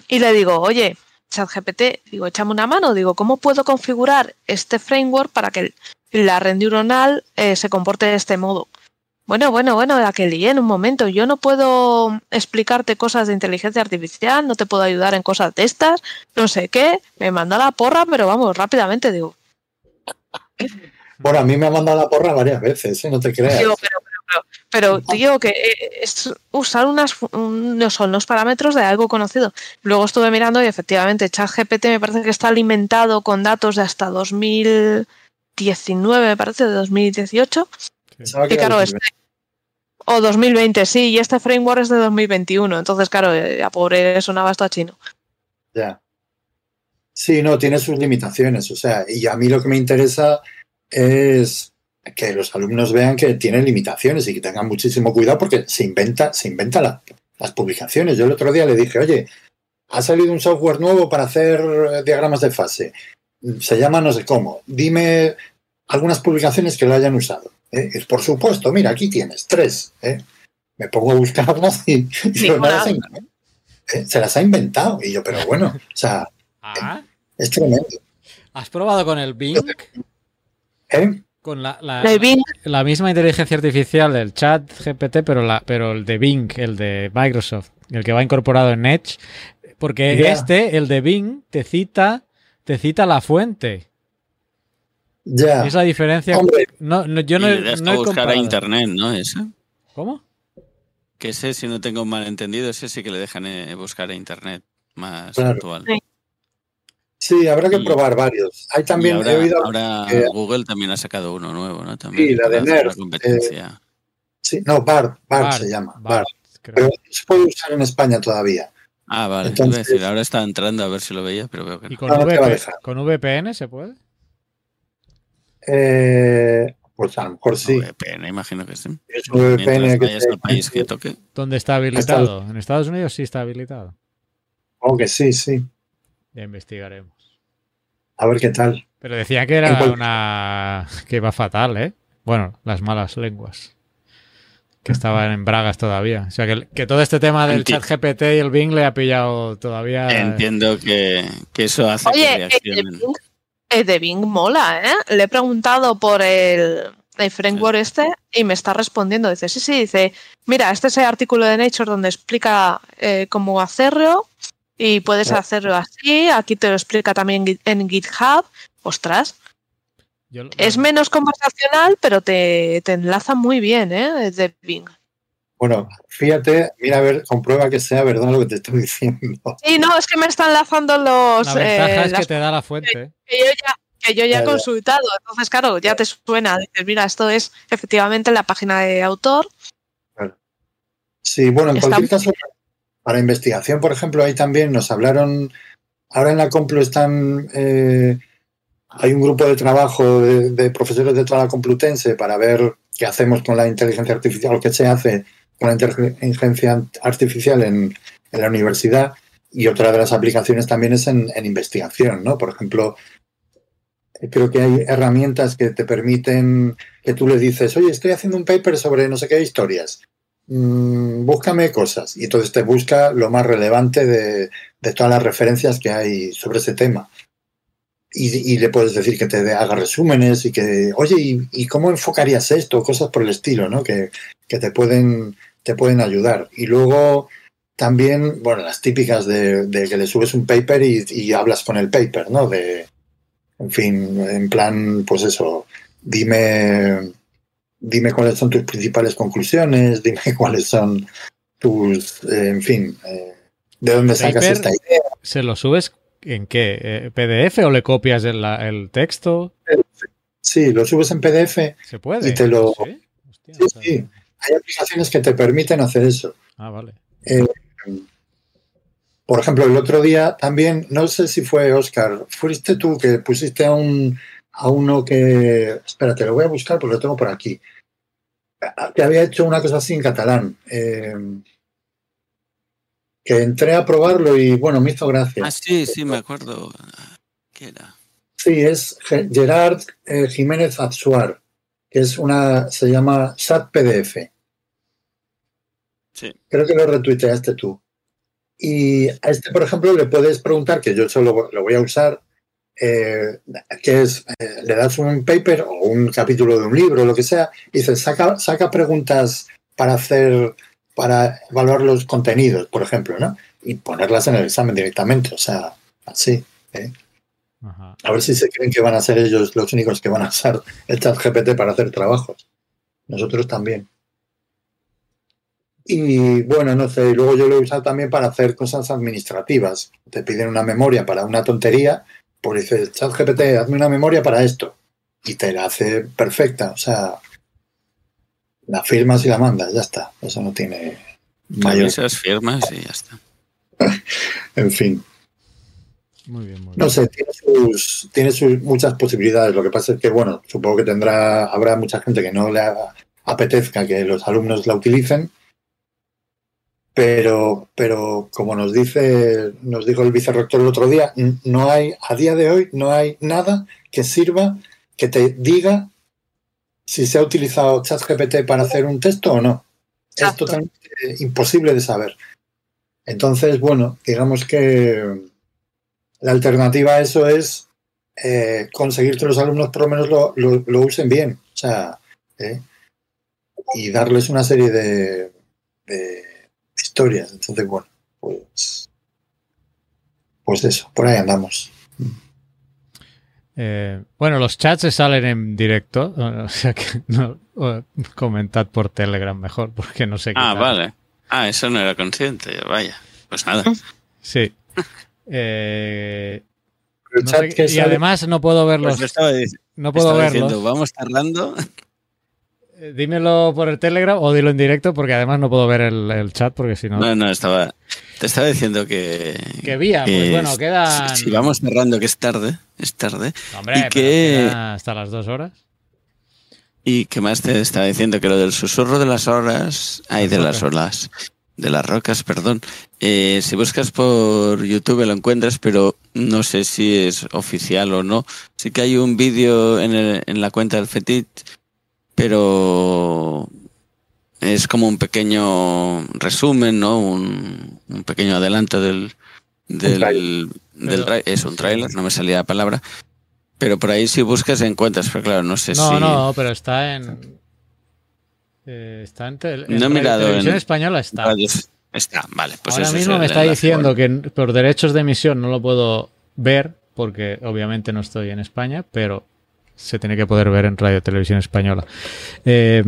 Speaker 4: Y le digo, oye, ChatGPT, digo, échame una mano, digo, ¿cómo puedo configurar este framework para que la red neuronal eh, se comporte de este modo? Bueno, bueno, bueno, la que lié en un momento. Yo no puedo explicarte cosas de inteligencia artificial, no te puedo ayudar en cosas de estas, no sé qué. Me manda la porra, pero vamos, rápidamente digo.
Speaker 6: Bueno, a mí me ha mandado la porra varias veces, ¿eh? no te creas.
Speaker 4: Digo, pero, pero, pero, tío, que es usar unas, son los parámetros de algo conocido. Luego estuve mirando y efectivamente ChatGPT me parece que está alimentado con datos de hasta 2019, me parece, de 2018. Y claro, este, o 2020, sí, y este framework es de 2021. Entonces, claro, eh, a pobre sonaba esto a chino.
Speaker 6: Ya. Sí, no, tiene sus limitaciones. O sea, y a mí lo que me interesa es que los alumnos vean que tienen limitaciones y que tengan muchísimo cuidado porque se inventa, se inventa las publicaciones. Yo el otro día le dije, oye, ha salido un software nuevo para hacer eh, diagramas de fase. Se llama no sé cómo. Dime algunas publicaciones que lo hayan usado. ¿eh? Es por supuesto, mira, aquí tienes tres. ¿eh? Me pongo a buscarlas y, se las ha inventado. Y yo, pero bueno, o sea, ah. es tremendo.
Speaker 2: ¿Has probado con el Bing? ¿Eh? Con la, la, misma inteligencia artificial del chat GPT, pero, la, pero el de Bing, el de Microsoft, el que va incorporado en Edge. Porque este, el de Bing, te cita, te cita la fuente.
Speaker 6: Ya.
Speaker 2: Es la diferencia. no, yo no, no
Speaker 3: buscar a internet, ¿no? ¿Ese?
Speaker 2: ¿Cómo?
Speaker 3: Que ese, si no tengo un malentendido, ese sí que le dejan eh, buscar a internet más actual.
Speaker 6: Sí, habrá que probar varios. Hay también,
Speaker 3: ahora, Google también ha sacado uno nuevo, ¿no? También
Speaker 6: sí, la de NERF. Eh, sí, no, BART, BART, se llama. BART. Pero se puede usar en España todavía.
Speaker 3: Ah, vale. Entonces, decir, ahora está entrando a ver si lo veía, pero veo que no.
Speaker 2: ¿Y con, con VPN se puede?
Speaker 6: Eh, pues a lo mejor sí.
Speaker 3: VPN, imagino que sí.
Speaker 6: Es un VPN que,
Speaker 3: al país que toque.
Speaker 2: ¿Dónde está habilitado? En Estados Unidos sí está habilitado.
Speaker 6: Aunque sí, sí.
Speaker 2: Ya investigaremos.
Speaker 6: A ver qué tal.
Speaker 2: Pero decía que era una. que iba fatal, ¿eh? Bueno, las malas lenguas. Que estaban en Bragas todavía. O sea, que, todo este tema del chat GPT y el Bing le ha pillado todavía.
Speaker 3: Entiendo que, eso hace que
Speaker 4: reaccionen. El Bing mola, ¿eh? Le he preguntado por el, el framework este y me está respondiendo. Dice, sí, sí, dice, mira, este es el artículo de Nature donde explica eh, cómo hacerlo y puedes hacerlo así, aquí te lo explica también en GitHub. Ostras. es menos conversacional, pero te, enlaza muy bien, ¿eh?
Speaker 6: Bueno, fíjate, mira a ver, comprueba que sea verdad lo que te estoy diciendo.
Speaker 4: Sí, no, es que me están enlazando los.
Speaker 2: La ventaja eh, es que te da la fuente.
Speaker 4: Que, yo ya, he consultado, entonces, claro, ya te suena. Dices, mira, esto es efectivamente la página de autor.
Speaker 6: Sí, bueno, en cualquier caso, para investigación, por ejemplo, ahí también nos hablaron, ahora en la Complu están, eh, hay un grupo de trabajo de, profesores de toda la Complutense para ver qué hacemos con la inteligencia artificial, o qué se hace con la inteligencia artificial en, la universidad. Y otra de las aplicaciones también es en, investigación, ¿no? Por ejemplo, creo que hay herramientas que te permiten que tú le dices, oye, estoy haciendo un paper sobre no sé qué historias. Mm, búscame cosas. Y entonces te busca lo más relevante de, todas las referencias que hay sobre ese tema. Y, le puedes decir que te haga resúmenes y que, oye, ¿y, cómo enfocarías esto? Cosas por el estilo, ¿no? Que, te, pueden, te pueden ayudar. Y luego también, bueno, las típicas de, que le subes un paper y, y, hablas con el paper, ¿no? De, en fin, en plan, pues eso, dime dime cuáles son tus principales conclusiones, dime cuáles son tus, eh, en fin, eh, de dónde sacas esta idea.
Speaker 2: ¿Se lo subes en qué? Eh, ¿PDF o le copias el, texto?
Speaker 6: Sí, lo subes en PDF.
Speaker 2: ¿Se puede?
Speaker 6: Y te lo... ¿Sí? sí, Hay aplicaciones que te permiten hacer eso.
Speaker 2: Ah, vale.
Speaker 6: por ejemplo, el otro día también, no sé si fue Oscar, fuiste tú que pusiste a un, a uno que, espérate, lo voy a buscar porque lo tengo por aquí, que había hecho una cosa así en catalán. Eh, que entré a probarlo y bueno, me hizo gracia.
Speaker 3: Ah, sí, sí, me acuerdo. ¿Qué era?
Speaker 6: Sí, es Gerard eh, Jiménez Absuar, que es una, se llama SAT PDF.
Speaker 3: Sí.
Speaker 6: Creo que lo retuiteaste tú. Y a este, por ejemplo, le puedes preguntar, que yo solo lo voy a usar, eh, que es, eh, le das un paper o un capítulo de un libro, o lo que sea, y dices, saca, saca preguntas para hacer, para evaluar los contenidos, por ejemplo, ¿no? Y ponerlas en el examen directamente, o sea, así. ¿eh? A ver si se creen que van a ser ellos los únicos que van a usar el chat GPT para hacer trabajos. Nosotros también. Y bueno, no sé, y luego yo lo he usado también para hacer cosas administrativas. Te piden una memoria para una tontería, pues dices, chat GPT, hazme una memoria para esto. Y te la hace perfecta, o sea, la firmas y la mandas, ya está. Eso no tiene
Speaker 3: mayor. Esas firmas y ya está.
Speaker 6: en fin. Muy bien, muy bien. No sé, tiene sus, muchas posibilidades. Lo que pasa es que, bueno, supongo que tendrá, habrá mucha gente que no le apetezca que los alumnos la utilicen. Pero, pero como nos dice, nos dijo el vicerrector el otro día, no hay, a día de hoy, no hay nada que sirva que te diga si se ha utilizado ChatGPT para hacer un texto o no. Es totalmente imposible de saber. Entonces, bueno, digamos que la alternativa a eso es eh, conseguir que los alumnos por lo menos lo, usen bien. O sea, ¿eh? y darles una serie de, historias. Entonces, bueno, pues, pues eso, por ahí andamos.
Speaker 2: Eh, bueno, los chats se salen en directo, o sea que no, comentad por Telegram mejor, porque no sé qué.
Speaker 3: Ah, vale. Ah, eso no era consciente, vaya. Pues nada.
Speaker 2: Sí. Eh, y además no puedo verlos. Pues no puedo verlos.
Speaker 3: vamos tardando.
Speaker 2: Eh, dímelo por el Telegram o dilo en directo porque además no puedo ver el, chat porque si no...
Speaker 3: No, no, estaba... Te estaba diciendo que...
Speaker 2: Que vía, pues bueno, quedan...
Speaker 3: Si, vamos cerrando que es tarde, es tarde.
Speaker 2: hombre, y que... hasta las dos horas.
Speaker 3: Y que más te estaba diciendo que lo del susurro de las horas... Ay, de las olas. De las rocas, perdón. Eh, si buscas por YouTube lo encuentras, pero no sé si es oficial o no. Sí que hay un vídeo en, en la cuenta del Fetit pero es como un pequeño resumen, ¿no? Un, pequeño adelanto del, del, es un trailer, no me salía la palabra. Pero por ahí si buscas encuentras, pero claro, no sé
Speaker 2: si.
Speaker 3: No,
Speaker 2: no, pero está en. Eh, está en, no he mirado televisión española está.
Speaker 3: Está, vale. Pues
Speaker 2: Ahora mismo me está diciendo que por derechos de emisión no lo puedo ver, porque obviamente no estoy en España, pero se tiene que poder ver en Radio Televisión Española. Eh,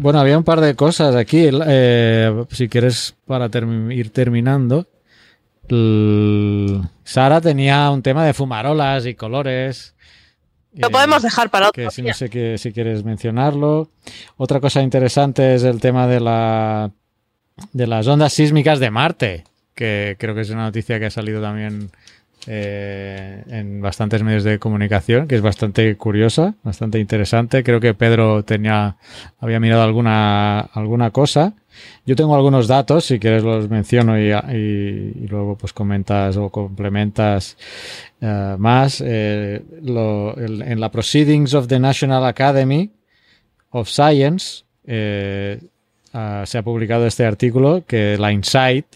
Speaker 2: bueno, había un par de cosas aquí. Eh, si quieres, para ir terminando. Sara tenía un tema de fumarolas y colores.
Speaker 4: Lo podemos dejar para otro.
Speaker 2: Que si no sé que, si quieres mencionarlo. Otra cosa interesante es el tema de la de las ondas sísmicas de Marte, que creo que es una noticia que ha salido también eh, en bastantes medios de comunicación, que es bastante curiosa, bastante interesante. Creo que Pedro tenía, había mirado alguna, alguna cosa. Yo tengo algunos datos, si quieres los menciono y, luego pues comentas o complementas eh, más. Eh, en la Proceedings of the National Academy of Science ah, se ha publicado este artículo que la Insight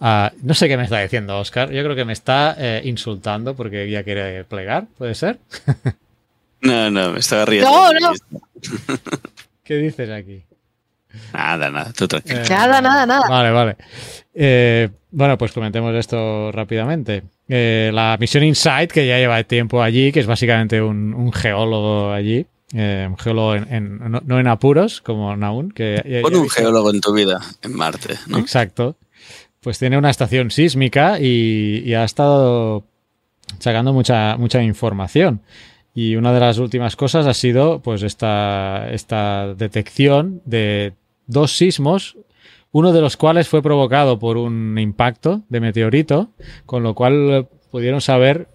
Speaker 2: Ah, no sé qué me está diciendo Oscar. Yo creo que me está eh, insultando porque ya quiere plegar, ¿puede ser?
Speaker 3: no, no, me estaba riendo.
Speaker 4: No, no.
Speaker 2: ¿Qué dices aquí?
Speaker 3: Nada, nada, tú tranquilo.
Speaker 4: Eh, nada, nada, nada.
Speaker 2: Vale, vale. Eh, bueno, pues comentemos esto rápidamente. la misión Insight, que ya lleva tiempo allí, que es básicamente un, geólogo allí, un geólogo no, en apuros, como Naun. Que
Speaker 3: Pon un geólogo en tu vida, en Marte, ¿no?
Speaker 2: Exacto pues tiene una estación sísmica y, ha estado sacando mucha, mucha información. Y una de las últimas cosas ha sido pues esta, esta detección de dos sismos, uno de los cuales fue provocado por un impacto de meteorito, con lo cual pudieron saber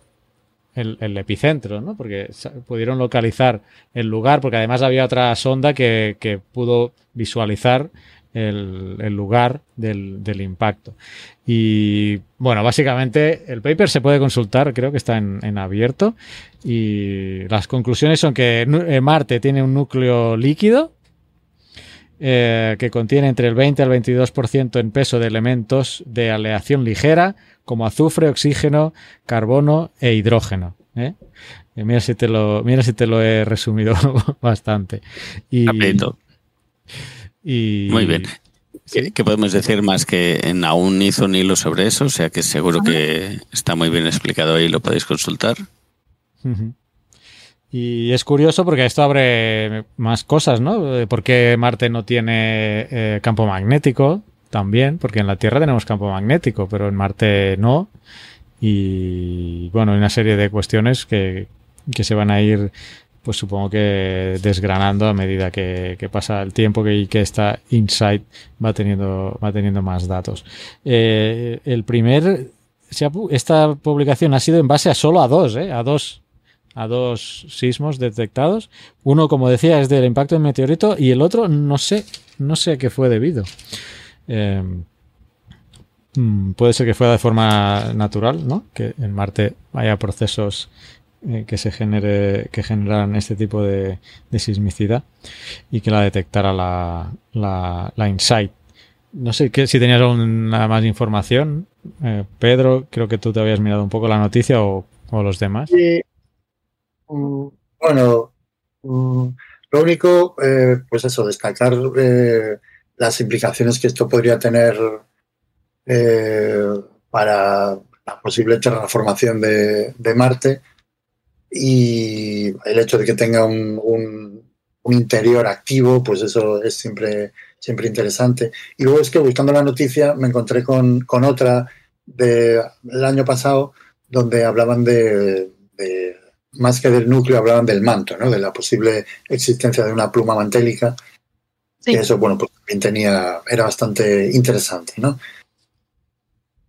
Speaker 2: el, epicentro, ¿no? Porque pudieron localizar el lugar, porque además había otra sonda que, que pudo visualizar el, lugar del, impacto. Y bueno, básicamente el paper se puede consultar, creo que está en, abierto. Y las conclusiones son que eh, Marte tiene un núcleo líquido eh, que contiene entre el 20 al 22% en peso de elementos de aleación ligera, como azufre, oxígeno, carbono e hidrógeno. ¿eh? mira, si te lo, mira si te lo he resumido bastante. Y,
Speaker 3: muy bien. ¿Qué, podemos decir más que en aún hizo un hilo sobre eso? O sea que seguro que está muy bien explicado y lo podéis consultar.
Speaker 2: Y es curioso porque esto abre más cosas, ¿no? ¿Por qué Marte no tiene eh, campo magnético? También, porque en la Tierra tenemos campo magnético, pero en Marte no. Y bueno, hay una serie de cuestiones que, que se van a ir pues supongo que desgranando a medida que, pasa el tiempo que, que esta Insight va teniendo, va teniendo más datos. Eh, el primer, esta publicación ha sido en base a solo a dos, eh, a dos a dos sismos detectados. Uno, como decía, es del impacto del meteorito y el otro no sé, no sé a qué fue debido. Eh, mm, puede ser que fuera de forma natural, ¿no? Que en Marte haya procesos eh, que se genere, que generaran este tipo de, sismicidad y que la detectara la, la, Insight. No sé que, si tenías alguna más información. Eh, Pedro, creo que tú te habías mirado un poco la noticia o, los demás.
Speaker 6: Mm, bueno, mm, lo único, eh, pues eso, destacar las implicaciones que esto podría tener para la posible terraformación de, de Marte y el hecho de que tenga un, un, interior activo, pues eso es siempre, siempre interesante. Y luego es que buscando la noticia me encontré con, con otra del año pasado donde hablaban de, más que del núcleo, hablaban del manto, ¿no? de la posible existencia de una pluma mantélica. Y eso, bueno, pues también tenía, era bastante interesante, ¿no?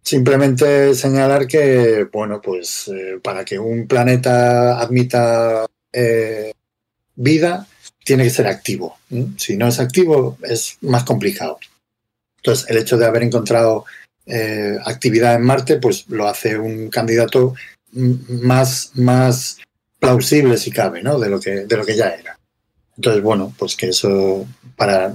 Speaker 6: Simplemente señalar que, bueno, pues eh, para que un planeta admita eh, vida, tiene que ser activo. Si no es activo, es más complicado. Entonces, el hecho de haber encontrado eh, actividad en Marte, pues lo hace un candidato más, más plausible, si cabe, ¿no? De lo que, de lo que ya era. Entonces, bueno, pues que eso para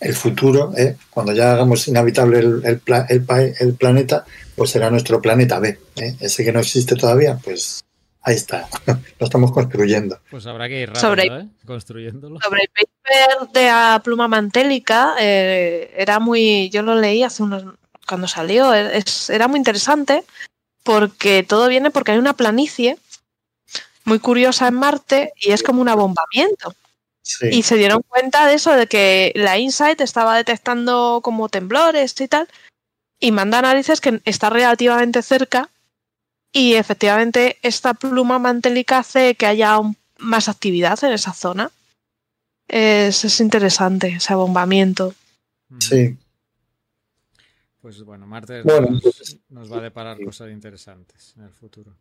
Speaker 6: el futuro, ¿eh? cuando ya hagamos inhabitable el, el, planeta, pues será nuestro planeta B. ¿eh? Ese que no existe todavía, pues ahí está. Lo estamos construyendo.
Speaker 2: Pues habrá que ir rápido, sobre, ¿eh? construyéndolo.
Speaker 4: Sobre el paper de la pluma mantélica, era muy. Yo lo leí hace unos. cuando salió, era muy interesante porque todo viene porque hay una planicie muy curiosa en Marte y es como un abombamiento. Y se dieron cuenta de eso, de que la Insight estaba detectando como temblores y tal, y manda análisis que está relativamente cerca, y efectivamente esta pluma mantélica hace que haya más actividad en esa zona. Es, es interesante ese abombamiento.
Speaker 6: Sí.
Speaker 2: Pues bueno, Marte pues nos va a deparar cosas interesantes en el futuro.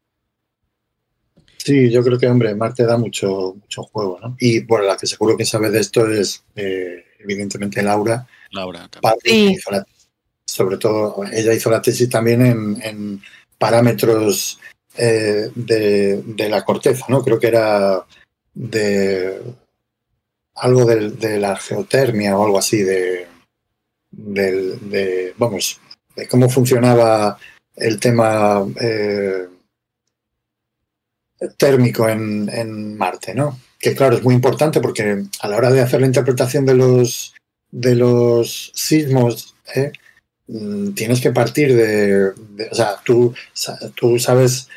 Speaker 6: Sí, yo creo que, hombre, Marte da mucho, mucho juego, ¿no? Y bueno, la que seguro que sabe de esto es, eh, evidentemente, Laura.
Speaker 3: Laura
Speaker 6: también. sobre todo, ella hizo la tesis también en, parámetros eh, de, la corteza, ¿no? Creo que era de algo de, la geotermia o algo así, de, de, vamos, de cómo funcionaba el tema eh, térmico en, Marte, ¿no? Que claro, es muy importante porque a la hora de hacer la interpretación de los, de los sismos, ¿eh? mm, tienes que partir de, o sea, tú, tú sabes,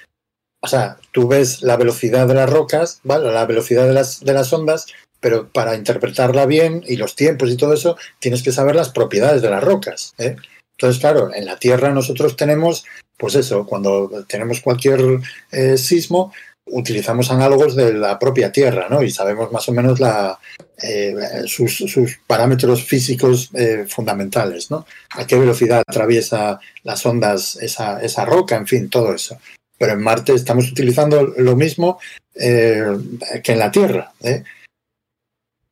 Speaker 6: o sea, tú ves la velocidad de las rocas, ¿vale? La velocidad de las, de las ondas, pero para interpretarla bien y los tiempos y todo eso, tienes que saber las propiedades de las rocas. ¿eh? Entonces, claro, en la Tierra nosotros tenemos, pues eso, cuando tenemos cualquier eh, sismo, utilizamos análogos de la propia Tierra, ¿no? Y sabemos más o menos la, eh, sus, parámetros físicos eh, fundamentales, ¿no? A qué velocidad atraviesa las ondas esa, esa, roca, en fin, todo eso. Pero en Marte estamos utilizando lo mismo eh, que en la Tierra.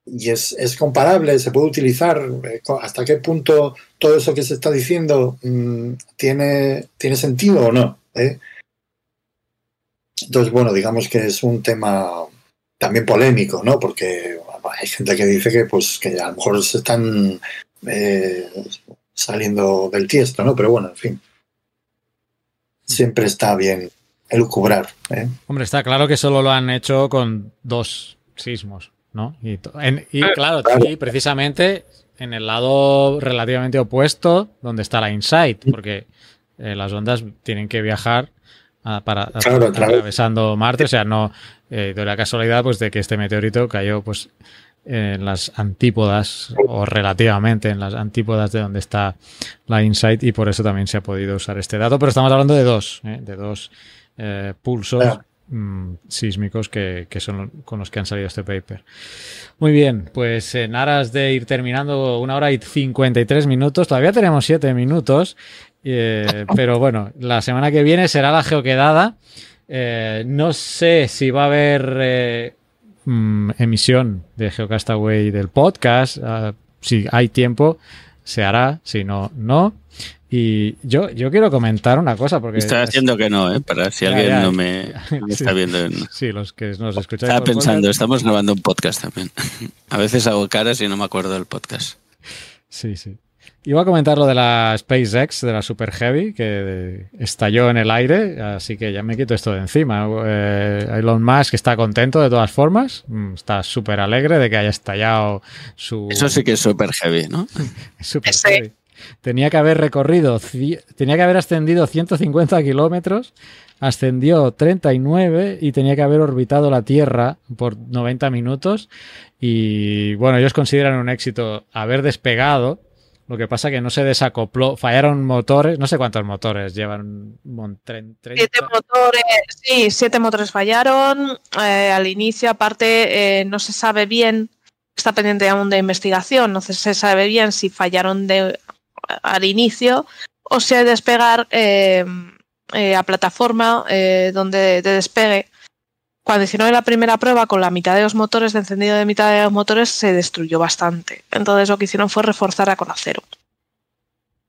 Speaker 6: Y es, es, comparable, se puede utilizar. ¿Hasta qué punto todo eso que se está diciendo mm, tiene, tiene sentido o no? Entonces, bueno, digamos que es un tema también polémico, ¿no? Porque hay gente que dice que, pues, que a lo mejor se están eh, saliendo del tiesto, ¿no? Pero bueno, en fin. Siempre está bien elucubrar. ¿eh?
Speaker 2: Hombre, está claro que solo lo han hecho con dos sismos, ¿no? Y, claro, precisamente en el lado relativamente opuesto, donde está la Insight, porque eh, las ondas tienen que viajar para, atravesando Marte. O sea, no eh, de la casualidad pues de que este meteorito cayó pues en las antípodas o relativamente en las antípodas de donde está la InSight y por eso también se ha podido usar este dato. Pero estamos hablando de dos, ¿eh? de dos eh, pulsos mm, sísmicos que, son con los que han salido este paper. Muy bien, pues en aras de ir terminando una hora y 53 minutos, todavía tenemos 7 minutos, pero bueno, la semana que viene será la geoquedada. Eh, no sé si va a haber eh, mm, emisión de Geocastaway del podcast. Ah, si hay tiempo, se hará. Si no, no. Y yo, yo quiero comentar una cosa porque...
Speaker 3: Estoy haciendo que no, ¿eh? Para si alguien no me, está viendo.
Speaker 2: Sí, los que nos escuchan.
Speaker 3: Estaba pensando, estamos grabando un podcast también. A veces hago caras y no me acuerdo del podcast.
Speaker 2: Sí, sí. Iba a comentar lo de la SpaceX, de la Super Heavy, que estalló en el aire, así que ya me quito esto de encima. Eh, Elon Musk está contento de todas formas, mm, está súper alegre de que haya estallado su...
Speaker 3: Eso sí que es Super Heavy, ¿no?
Speaker 2: super Heavy. Tenía que haber recorrido, tenía que haber ascendido 150 kilómetros, ascendió 39 y tenía que haber orbitado la Tierra por 90 minutos. Y bueno, ellos consideran un éxito haber despegado lo que pasa que no se desacopló, fallaron motores, no sé cuántos motores llevan.
Speaker 4: Siete motores, sí, siete motores fallaron. Eh, al inicio, aparte, eh, no se sabe bien, está pendiente aún de investigación, no se sabe bien si fallaron de, al inicio o si hay despegar eh, a plataforma donde de despegue cuando hicieron la primera prueba con la mitad de los motores, de encendido de mitad de los motores, se destruyó bastante. Entonces lo que hicieron fue reforzar con acero.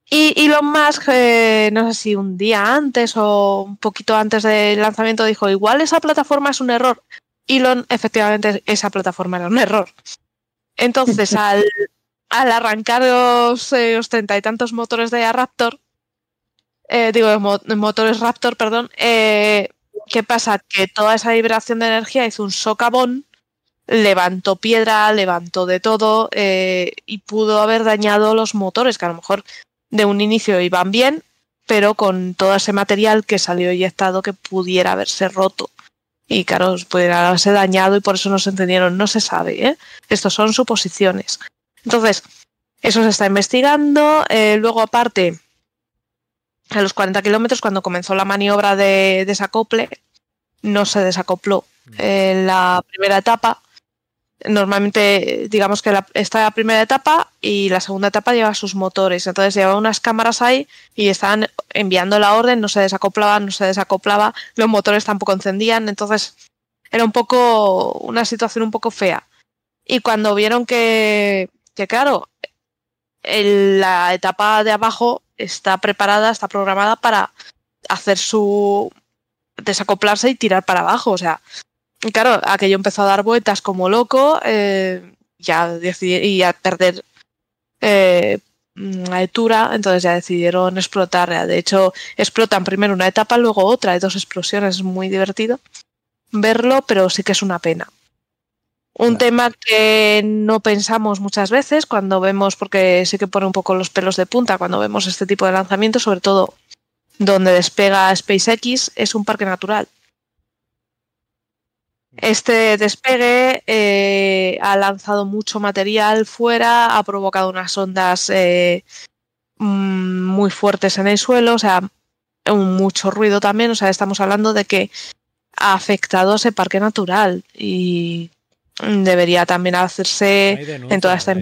Speaker 4: Y Elon Musk, eh, no sé si un día antes o un poquito antes del lanzamiento, dijo, igual esa plataforma es un error. Elon, efectivamente, esa plataforma era un error. Entonces, al, arrancar los, eh, treinta y tantos motores de Raptor, eh, digo, motores Raptor, perdón, eh, ¿Qué pasa? Que toda esa vibración de energía hizo un socavón, levantó piedra, levantó de todo eh, y pudo haber dañado los motores, que a lo mejor de un inicio iban bien, pero con todo ese material que salió eyectado que pudiera haberse roto. Y claro, pudiera haberse dañado y por eso no se entendieron. No se sabe, ¿eh? Estos son suposiciones. Entonces, eso se está investigando. Eh, luego, aparte, a los 40 kilómetros, cuando comenzó la maniobra de desacople, no se desacopló en la primera etapa. Normalmente, digamos que la, está la primera etapa y la segunda etapa lleva sus motores. Entonces lleva unas cámaras ahí y estaban enviando la orden, no se desacoplaba, no se desacoplaba, los motores tampoco encendían. Entonces era un poco una situación un poco fea. Y cuando vieron que, que claro, en la etapa de abajo está preparada, está programada para hacer su desacoplarse y tirar para abajo. O sea, claro, aquello empezó a dar vueltas como loco eh, ya y a perder eh, altura, entonces ya decidieron explotar. De hecho, explotan primero una etapa, luego otra, hay dos explosiones, es muy divertido verlo, pero sí que es una pena. Un tema que no pensamos muchas veces cuando vemos, porque sí que pone un poco los pelos de punta cuando vemos este tipo de lanzamiento, sobre todo donde despega SpaceX, es un parque natural. Este despegue eh, ha lanzado mucho material fuera, ha provocado unas ondas eh, mm, muy fuertes en el suelo, o sea, mucho ruido también, o sea, estamos hablando de que ha afectado a ese parque natural y debería también hacerse en toda esta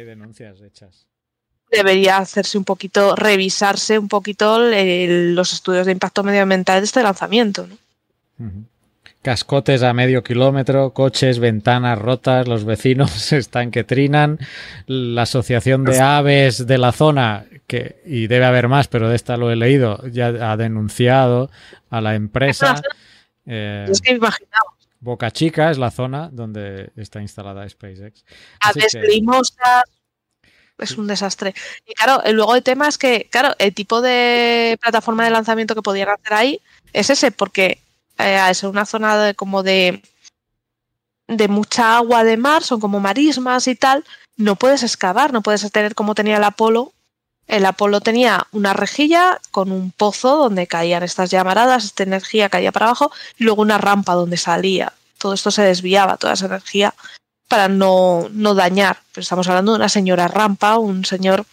Speaker 4: debería hacerse un poquito revisarse un poquito los estudios de impacto medioambiental de este lanzamiento
Speaker 2: cascotes a medio kilómetro, coches, ventanas rotas, los vecinos están que trinan, la asociación de aves de la zona, que, y debe haber más, pero de esta lo he leído, ya ha denunciado a la empresa.
Speaker 4: Eh, es que imaginado.
Speaker 2: Boca Chica es la zona donde está instalada SpaceX.
Speaker 4: Aves es un desastre. Y claro, luego el tema es que, claro, el tipo de plataforma de lanzamiento que podían hacer ahí es ese, porque eh, al ser una zona de, como de, de mucha agua de mar, son como marismas y tal, no puedes excavar, no puedes tener como tenía el Apolo, El Apolo tenía una rejilla con un pozo donde caían estas llamaradas, esta energía caía para abajo, y luego una rampa donde salía. Todo esto se desviaba, toda esa energía, para no, no dañar. Pero estamos hablando de una señora rampa, un señor,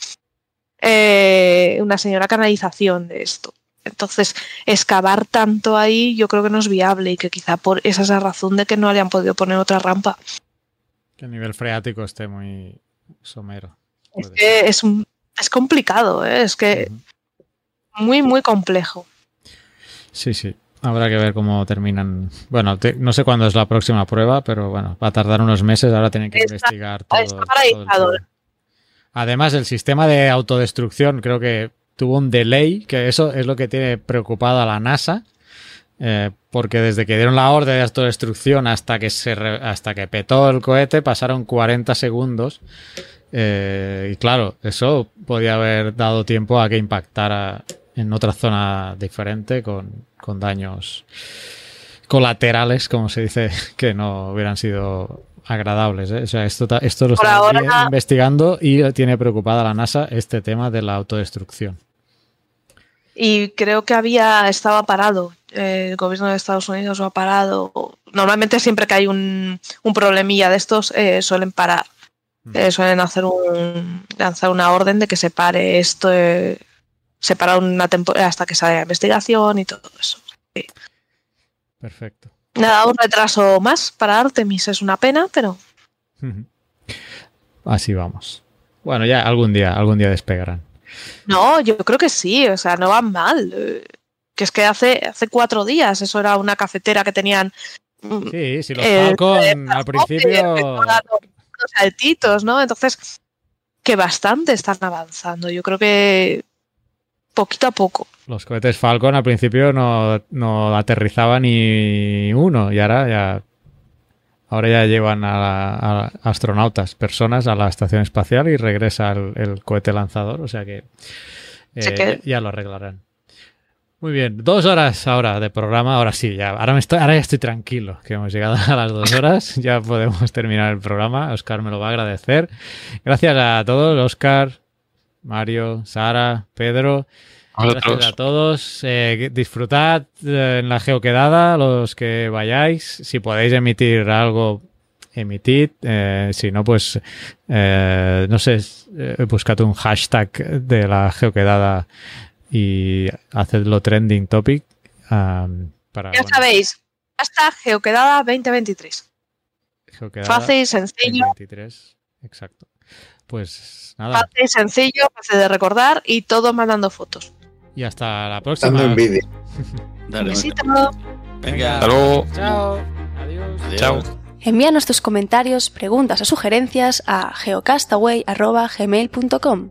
Speaker 4: eh, una señora canalización de esto. Entonces, excavar tanto ahí yo creo que no es viable y que quizá por esa es la razón de que no le han podido poner otra rampa.
Speaker 2: Que el nivel freático esté muy somero.
Speaker 4: Es que es, es complicado, ¿eh? es que muy, muy complejo.
Speaker 2: Sí, sí. Habrá que ver cómo terminan. Bueno, no sé cuándo es la próxima prueba, pero bueno, va a tardar unos meses. Ahora tienen que investigar todo. Además, el sistema de autodestrucción creo que tuvo un delay, que eso es lo que tiene preocupado a la NASA, eh, porque desde que dieron la orden de autodestrucción hasta que, se hasta que petó el cohete pasaron 40 segundos. Eh, y claro, eso podía haber dado tiempo a que impactara en otra zona diferente con, con daños colaterales, como se dice, que no hubieran sido agradables. ¿eh? O sea, esto, esto lo está investigando y tiene preocupada la NASA este tema de la autodestrucción
Speaker 4: y creo que había estaba parado. el gobierno de Estados Unidos lo ha parado. Normalmente siempre que hay un, un problemilla de estos eh, suelen parar. Mm. Eh, suelen hacer un lanzar una orden de que se pare esto, eh, se para una temporada hasta que salga la investigación y todo eso.
Speaker 2: Perfecto.
Speaker 4: Nada, un retraso más para Artemis es una pena, pero.
Speaker 2: Así vamos. Bueno, ya algún día, algún día despegarán.
Speaker 4: No, yo creo que sí, o sea, no van mal. Que es que hace, hace cuatro días eso era una cafetera que tenían.
Speaker 2: Mm, sí, sí, los Falcon al principio.
Speaker 4: Saltitos, ¿no? Entonces, que bastante están avanzando. Yo creo que poquito a poco.
Speaker 2: Los cohetes Falcon al principio no, no aterrizaba ni uno y ahora ya Ahora ya llevan a, astronautas, personas a la estación espacial y regresa el, cohete lanzador, o sea que, eh, ya lo arreglarán. Muy bien, dos horas ahora de programa, ahora sí, ya, ahora, me estoy, ahora ya estoy tranquilo, que hemos llegado a las dos horas, ya podemos terminar el programa, Oscar me lo va a agradecer. Gracias a todos, Oscar, Mario, Sara, Pedro. Gracias a todos. Eh, disfrutad eh, en la geoquedada, los que vayáis. Si podéis emitir algo, emitid. Eh, si no, pues, no sé, buscad un hashtag de la geoquedada y hacedlo trending topic. para,
Speaker 4: ya sabéis, hasta geoquedada 2023. Fácil, sencillo. 2023,
Speaker 2: exacto. Pues nada.
Speaker 4: Fácil, sencillo, fácil de recordar y todo mandando fotos.
Speaker 2: Y hasta la próxima.
Speaker 6: Dando envidia.
Speaker 4: Dale, Besito.
Speaker 3: Venga. Hasta luego.
Speaker 2: Chao. Adiós.
Speaker 5: Chao.
Speaker 7: Envíanos tus comentarios, preguntas o sugerencias a geocastaway.gmail.com.